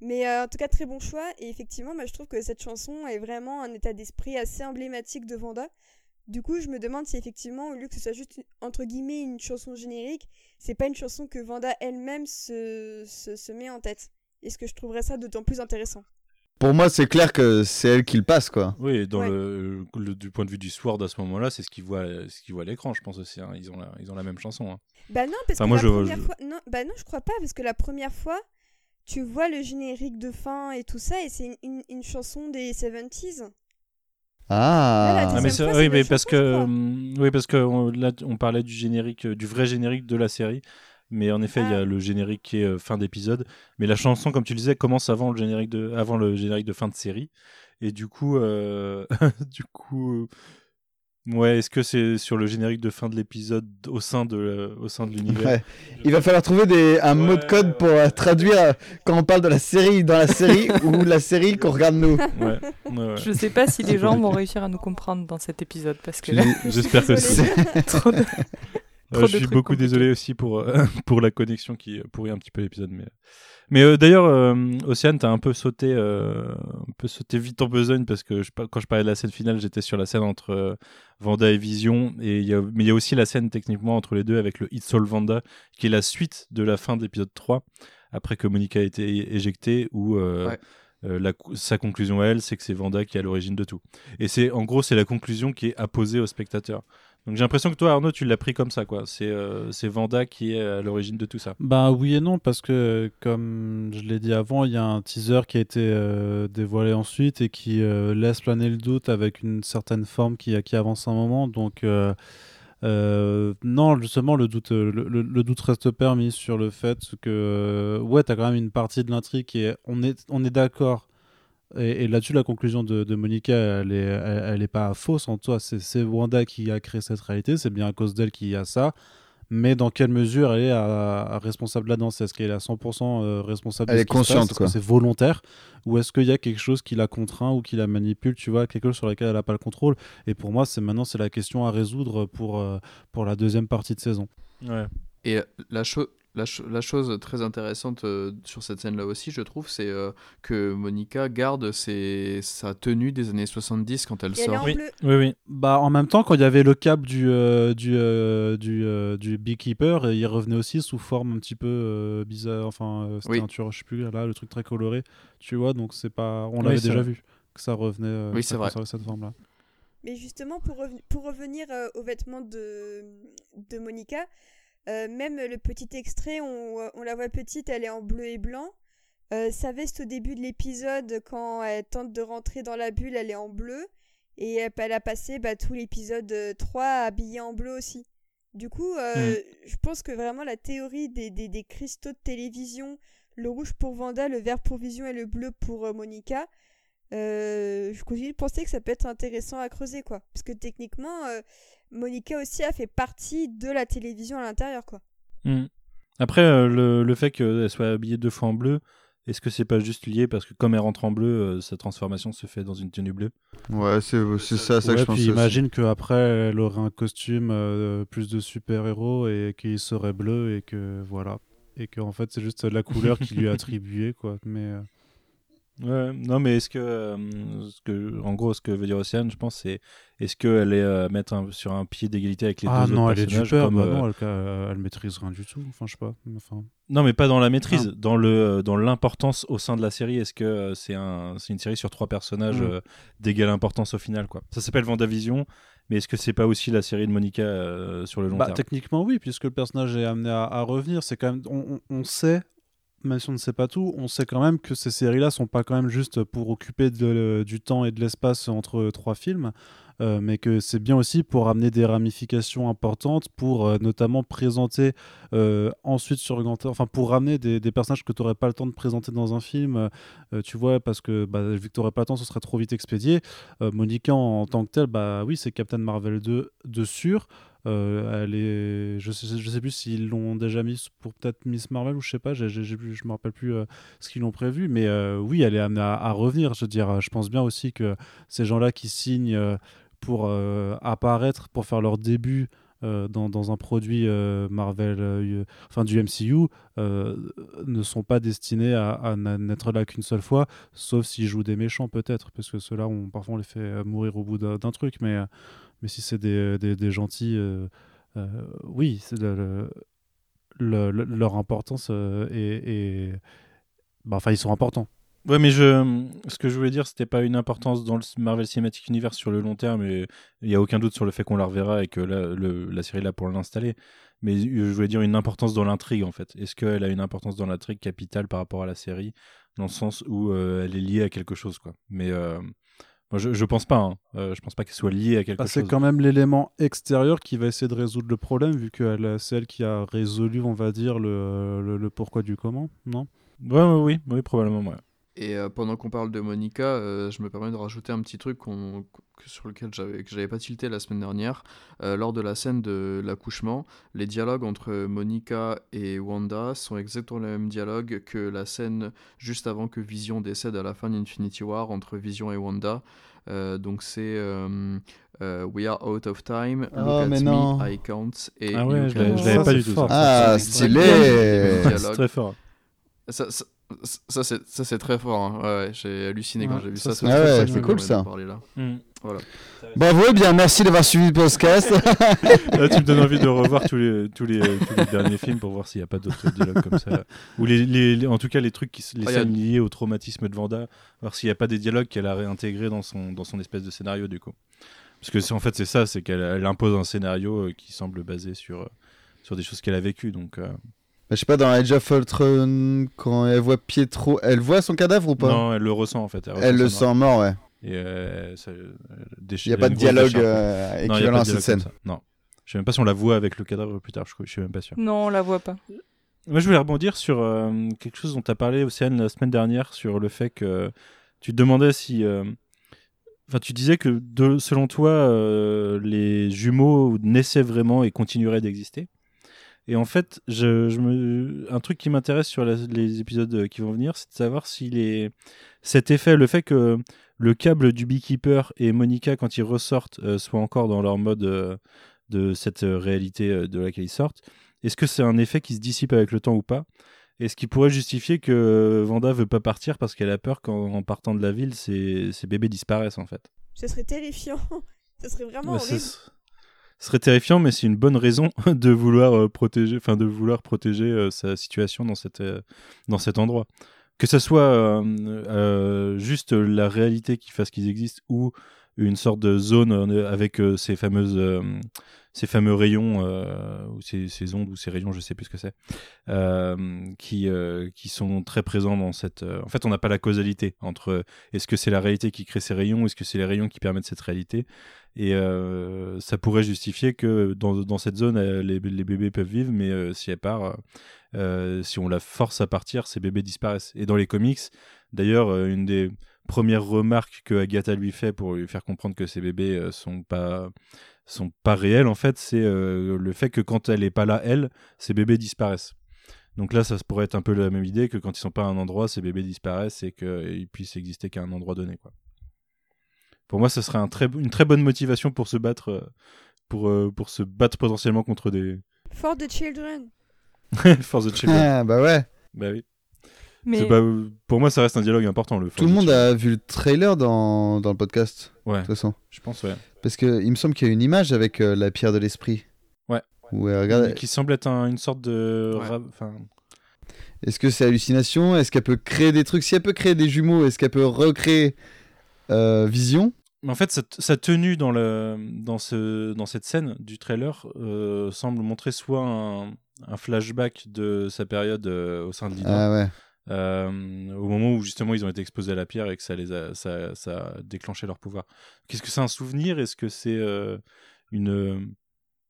Mais euh, en tout cas, très bon choix. Et effectivement, je trouve que cette chanson est vraiment un état d'esprit assez emblématique de Vanda. Du coup, je me demande si effectivement, au lieu que ce soit juste entre guillemets une chanson générique, c'est pas une chanson que Vanda elle-même se, se, se met en tête. Est-ce que je trouverais ça d'autant plus intéressant? Pour moi, c'est clair que c'est elle qui le passe, quoi. Oui, et dans Ouais. le, le- du point de vue du Sword à ce moment-là, c'est ce qu'ils voient, ce qu'ils voient à l'écran, je pense aussi. hein. Ils, ont la, ils ont la même chanson. hein. Bah non, parce Enfin, que moi, la je- première je- fois... Non, bah non, je crois pas, parce que la première fois, tu vois le générique de fin et tout ça, et c'est une, une, une chanson des 70s. Ah, Là, Ah, mais fois, oui, mais parce chanson, que, hum, oui, parce que on, là, on parlait du générique, euh, du vrai générique de la série. Mais en effet, il y Ah. a le générique qui est euh, fin d'épisode. Mais la chanson, comme tu le disais, commence avant le générique de, avant le générique de fin de série. Et du coup, euh, du coup, euh, ouais, est-ce que c'est sur le générique de fin de l'épisode au sein de, euh, au sein de l'univers? Ouais. Il va falloir trouver des, un mot de code pour euh, traduire quand on parle de la série dans la série ou la série qu'on regarde nous. Ouais, ouais, ouais. Je sais pas si les gens vont réussir à nous comprendre dans cet épisode parce que J'espère que c'est. trop de... Euh, je suis beaucoup désolé aussi pour, euh, pour la connexion qui pourrit un petit peu l'épisode. Mais, mais euh, d'ailleurs, euh, Océane, t'as un peu sauté, euh, un peu sauté vite en besogne parce que je, quand je parlais de la scène finale, j'étais sur la scène entre euh, Vanda et Vision. Et il y a, mais il y a aussi la scène techniquement entre les deux avec le It's All Vanda, qui est la suite de la fin de l'épisode 3, après que Monica a été éjectée, où euh, Ouais. euh, la, sa conclusion à elle, c'est que c'est Vanda qui est à l'origine de tout. Et c'est en gros, c'est la conclusion qui est apposée au spectateur. Donc j'ai l'impression que toi, Arnaud, tu l'as pris comme ça, quoi. C'est euh, c'est Vanda qui est à l'origine de tout ça. Bah oui et non, parce que comme je l'ai dit avant, il y a un teaser qui a été euh, dévoilé ensuite et qui euh, laisse planer le doute avec une certaine forme qui, avance un moment. Donc non, justement, le doute, le, doute reste permis sur le fait que ouais, t'as quand même une partie de l'intrigue est, on est, on est d'accord. Et, et là-dessus, la conclusion de, de Monica, elle est, elle, elle est pas fausse en toi. C'est c'est Wanda qui a créé cette réalité. C'est bien à cause d'elle qu'il y a ça. Mais dans quelle mesure elle est à, à responsable là-dedans Est-ce qu'elle est à 100% euh, responsable Elle de est ce qui se passe? Consciente, Est-ce quoi. que c'est volontaire? Ou est-ce qu'il y a quelque chose qui la contraint ou qui la manipule Tu vois, quelque chose sur lequel elle n'a pas le contrôle? Et pour moi, c'est maintenant c'est la question à résoudre pour, euh, pour la deuxième partie de saison. Ouais. Et euh, la, cho- la, cho- la chose très intéressante euh, sur cette scène-là aussi, je trouve, c'est euh, que Monica garde ses- sa tenue des années 70 quand elle Et sort. Oui. Oui, oui. Bah, en même temps, quand il y avait le cap du, euh, du, euh, du, euh, du Beekeeper, il revenait aussi sous forme un petit peu euh, bizarre. Enfin, euh, c'était Oui. un tueur, je sais plus, là, le truc très coloré. Tu vois, donc c'est pas. On Oui, l'avait déjà vrai. vu que ça revenait. euh, Oui, c'est vrai. cette forme-là. Mais justement, pour, pour revenir euh, aux vêtements de, de Monica, euh, même le petit extrait, on, on la voit petite, elle est en bleu et blanc. Euh, sa veste au début de l'épisode, quand elle tente de rentrer dans la bulle, elle est en bleu. Et elle, a passé bah, tout l'épisode euh, 3 habillée en bleu aussi. Du coup, euh, je pense que vraiment la théorie des, des, des cristaux de télévision, le rouge pour Vanda, le vert pour Vision et le bleu pour euh, Monica, euh, je continue de penser que ça peut être intéressant à creuser, quoi. Parce que techniquement, euh, Monica aussi a fait partie de la télévision à l'intérieur, quoi. Mm. Après, euh, le, le fait qu'elle soit habillée deux fois en bleu, est-ce que c'est pas juste lié parce que comme elle rentre en bleu, euh, sa transformation se fait dans une tenue bleue? Ouais, c'est c'est ça, ça Ouais, que je pense. puis imagine qu'après, elle aurait un costume euh, plus de super-héros et qu'il serait bleu et que voilà. Et qu'en fait, c'est juste la couleur qui lui est attribuée, quoi. Mais. Euh, Ouais, non, mais est-ce que, euh, ce que, en gros, ce que veut dire Océane, je pense, c'est est-ce qu'elle est euh, mettre un- sur un pied d'égalité avec les ah deux non, autres elle est du personnages père. comme, bah euh, non, elle, elle, elle maîtrise rien du tout. Enfin, je sais pas. Enfin, Non, mais pas dans la maîtrise, Ah. dans le euh, dans l'importance au sein de la série. Est-ce que euh, c'est un c'est une série sur trois personnages Mm. euh, d'égale importance au final, quoi Ça s'appelle Vendavision, mais est-ce que c'est pas aussi la série de Monica euh, sur le long Bah, terme? techniquement, oui, puisque le personnage est amené à, à revenir. C'est quand même, on sait, même si on ne sait pas tout, on sait quand même que ces séries-là sont pas quand même juste pour occuper du temps et de l'espace entre trois films, euh, mais que c'est bien aussi pour amener des ramifications importantes, pour euh, notamment présenter euh, ensuite sur grand enfin pour ramener des, personnages que tu n'aurais pas le temps de présenter dans un film, tu vois, parce que bah, vu que tu n'aurais pas le temps, ce serait trop vite expédié. Monica en, en tant que telle, bah oui, c'est Captain Marvel 2 de sûr. Euh, je sais, je sais plus s'ils l'ont déjà mis pour peut-être Miss Marvel ou je sais pas, j'ai, j'ai, je me rappelle plus euh, ce qu'ils l'ont prévu, mais euh, oui, elle est amenée à, revenir. Je veux dire, je pense bien aussi que ces gens-là qui signent pour apparaître, pour faire leur début dans, un produit Marvel, enfin du MCU, ne sont pas destinés à, à n'être là qu'une seule fois, sauf s'ils jouent des méchants peut-être, parce que ceux-là, on, parfois on les fait mourir au bout d'un, d'un truc, mais, mais si c'est des, des, gentils, euh, euh, oui, leur importance euh, est, bah, enfin ils sont importants. Ouais, mais je, ce que je voulais dire, c'était pas une importance dans le Marvel Cinematic Universe sur le long terme, et il n'y a aucun doute sur le fait qu'on la reverra et que la, série est là pour l'installer. Mais je voulais dire une importance dans l'intrigue, en fait. Est-ce qu'elle a une importance dans l'intrigue capitale par rapport à la série, dans le sens où elle est liée à quelque chose, quoi. Mais moi, je, je pense pas. Hein. Euh, je pense pas qu'elle soit liée à quelque Bah, c'est chose. quand même l'élément extérieur qui va essayer de résoudre le problème, vu que elle- c'est elle qui a résolu, on va dire, le, le, le pourquoi du comment, non? Ouais, ouais, oui, oui, probablement, ouais. Et euh, pendant qu'on parle de Monica, euh, je me permets de rajouter un petit truc qu'on- que- sur lequel j'avais que j'avais pas tilté la semaine dernière. Euh, lors de la scène de l'accouchement, les dialogues entre Monica et Wanda sont exactement les mêmes dialogues que la scène juste avant que Vision décède à la fin d'Infinity War entre Vision et Wanda. Euh, donc c'est euh, euh, We are out of time, look Oh, at mais me. I count et Ah ouais, je l'avais- je pas du tout. fort. ça. Ah, stylé C'est très fort. Ça, ça, ça, c'est, ça, c'est très fort. hein. Ouais, ouais, j'ai halluciné quand j'ai vu ça, ça. c'est Ah c'est cool, ça. d'en parler là. Mm. Bravo, et bien merci d'avoir suivi le podcast. Là, tu me donnes envie de revoir tous les, tous les, tous les derniers films pour voir s'il n'y a pas d'autres dialogues comme ça. Ou les, les- les- en tout cas, les trucs, qui, les Ah, a- scènes liées au traumatisme de Vanda, voir s'il n'y a pas des dialogues qu'elle a réintégrés dans son, dans son espèce de scénario, du coup. Parce que en fait, c'est ça, c'est qu'elle elle impose un scénario euh, qui semble basé sur, euh, sur des choses qu'elle a vécues. Donc, euh, Bah, je sais pas, dans Age of Ultron, quand elle voit Pietro, elle voit son cadavre ou pas non, elle le ressent en fait. Elle le sent mort, ouais. Et euh, ça, euh, Il n'y a pas de dialogue euh, équivalent pas à de cette dialogue scène. Non. Je sais même pas si on la voit avec le cadavre plus tard, je, je suis même pas sûr. Non, on la voit pas. Moi, je voulais rebondir sur euh, quelque chose dont tu as parlé, Océane, la semaine dernière, sur le fait que tu te demandais si. euh, Enfin, tu disais que de, selon toi, euh, les jumeaux naissaient vraiment et continueraient d'exister. Et en fait, je, je me... un truc qui m'intéresse sur la- les épisodes qui vont venir, c'est de savoir si les... cet effet, le fait que le câble du Beekeeper et Monica, quand ils ressortent, euh, soient encore dans leur mode euh, de cette euh, réalité euh, de laquelle ils sortent, est-ce que c'est un effet qui se dissipe avec le temps ou pas? Est-ce qui pourrait justifier que Vanda veut pas partir parce qu'elle a peur qu'en en partant de la ville, ses, ses bébés disparaissent en fait? Ce serait terrifiant. Ce serait vraiment Ouais, horrible. Ce serait terrifiant, mais c'est une bonne raison de vouloir euh, protéger, enfin de vouloir protéger euh, sa situation dans euh, dans cet endroit. Que ce soit juste la réalité qui fasse qu'ils existent ou une sorte de zone euh, avec euh, ces fameuses euh, ces fameux rayons ou ces, ondes ou ces rayons, je sais plus ce que c'est, qui qui sont très présents dans cette. En fait, on n'a pas la causalité entre est-ce que c'est la réalité qui crée ces rayons, est-ce que c'est les rayons qui permettent cette réalité, et ça pourrait justifier que dans, dans cette zone, les, les bébés peuvent vivre, mais si elle part, si on la force à partir, ces bébés disparaissent. Et dans les comics, d'ailleurs, une des premières remarques que Agatha lui fait pour lui faire comprendre que ces bébés euh, sont pas sont pas réels en fait c'est euh, le fait que quand elle est pas là elle ces bébés disparaissent donc là ça se pourrait être un peu la même idée que quand ils sont pas à un endroit ces bébés disparaissent et qu'ils puissent exister qu'à un endroit donné quoi pour moi ça serait un très, une très bonne motivation pour se battre euh, pour, pour se battre potentiellement contre des For the children. For the Children Ah, bah ouais. bah oui Mais C'est pas- pour moi, ça reste un dialogue important. Le Tout le monde a vu le trailer dans, dans le podcast, Ouais, de toute façon. je pense, ouais. Parce que il me semble qu'il y a une image avec euh, la pierre de l'esprit. Ouais. Où elle regarde. Qui semble être un- une sorte de. Ouais. ra- Enfin, Est-ce que c'est hallucination? Est-ce qu'elle peut créer des trucs? Si elle peut créer des jumeaux, est-ce qu'elle peut recréer euh, Vision? Mais en fait, sa, sa tenue dans, le, dans, ce, dans cette scène du trailer euh, semble montrer soit un, un flashback de sa période euh, au sein de l'Hydra, Ah ouais. Euh, au moment où justement ils ont été exposés à la pierre et que ça, les a, ça, ça a déclenché leur pouvoir. Qu'est-ce que c'est un souvenir? Est-ce que c'est euh, une,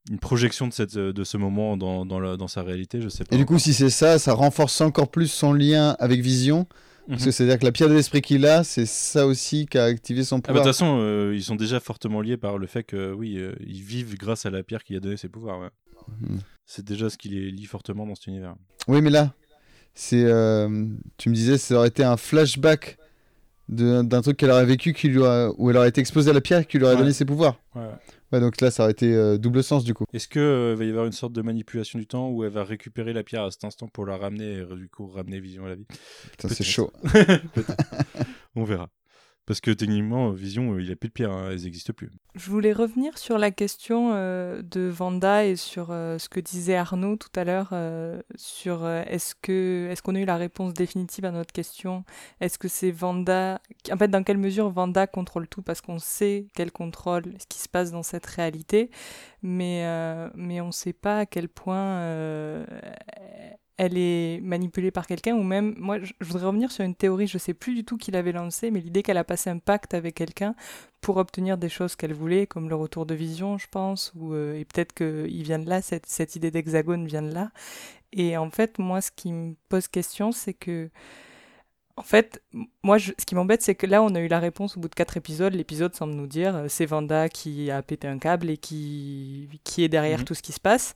une projection de, cette, de ce moment dans, dans, la- dans sa réalité? Je sais pas. Et du coup, si c'est ça, ça renforce encore plus son lien avec Vision. Parce Mhm. que c'est-à-dire que la pierre de l'esprit qu'il a, c'est ça aussi qui a activé son Ah bah, de pouvoir. toute façon, euh, ils sont déjà fortement liés par le fait que, oui, euh, ils vivent grâce à la pierre qui a donné ses pouvoirs. ouais. Mhm. C'est déjà ce qui les lie fortement dans cet univers. Oui, mais là, c'est. euh, tu me disais, ça aurait été un flashback d'un truc qu'elle aurait vécu, qui lui aurait- où elle aurait été exposée à la pierre qui lui aurait Ouais. donné ses pouvoirs. Ouais, donc là, ça aurait été euh, double sens du coup. Est-ce qu'il va y avoir une sorte de manipulation du temps où elle va récupérer la pierre à cet instant pour la ramener et du coup ramener Vision à la vie? Putain, c'est chaud. On verra. Parce que techniquement, Vision, euh, il a plus de pierres, hein, elles n'existent plus. Je voulais revenir sur la question euh, de Vanda et sur euh, ce que disait Arnaud tout à l'heure euh, sur euh, est-ce que est-ce qu'on a eu la réponse définitive à notre question? Est-ce que c'est Vanda En fait, dans quelle mesure Vanda contrôle tout? Parce qu'on sait qu'elle contrôle ce qui se passe dans cette réalité, mais euh, mais on ne sait pas à quel point euh, elle est manipulée par quelqu'un ou même moi je voudrais revenir sur une théorie je sais plus du tout qui l'avait lancée mais l'idée qu'elle a passé un pacte avec quelqu'un pour obtenir des choses qu'elle voulait, comme le retour de vision, je pense, ou, euh, et peut-être qu'il vient de là, cette, cette idée d'hexagone vient de là. Et en fait, moi, ce qui me pose question, c'est que, en fait, moi, je- ce qui m'embête, c'est que là, on a eu la réponse au bout de quatre épisodes. L'épisode semble nous dire, euh, c'est Vanda qui a pété un câble et qui, qui est derrière Mhm. tout ce qui se passe.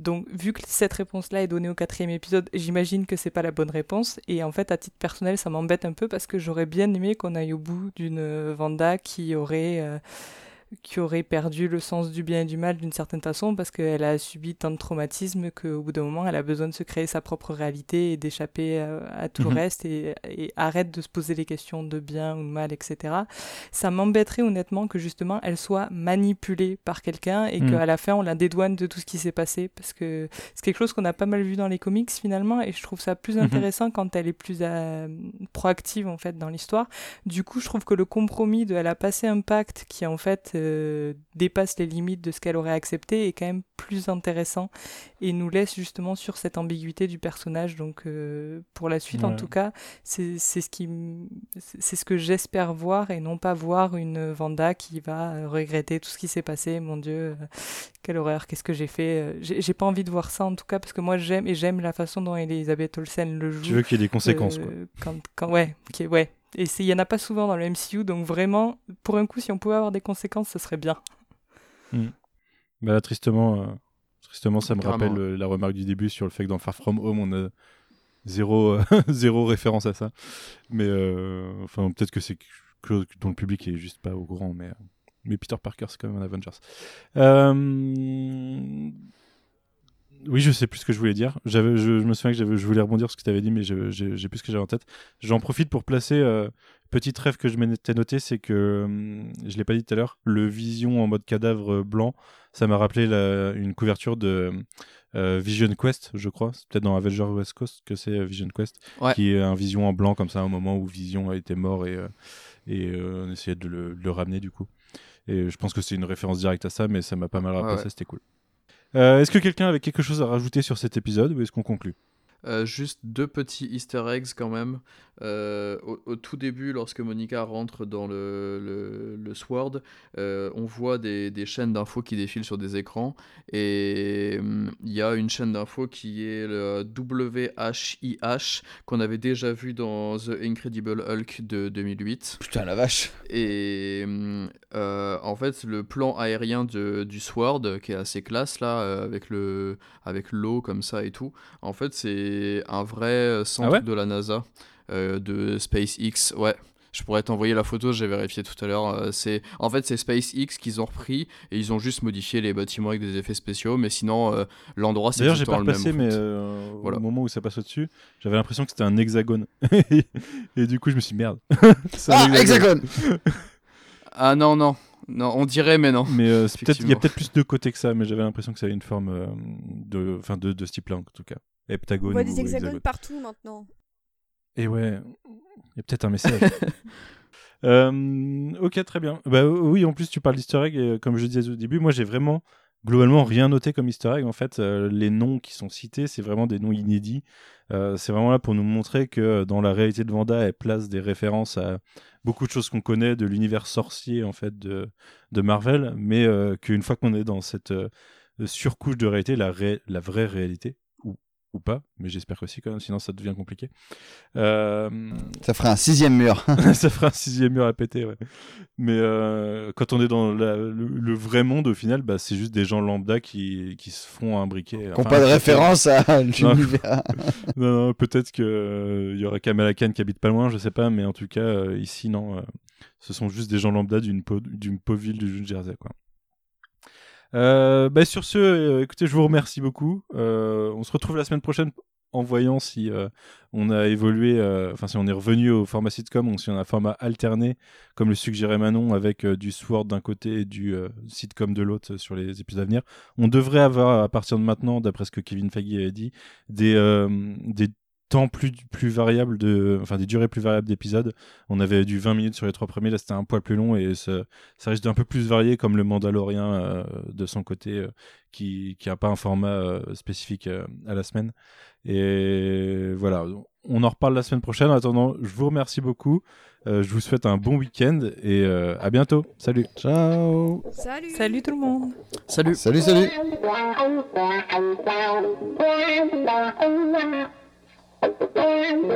Donc, vu que cette réponse-là est donnée au quatrième épisode, j'imagine que c'est pas la bonne réponse. Et en fait, à titre personnel, ça m'embête un peu parce que j'aurais bien aimé qu'on aille au bout d'une euh, Vanda qui aurait, euh, qui aurait perdu le sens du bien et du mal d'une certaine façon parce qu'elle a subi tant de traumatismes qu'au bout d'un moment, elle a besoin de se créer sa propre réalité et d'échapper à, à tout Mhm. le reste et, et arrête de se poser les questions de bien ou de mal, etc. Ça m'embêterait honnêtement que justement elle soit manipulée par quelqu'un et Mhm. qu'à la fin on la dédouane de tout ce qui s'est passé parce que c'est quelque chose qu'on a pas mal vu dans les comics finalement et je trouve ça plus Mhm. intéressant quand elle est plus euh, proactive en fait dans l'histoire. Du coup, je trouve que le compromis de elle a passé un pacte qui en fait euh, dépasse les limites de ce qu'elle aurait accepté est quand même plus intéressant et nous laisse justement sur cette ambiguïté du personnage. Donc euh, pour la suite en tout cas, c'est ce qui c'est ce que j'espère voir et non pas voir une Vanda qui va euh, regretter tout ce qui s'est passé. Mon Dieu, quelle horreur, qu'est-ce que j'ai fait J'ai pas envie de voir ça en tout cas parce que moi j'aime et j'aime la façon dont Elisabeth Olsen le joue. Tu veux qu'il y ait des conséquences, Euh, quoi. Quand, quand, ouais, ok, ouais. Et il y en a pas souvent dans le MCU, donc vraiment, pour un coup, si on pouvait avoir des conséquences, ce serait bien. Bah là, tristement, euh, tristement, ça me Carrément, rappelle euh, la remarque du début sur le fait que dans Far From Home, on a zéro, euh, zéro référence à ça. Mais euh, enfin, peut-être que c'est quelque chose dont le public est juste pas au courant. Mais, euh, mais Peter Parker, c'est quand même un Avengers. Euh, Oui, je sais plus ce que je voulais dire. J'avais, je, je me souviens que je voulais rebondir sur ce que tu avais dit, mais j'ai plus ce que j'avais en tête. J'en profite pour placer euh, petite rêve que je m'étais noté, c'est que hum, je l'ai pas dit tout à l'heure, le Vision en mode cadavre blanc, ça m'a rappelé la- une couverture de euh, Vision Quest, je crois. C'est peut-être dans Avengers West Coast que c'est euh, Vision Quest, Ouais. qui est un Vision en blanc comme ça au moment où Vision a été mort et, euh, et euh, on essayait de le, de le ramener du coup. Et je pense que c'est une référence directe à ça, mais ça m'a pas mal rappelé Ouais, ouais. ça, c'était cool. Euh, est-ce que quelqu'un avait quelque chose à rajouter sur cet épisode ou est-ce qu'on conclut? Euh, juste deux petits easter eggs quand même. Euh, au, au tout début, lorsque Monica rentre dans le, le, le Sword, euh, on voit des, des chaînes d'infos qui défilent sur des écrans. Et hum, il y a une chaîne d'infos qui est le WHIH, qu'on avait déjà vu dans The Incredible Hulk de 2008. Putain, la vache. Et hum, en fait, le plan aérien de- du Sword, qui est assez classe là, avec le avec l'eau comme ça et tout, en fait, c'est un vrai centre Ah ouais de la NASA, euh, de SpaceX. Ouais, Je pourrais t'envoyer la photo, j'ai vérifié tout à l'heure. euh, c'est en fait c'est SpaceX qu'ils ont repris et ils ont juste modifié les bâtiments avec des effets spéciaux, mais sinon euh, l'endroit c'est D'ailleurs, j'ai pas repassé, mais euh, Voilà. au moment où ça passe au-dessus, j'avais l'impression que c'était un hexagone. et du coup, je me suis dit, merde. Ah, hexagone Ah non non non, on dirait mais non. Mais euh, il y a peut-être plus de côtés que ça, mais j'avais l'impression que ça avait une forme euh, de, enfin de, de ce type-là en tout cas. On voit des hexagones hexagone. partout maintenant. Et ouais, il y a peut-être un message. Euh, ok, très bien. Bah oui, en plus tu parles d'easter egg et euh, comme je disais au début, moi j'ai vraiment globalement rien noté comme easter egg. En fait, euh, les noms qui sont cités, c'est vraiment des noms inédits. Euh, c'est vraiment là pour nous montrer que dans la réalité de Vanda, elle place des références à beaucoup de choses qu'on connaît de l'univers sorcier en fait de, de Marvel, mais euh, qu'une fois qu'on est dans cette surcouche de réalité, la, ré- la vraie réalité, ou, pas, mais j'espère que si quand même, sinon ça devient compliqué. Euh, Ça ferait un sixième mur. ça fera un sixième mur à péter, ouais. Mais euh, quand on est dans la- le, le vrai monde, au final, bah, c'est juste des gens lambda qui, qui se font un briquet. Qui n'ont pas de référence à l'univers. Non, non, peut-être qu'il y aura Kamala Khan qui habite pas loin, je sais pas, mais en tout cas, euh, ici, non. euh, ce sont juste des gens lambda d'une d'une pauvre ville du Jersey, quoi. Euh, bah, sur ce, euh, écoutez, je vous remercie beaucoup. Euh, on se retrouve la semaine prochaine en voyant si euh, on a évolué, enfin si on est revenu au format sitcom ou si on a un format alterné, comme le suggérait Manon, avec du Sword d'un côté et du sitcom de l'autre sur les épisodes à venir. On devrait avoir, à partir de maintenant, d'après ce que Kevin Feige avait dit, des, des temps plus, plus variables de, enfin des durées plus variables d'épisodes. On avait du 20 minutes sur les trois premiers, là c'était un poil plus long et ça, ça risque d'un peu plus varié comme le Mandalorien euh, de son côté euh, qui qui a pas un format euh, spécifique euh, à la semaine. Et voilà, on en reparle la semaine prochaine. En attendant, je vous remercie beaucoup. Euh, je vous souhaite un bon week-end et euh, à bientôt. Salut. Ciao Salut Salut tout le monde Salut. Salut, salut Bye.